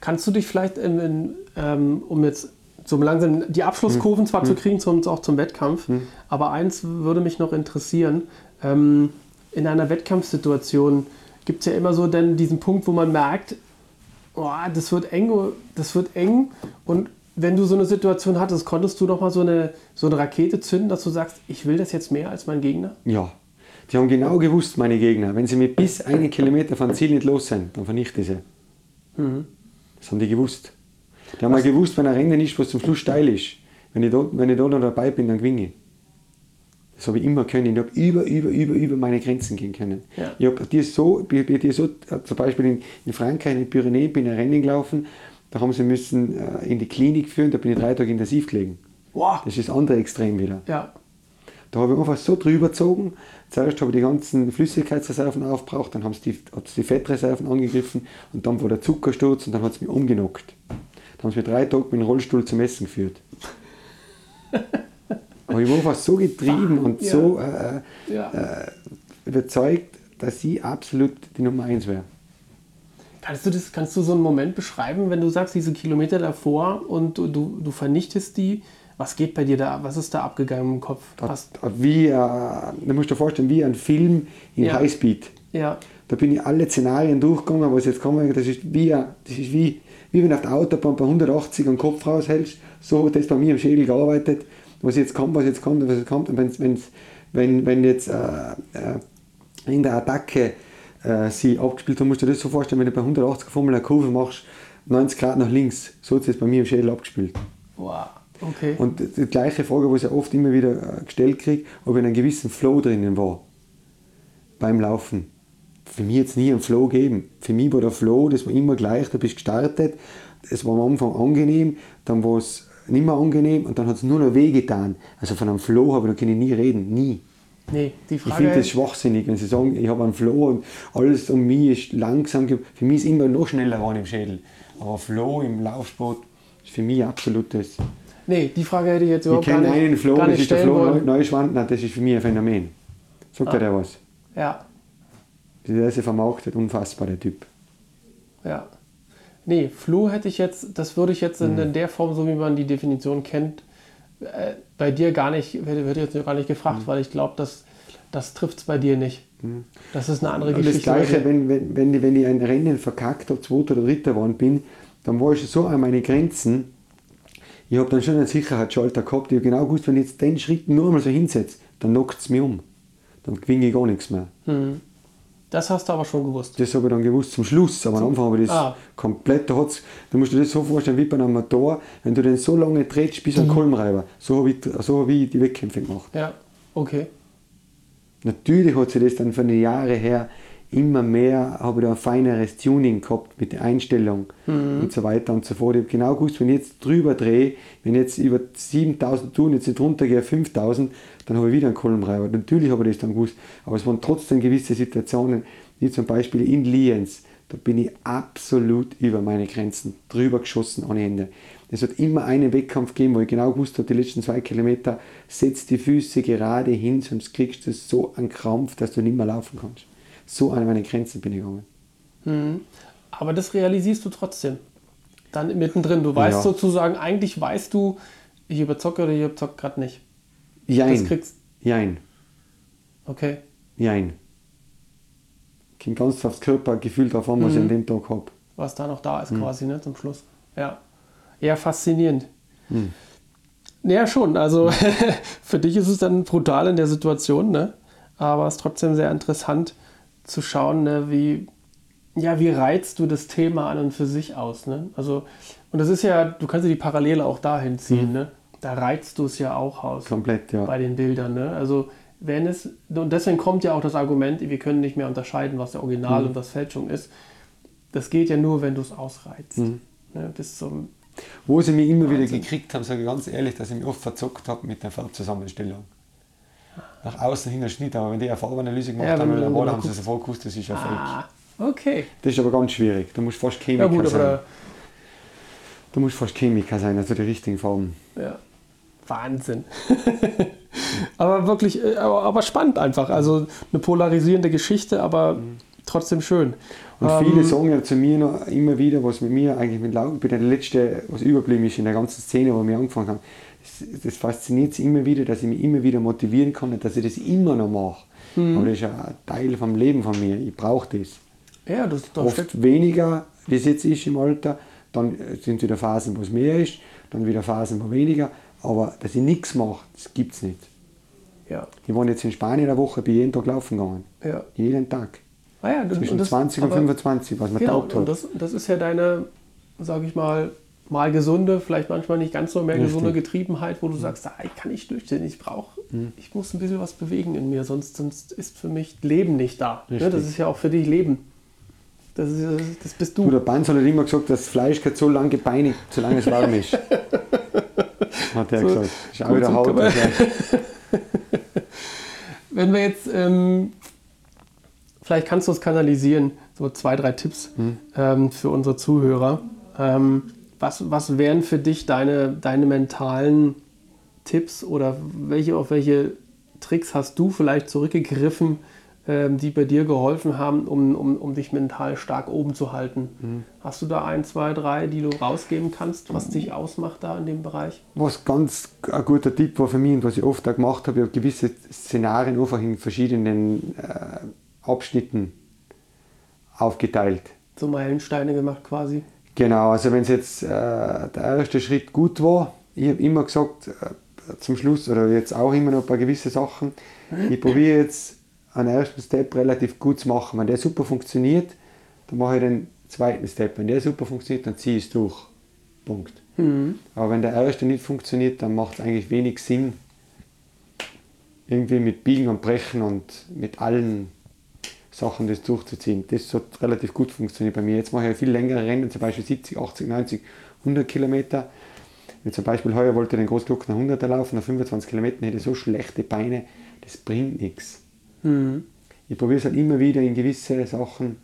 Kannst du dich vielleicht, in, in, ähm, um jetzt so langsam die Abschlusskurven zwar zu kriegen, zum, auch zum Wettkampf, aber eins würde mich noch interessieren. Ähm, in einer Wettkampfsituation gibt es ja immer so dann diesen Punkt, wo man merkt, oh, das wird eng, das wird eng. Und wenn du so eine Situation hattest, konntest du noch mal so eine, so eine Rakete zünden, dass du sagst, ich will das jetzt mehr als mein Gegner? Ja, die haben genau gewusst, meine Gegner, wenn sie mir bis einen Kilometer vom Ziel nicht los sind, dann vernichte ich sie. Das haben die gewusst. Die haben auch gewusst, wenn ein Rennen ist, was zum Schluss steil ist, wenn ich, dort, wenn ich da noch dabei bin, dann gewinne ich. Das habe ich immer können. Ich habe über, über, über, über meine Grenzen gehen können. Ja. Ich habe dir so, ich dir so, zum Beispiel in, in Frankreich, in den Pyrenäen, bin ich ein Rennen gelaufen, da haben sie müssen äh, in die Klinik führen, da bin ich drei Tage intensiv gelegen. Wow. Das ist das andere Extrem wieder. Ja. Da habe ich einfach so drüber gezogen. Zuerst habe ich die ganzen Flüssigkeitsreserven aufgebraucht, dann haben sie die, hat es die Fettreserven angegriffen und dann war der Zuckersturz und dann hat es mich umgenockt. Dann haben sie mich drei Tage mit dem Rollstuhl zum Essen geführt. Aber ich war einfach so getrieben und Ja. so äh, ja. äh, überzeugt, dass ich absolut die Nummer eins wäre. Kannst du, das, kannst du so einen Moment beschreiben, wenn du sagst, diese Kilometer davor und du, du, du vernichtest die? Was geht bei dir da? Was ist da abgegangen im Kopf? Hast, Wie, äh, du musst dir vorstellen, wie ein Film in Ja. Highspeed. ja, Da bin ich alle Szenarien durchgegangen, was jetzt kommen, das ist wie, das ist wie, wie wenn du auf der Autobahn bei 180 den Kopf raushältst. So hat das bei mir im Schädel gearbeitet. Was jetzt kommt, was jetzt kommt, was jetzt kommt. Und wenn's, wenn's, wenn, wenn jetzt äh, äh, in der Attacke äh, sie abgespielt haben, musst du dir das so vorstellen, wenn du bei 180 Formel eine Kurve machst, 90 Grad nach links, so hat es jetzt bei mir im Schädel abgespielt. wow, okay. Und die gleiche Frage, was ich oft immer wieder äh, gestellt kriege, ob ich in einem gewissen Flow drinnen war beim Laufen. Für mich jetzt nie einen Flow geben. Für mich war der Flow, das war immer gleich, du bist gestartet, es war am Anfang angenehm, dann war es nicht mehr angenehm und dann hat es nur noch weh getan. Also von einem Flow habe ich, da kann ich nie reden, nie. Nee, die Ich finde Frage das schwachsinnig, wenn sie sagen, ich habe einen Flow und alles um mich ist langsam. Für mich ist immer noch schneller geworden im Schädel. Aber Flow im Laufsport ist für mich absolut das. nee, die Frage hätte ich jetzt Ich überhaupt gar kenne nicht, einen Flo, gar das nicht ist der stellen Flo Neu- wollen. Neuschwandner, das ist für mich ein Phänomen. Sagt Ah. er der was? Ja, Der ist ja vermarktet, unfassbar, der Typ. ja. Nee, Flo hätte ich jetzt, das würde ich jetzt in, Mhm. in der Form, so wie man die Definition kennt, äh, bei dir gar nicht, ich jetzt gar nicht Mhm. gefragt, weil ich glaube, das, das trifft es bei dir nicht. Das ist eine andere Und das Geschichte. Gleiche, wenn, wenn, wenn, ich- wenn ich ein Rennen verkackt habe, zweiter oder dritter geworden bin, dann war ich so an meine Grenzen. Ich habe dann schon einen Sicherheitsschalter gehabt. Ich habe genau gewusst, wenn ich jetzt den Schritt nur einmal so hinsetze, dann knockt es mich um. Dann gewinne ich gar nichts mehr. Hm. Das hast du aber schon gewusst. Das habe ich dann gewusst zum Schluss, aber am Anfang habe ich das Ah. komplett, da hat's, du musst dir das so vorstellen wie bei einem Motor, wenn du den so lange drehst bis ein Mhm. Kolbenreiber. So habe ich, so habe ich die Wettkämpfe gemacht. Ja, okay. Natürlich hat sich das dann von den Jahren her immer mehr, habe ich da ein feineres Tuning gehabt mit der Einstellung und so weiter und so fort. Ich habe genau gewusst, wenn ich jetzt drüber drehe, wenn ich jetzt über 7000 tun, jetzt nicht runtergehe auf 5000, dann habe ich wieder einen Kolbenreiber. Natürlich habe ich das dann gewusst, aber es waren trotzdem gewisse Situationen, wie zum Beispiel in Lienz, da bin ich absolut über meine Grenzen drüber geschossen ohne Ende. Es hat immer einen Wettkampf gegeben, wo ich genau gewusst habe, die letzten zwei Kilometer, setz die Füße gerade hin, sonst kriegst du so einen Krampf, dass du nicht mehr laufen kannst. So an meine Grenzen bin ich gegangen. Mhm. Aber das realisierst du trotzdem. Dann mittendrin. Du weißt Ja. sozusagen, eigentlich weißt du, ich überzocke oder ich überzocke gerade nicht. Jein. Das kriegst Jein. Okay. Jein. Kommt ganz aufs Körpergefühl drauf an, was ich an dem Tag habe. Was da noch da ist Hm. quasi, ne, zum Schluss. Ja. Eher faszinierend. Hm. Ja, schon. Also für dich ist es dann brutal in der Situation, ne? Aber es ist trotzdem sehr interessant zu schauen, ne, wie, ja, wie reizt du das Thema an und für sich aus, ne? Also, und das ist ja, du kannst ja die Parallele auch dahin ziehen, Hm. ne? Da reizt du es ja auch aus Komplett, ja. bei den Bildern. Ne? Also wenn es, und deswegen kommt ja auch das Argument, wir können nicht mehr unterscheiden, was der Original und was Fälschung ist. Das geht ja nur, wenn du es ausreizt. Ne? Bis zum, Wo sie mich immer wieder Wahnsinn. gekriegt haben, sage ich ganz ehrlich, dass ich mich oft verzockt habe mit der Farbzusammenstellung. Nach außen hin ein Schnitt, aber wenn die eine Farbanalyse gemacht Ja, haben, Rolle, genau haben sie sofort gewusst, das ist ja fake. ah, okay. Das ist aber ganz schwierig. Du musst fast Ja Chemiker gut, sein. Du musst fast Chemiker sein, also die richtigen Farben. ja, Wahnsinn. aber wirklich, äh, aber, aber spannend einfach. Also eine polarisierende Geschichte, aber trotzdem schön. Und Ähm, viele sagen ja zu mir noch immer wieder, was mit mir eigentlich mit Lau, ich bin der Letzte, was überblieben ist in der ganzen Szene, wo wir angefangen haben. Das, das fasziniert sie immer wieder, dass ich mich immer wieder motivieren kann, dass ich das immer noch mache. Mhm. Aber das ist ja ein Teil vom Leben von mir. Ich brauche das. Ja, das, steckt Oft weniger, wie es jetzt ist im Alter. Dann sind wieder Phasen, wo es mehr ist, dann wieder Phasen, wo weniger. Aber dass ich nichts mache, das gibt es nicht. ja, Ich war jetzt in Spanien eine Woche, bin jeden Tag laufen gegangen. ja. Jeden Tag. Ah ja, und- Zwischen und das- 20 und aber- 25, was mir Genau, taugt und hat. das, das ist ja deine, sage ich mal, mal gesunde, vielleicht manchmal nicht ganz so mehr Richtig. gesunde Getriebenheit, wo du sagst, ah, ich kann nicht durchstehen, ich brauche, Mhm. ich muss ein bisschen was bewegen in mir, sonst, sonst ist für mich Leben nicht da. Ne? Richtig. Das ist ja auch für dich Leben. Das, ist, das bist Du, du. der Banz hat immer gesagt, das Fleisch geht so lange gebeinigt, solange es warm ist. Hat er So, gesagt. Ist auch wieder Haut. also. Wenn wir jetzt, ähm, vielleicht kannst du es kanalisieren, so zwei, drei Tipps Hm. ähm, für unsere Zuhörer. Ähm, was, was wären für dich deine, deine mentalen Tipps oder welche, auf welche Tricks hast du vielleicht zurückgegriffen, ähm, die bei dir geholfen haben, um, um, um dich mental stark oben zu halten? Hm. Hast du da ein, zwei, drei, die du rausgeben kannst, was dich ausmacht da in dem Bereich? Was ganz ein guter Tipp war für mich und was ich oft auch gemacht habe, ich habe gewisse Szenarien einfach in verschiedenen äh, Abschnitten aufgeteilt. So Meilensteine gemacht quasi? Genau, also wenn es jetzt äh, der erste Schritt gut war, ich habe immer gesagt, äh, zum Schluss oder jetzt auch immer noch ein paar gewisse Sachen, ich probiere jetzt einen ersten Step relativ gut zu machen. Wenn der super funktioniert, dann mache ich den zweiten Step. Wenn der super funktioniert, dann ziehe ich es durch. Punkt. Aber wenn der erste nicht funktioniert, dann macht es eigentlich wenig Sinn, irgendwie mit Biegen und Brechen und mit allen Sachen das durchzuziehen. Das hat relativ gut funktioniert bei mir. Jetzt mache ich viel längere Rennen, zum Beispiel 70, 80, 90, 100 Kilometer. Wie zum Beispiel heuer wollte ich den Großglockner 100er laufen, nach 25 Kilometern hätte ich so schlechte Beine, das bringt nichts. Ich probiere es halt immer wieder in gewisse Sachen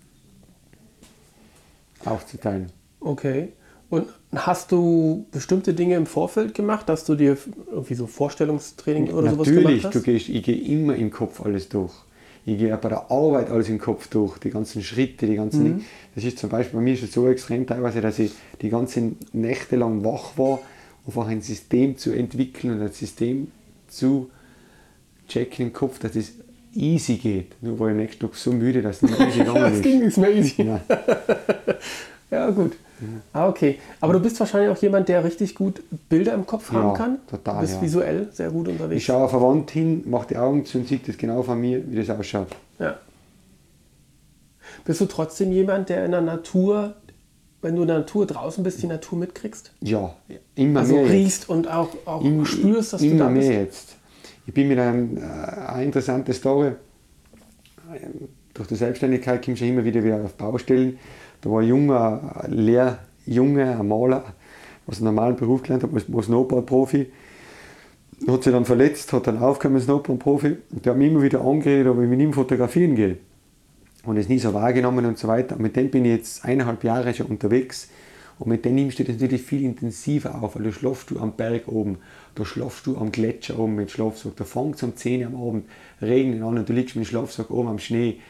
aufzuteilen. Okay. Und hast du bestimmte Dinge im Vorfeld gemacht, dass du dir irgendwie so Vorstellungstraining oder sowas Natürlich, gemacht du hast? gehst, ich gehe immer im Kopf alles durch. Ich gehe bei der Arbeit alles im Kopf durch, die ganzen Schritte, die ganzen. Mhm. Das ist zum Beispiel bei mir schon so extrem teilweise, dass ich die ganzen Nächte lang wach war, einfach ein System zu entwickeln und ein System zu checken im Kopf, dass es easy geht. Nur war ich am nächsten Tag so müde, dass es nicht easy gegangen Das ist. ging nichts mehr easy. Ja. Ja, gut. Ah, okay. Aber du bist wahrscheinlich auch jemand, der richtig gut Bilder im Kopf haben Ja, kann. total, Du bist ja. visuell sehr gut Ich unterwegs. schaue auf eine Wand hin, mache die Augen zu und sehe das genau von mir, wie das ausschaut. Ja. Bist du trotzdem jemand, der in der Natur, wenn du in der Natur draußen bist, die Natur mitkriegst? Ja, immer Also mehr. jetzt. riechst und auch, auch Im- spürst, dass du immer da bist? mehr jetzt. Ich bin mit einem, äh, eine interessante Story. Durch die Selbstständigkeit kommst du immer wieder, wieder auf Baustellen. Da war ein junger Lehrjunge, ein Maler, was einen normalen Beruf gelernt hat, war Snowboard-Profi. Hat sich dann verletzt, hat dann aufgehört Snowboard-Profi. Der hat mich immer wieder angeredet, ob ich mit ihm fotografieren gehe. Und es nie so wahrgenommen und so weiter. Und mit dem bin ich jetzt eineinhalb Jahre schon unterwegs. Und mit dem du das natürlich viel intensiver auf, weil du schlafst du am Berg oben, da schlafst du am Gletscher oben mit Schlafsack, da fängt es um 10 Uhr am Abend, regnet an und du liegst mit dem Schlafsack oben am Schnee.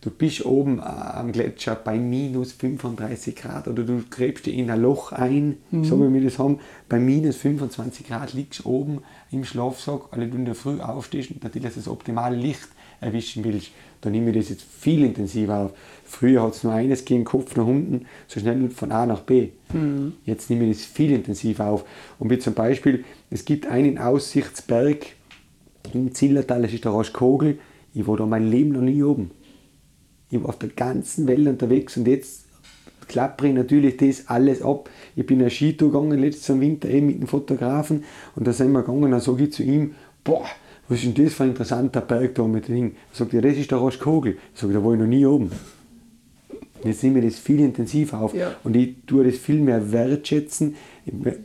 Du bist oben am Gletscher bei minus 35 Grad oder du gräbst dich in ein Loch ein, mhm. so wie wir das haben, bei minus 25 Grad liegst du oben im Schlafsack, alle du in der Früh aufstehst und natürlich das optimale Licht erwischen willst, dann nehme ich das jetzt viel intensiver auf. Früher hat es nur eines gegeben, Kopf nach unten, so schnell von A nach B. Mhm. Jetzt nehme ich das viel intensiver auf. Und wie zum Beispiel, es gibt einen Aussichtsberg im Zillertal, das ist der Raschkogel, ich war da mein Leben noch nie oben. Ich war auf der ganzen Welt unterwegs und jetzt klappere ich natürlich das alles ab. Ich bin ein Skitour gegangen letztes Jahr Winter eben mit dem Fotografen und da sind wir gegangen und dann sage ich zu ihm, boah, was ist denn das für ein interessanter Berg da mit dem Ding? Sagt er, das ist der Roschkogel. Ich sage, da war ich noch nie oben. Jetzt nehme ich das viel intensiver auf ja. und ich tue das viel mehr wertschätzen,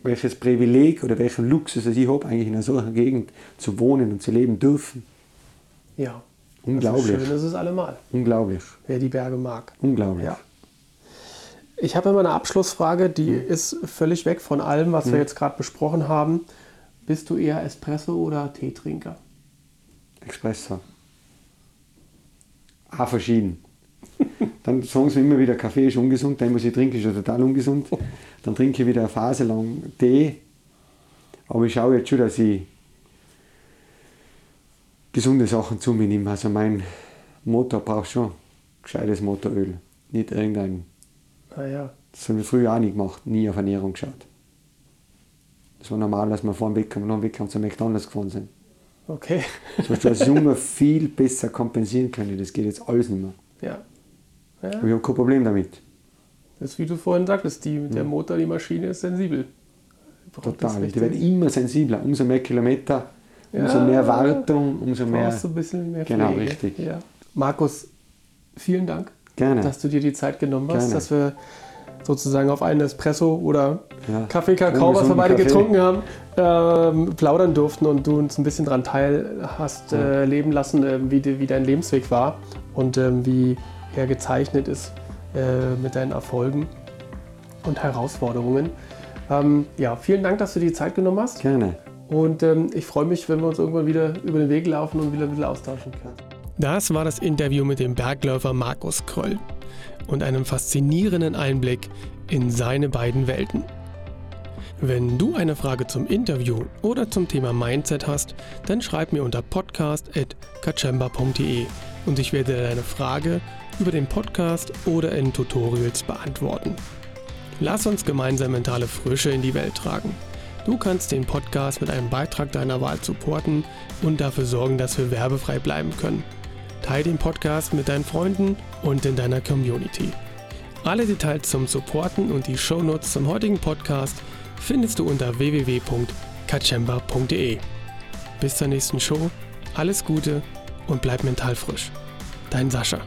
welches Privileg oder welchen Luxus ich habe, eigentlich in einer solchen Gegend zu wohnen und zu leben dürfen. Ja. Unglaublich. Das ist schön ist es allemal. Unglaublich. Wer die Berge mag. Unglaublich. Ja. Ich habe immer eine Abschlussfrage, die mhm. ist völlig weg von allem, was mhm. wir jetzt gerade besprochen haben. Bist du eher Espresso oder Teetrinker? Espresso. Auch verschieden. Dann sagen sie immer wieder, Kaffee ist ungesund, den muss ich trinken, ist ja total ungesund. Dann trinke ich wieder eine Phase lang Tee. Aber ich schaue jetzt schon, dass ich gesunde Sachen zu mir nehme. Also mein Motor braucht schon gescheites Motoröl, nicht irgendein. Ah ja. Das haben wir früher auch nicht gemacht, nie auf Ernährung geschaut. Das war normal, dass wir vor dem Wettkampf, nach dem Wettkampf zu McDonalds gefahren sind. Okay. Das hast du als Junge viel besser kompensieren können. Das geht jetzt alles nicht mehr. Ja. ja. Aber ich habe kein Problem damit. Das ist wie du vorhin sagtest, die, der Motor, die Maschine ist sensibel. Total. Die werden immer sensibler. Umso mehr Kilometer, umso ja, mehr Wartung, umso mehr. Brauchst du ein bisschen mehr Genau, Pflege. richtig. Ja. Markus, vielen Dank, Gerne. dass du dir die Zeit genommen hast, Gerne. dass wir sozusagen auf einen Espresso oder ja. Kaffee, Kakao, was wir beide Kaffee. getrunken haben, ähm, plaudern durften und du uns ein bisschen daran teil hast äh, leben lassen, äh, wie, wie, dein Lebensweg war und äh, wie er gezeichnet ist äh, mit deinen Erfolgen und Herausforderungen. Ähm, ja, vielen Dank, dass du die Zeit genommen hast. Gerne. Und ähm, ich freue mich, wenn wir uns irgendwann wieder über den Weg laufen und wieder ein bisschen austauschen können. Das war das Interview mit dem Bergläufer Markus Kröll und einem faszinierenden Einblick in seine beiden Welten. Wenn du eine Frage zum Interview oder zum Thema Mindset hast, dann schreib mir unter podcast.kachemba.de und ich werde deine Frage über den Podcast oder in Tutorials beantworten. Lass uns gemeinsam mentale Frische in die Welt tragen. Du kannst den Podcast mit einem Beitrag deiner Wahl supporten und dafür sorgen, dass wir werbefrei bleiben können. Teil den Podcast mit deinen Freunden und in deiner Community. Alle Details zum Supporten und die Shownotes zum heutigen Podcast findest du unter www.kachemba.de. Bis zur nächsten Show, alles Gute und bleib mental frisch. Dein Sascha.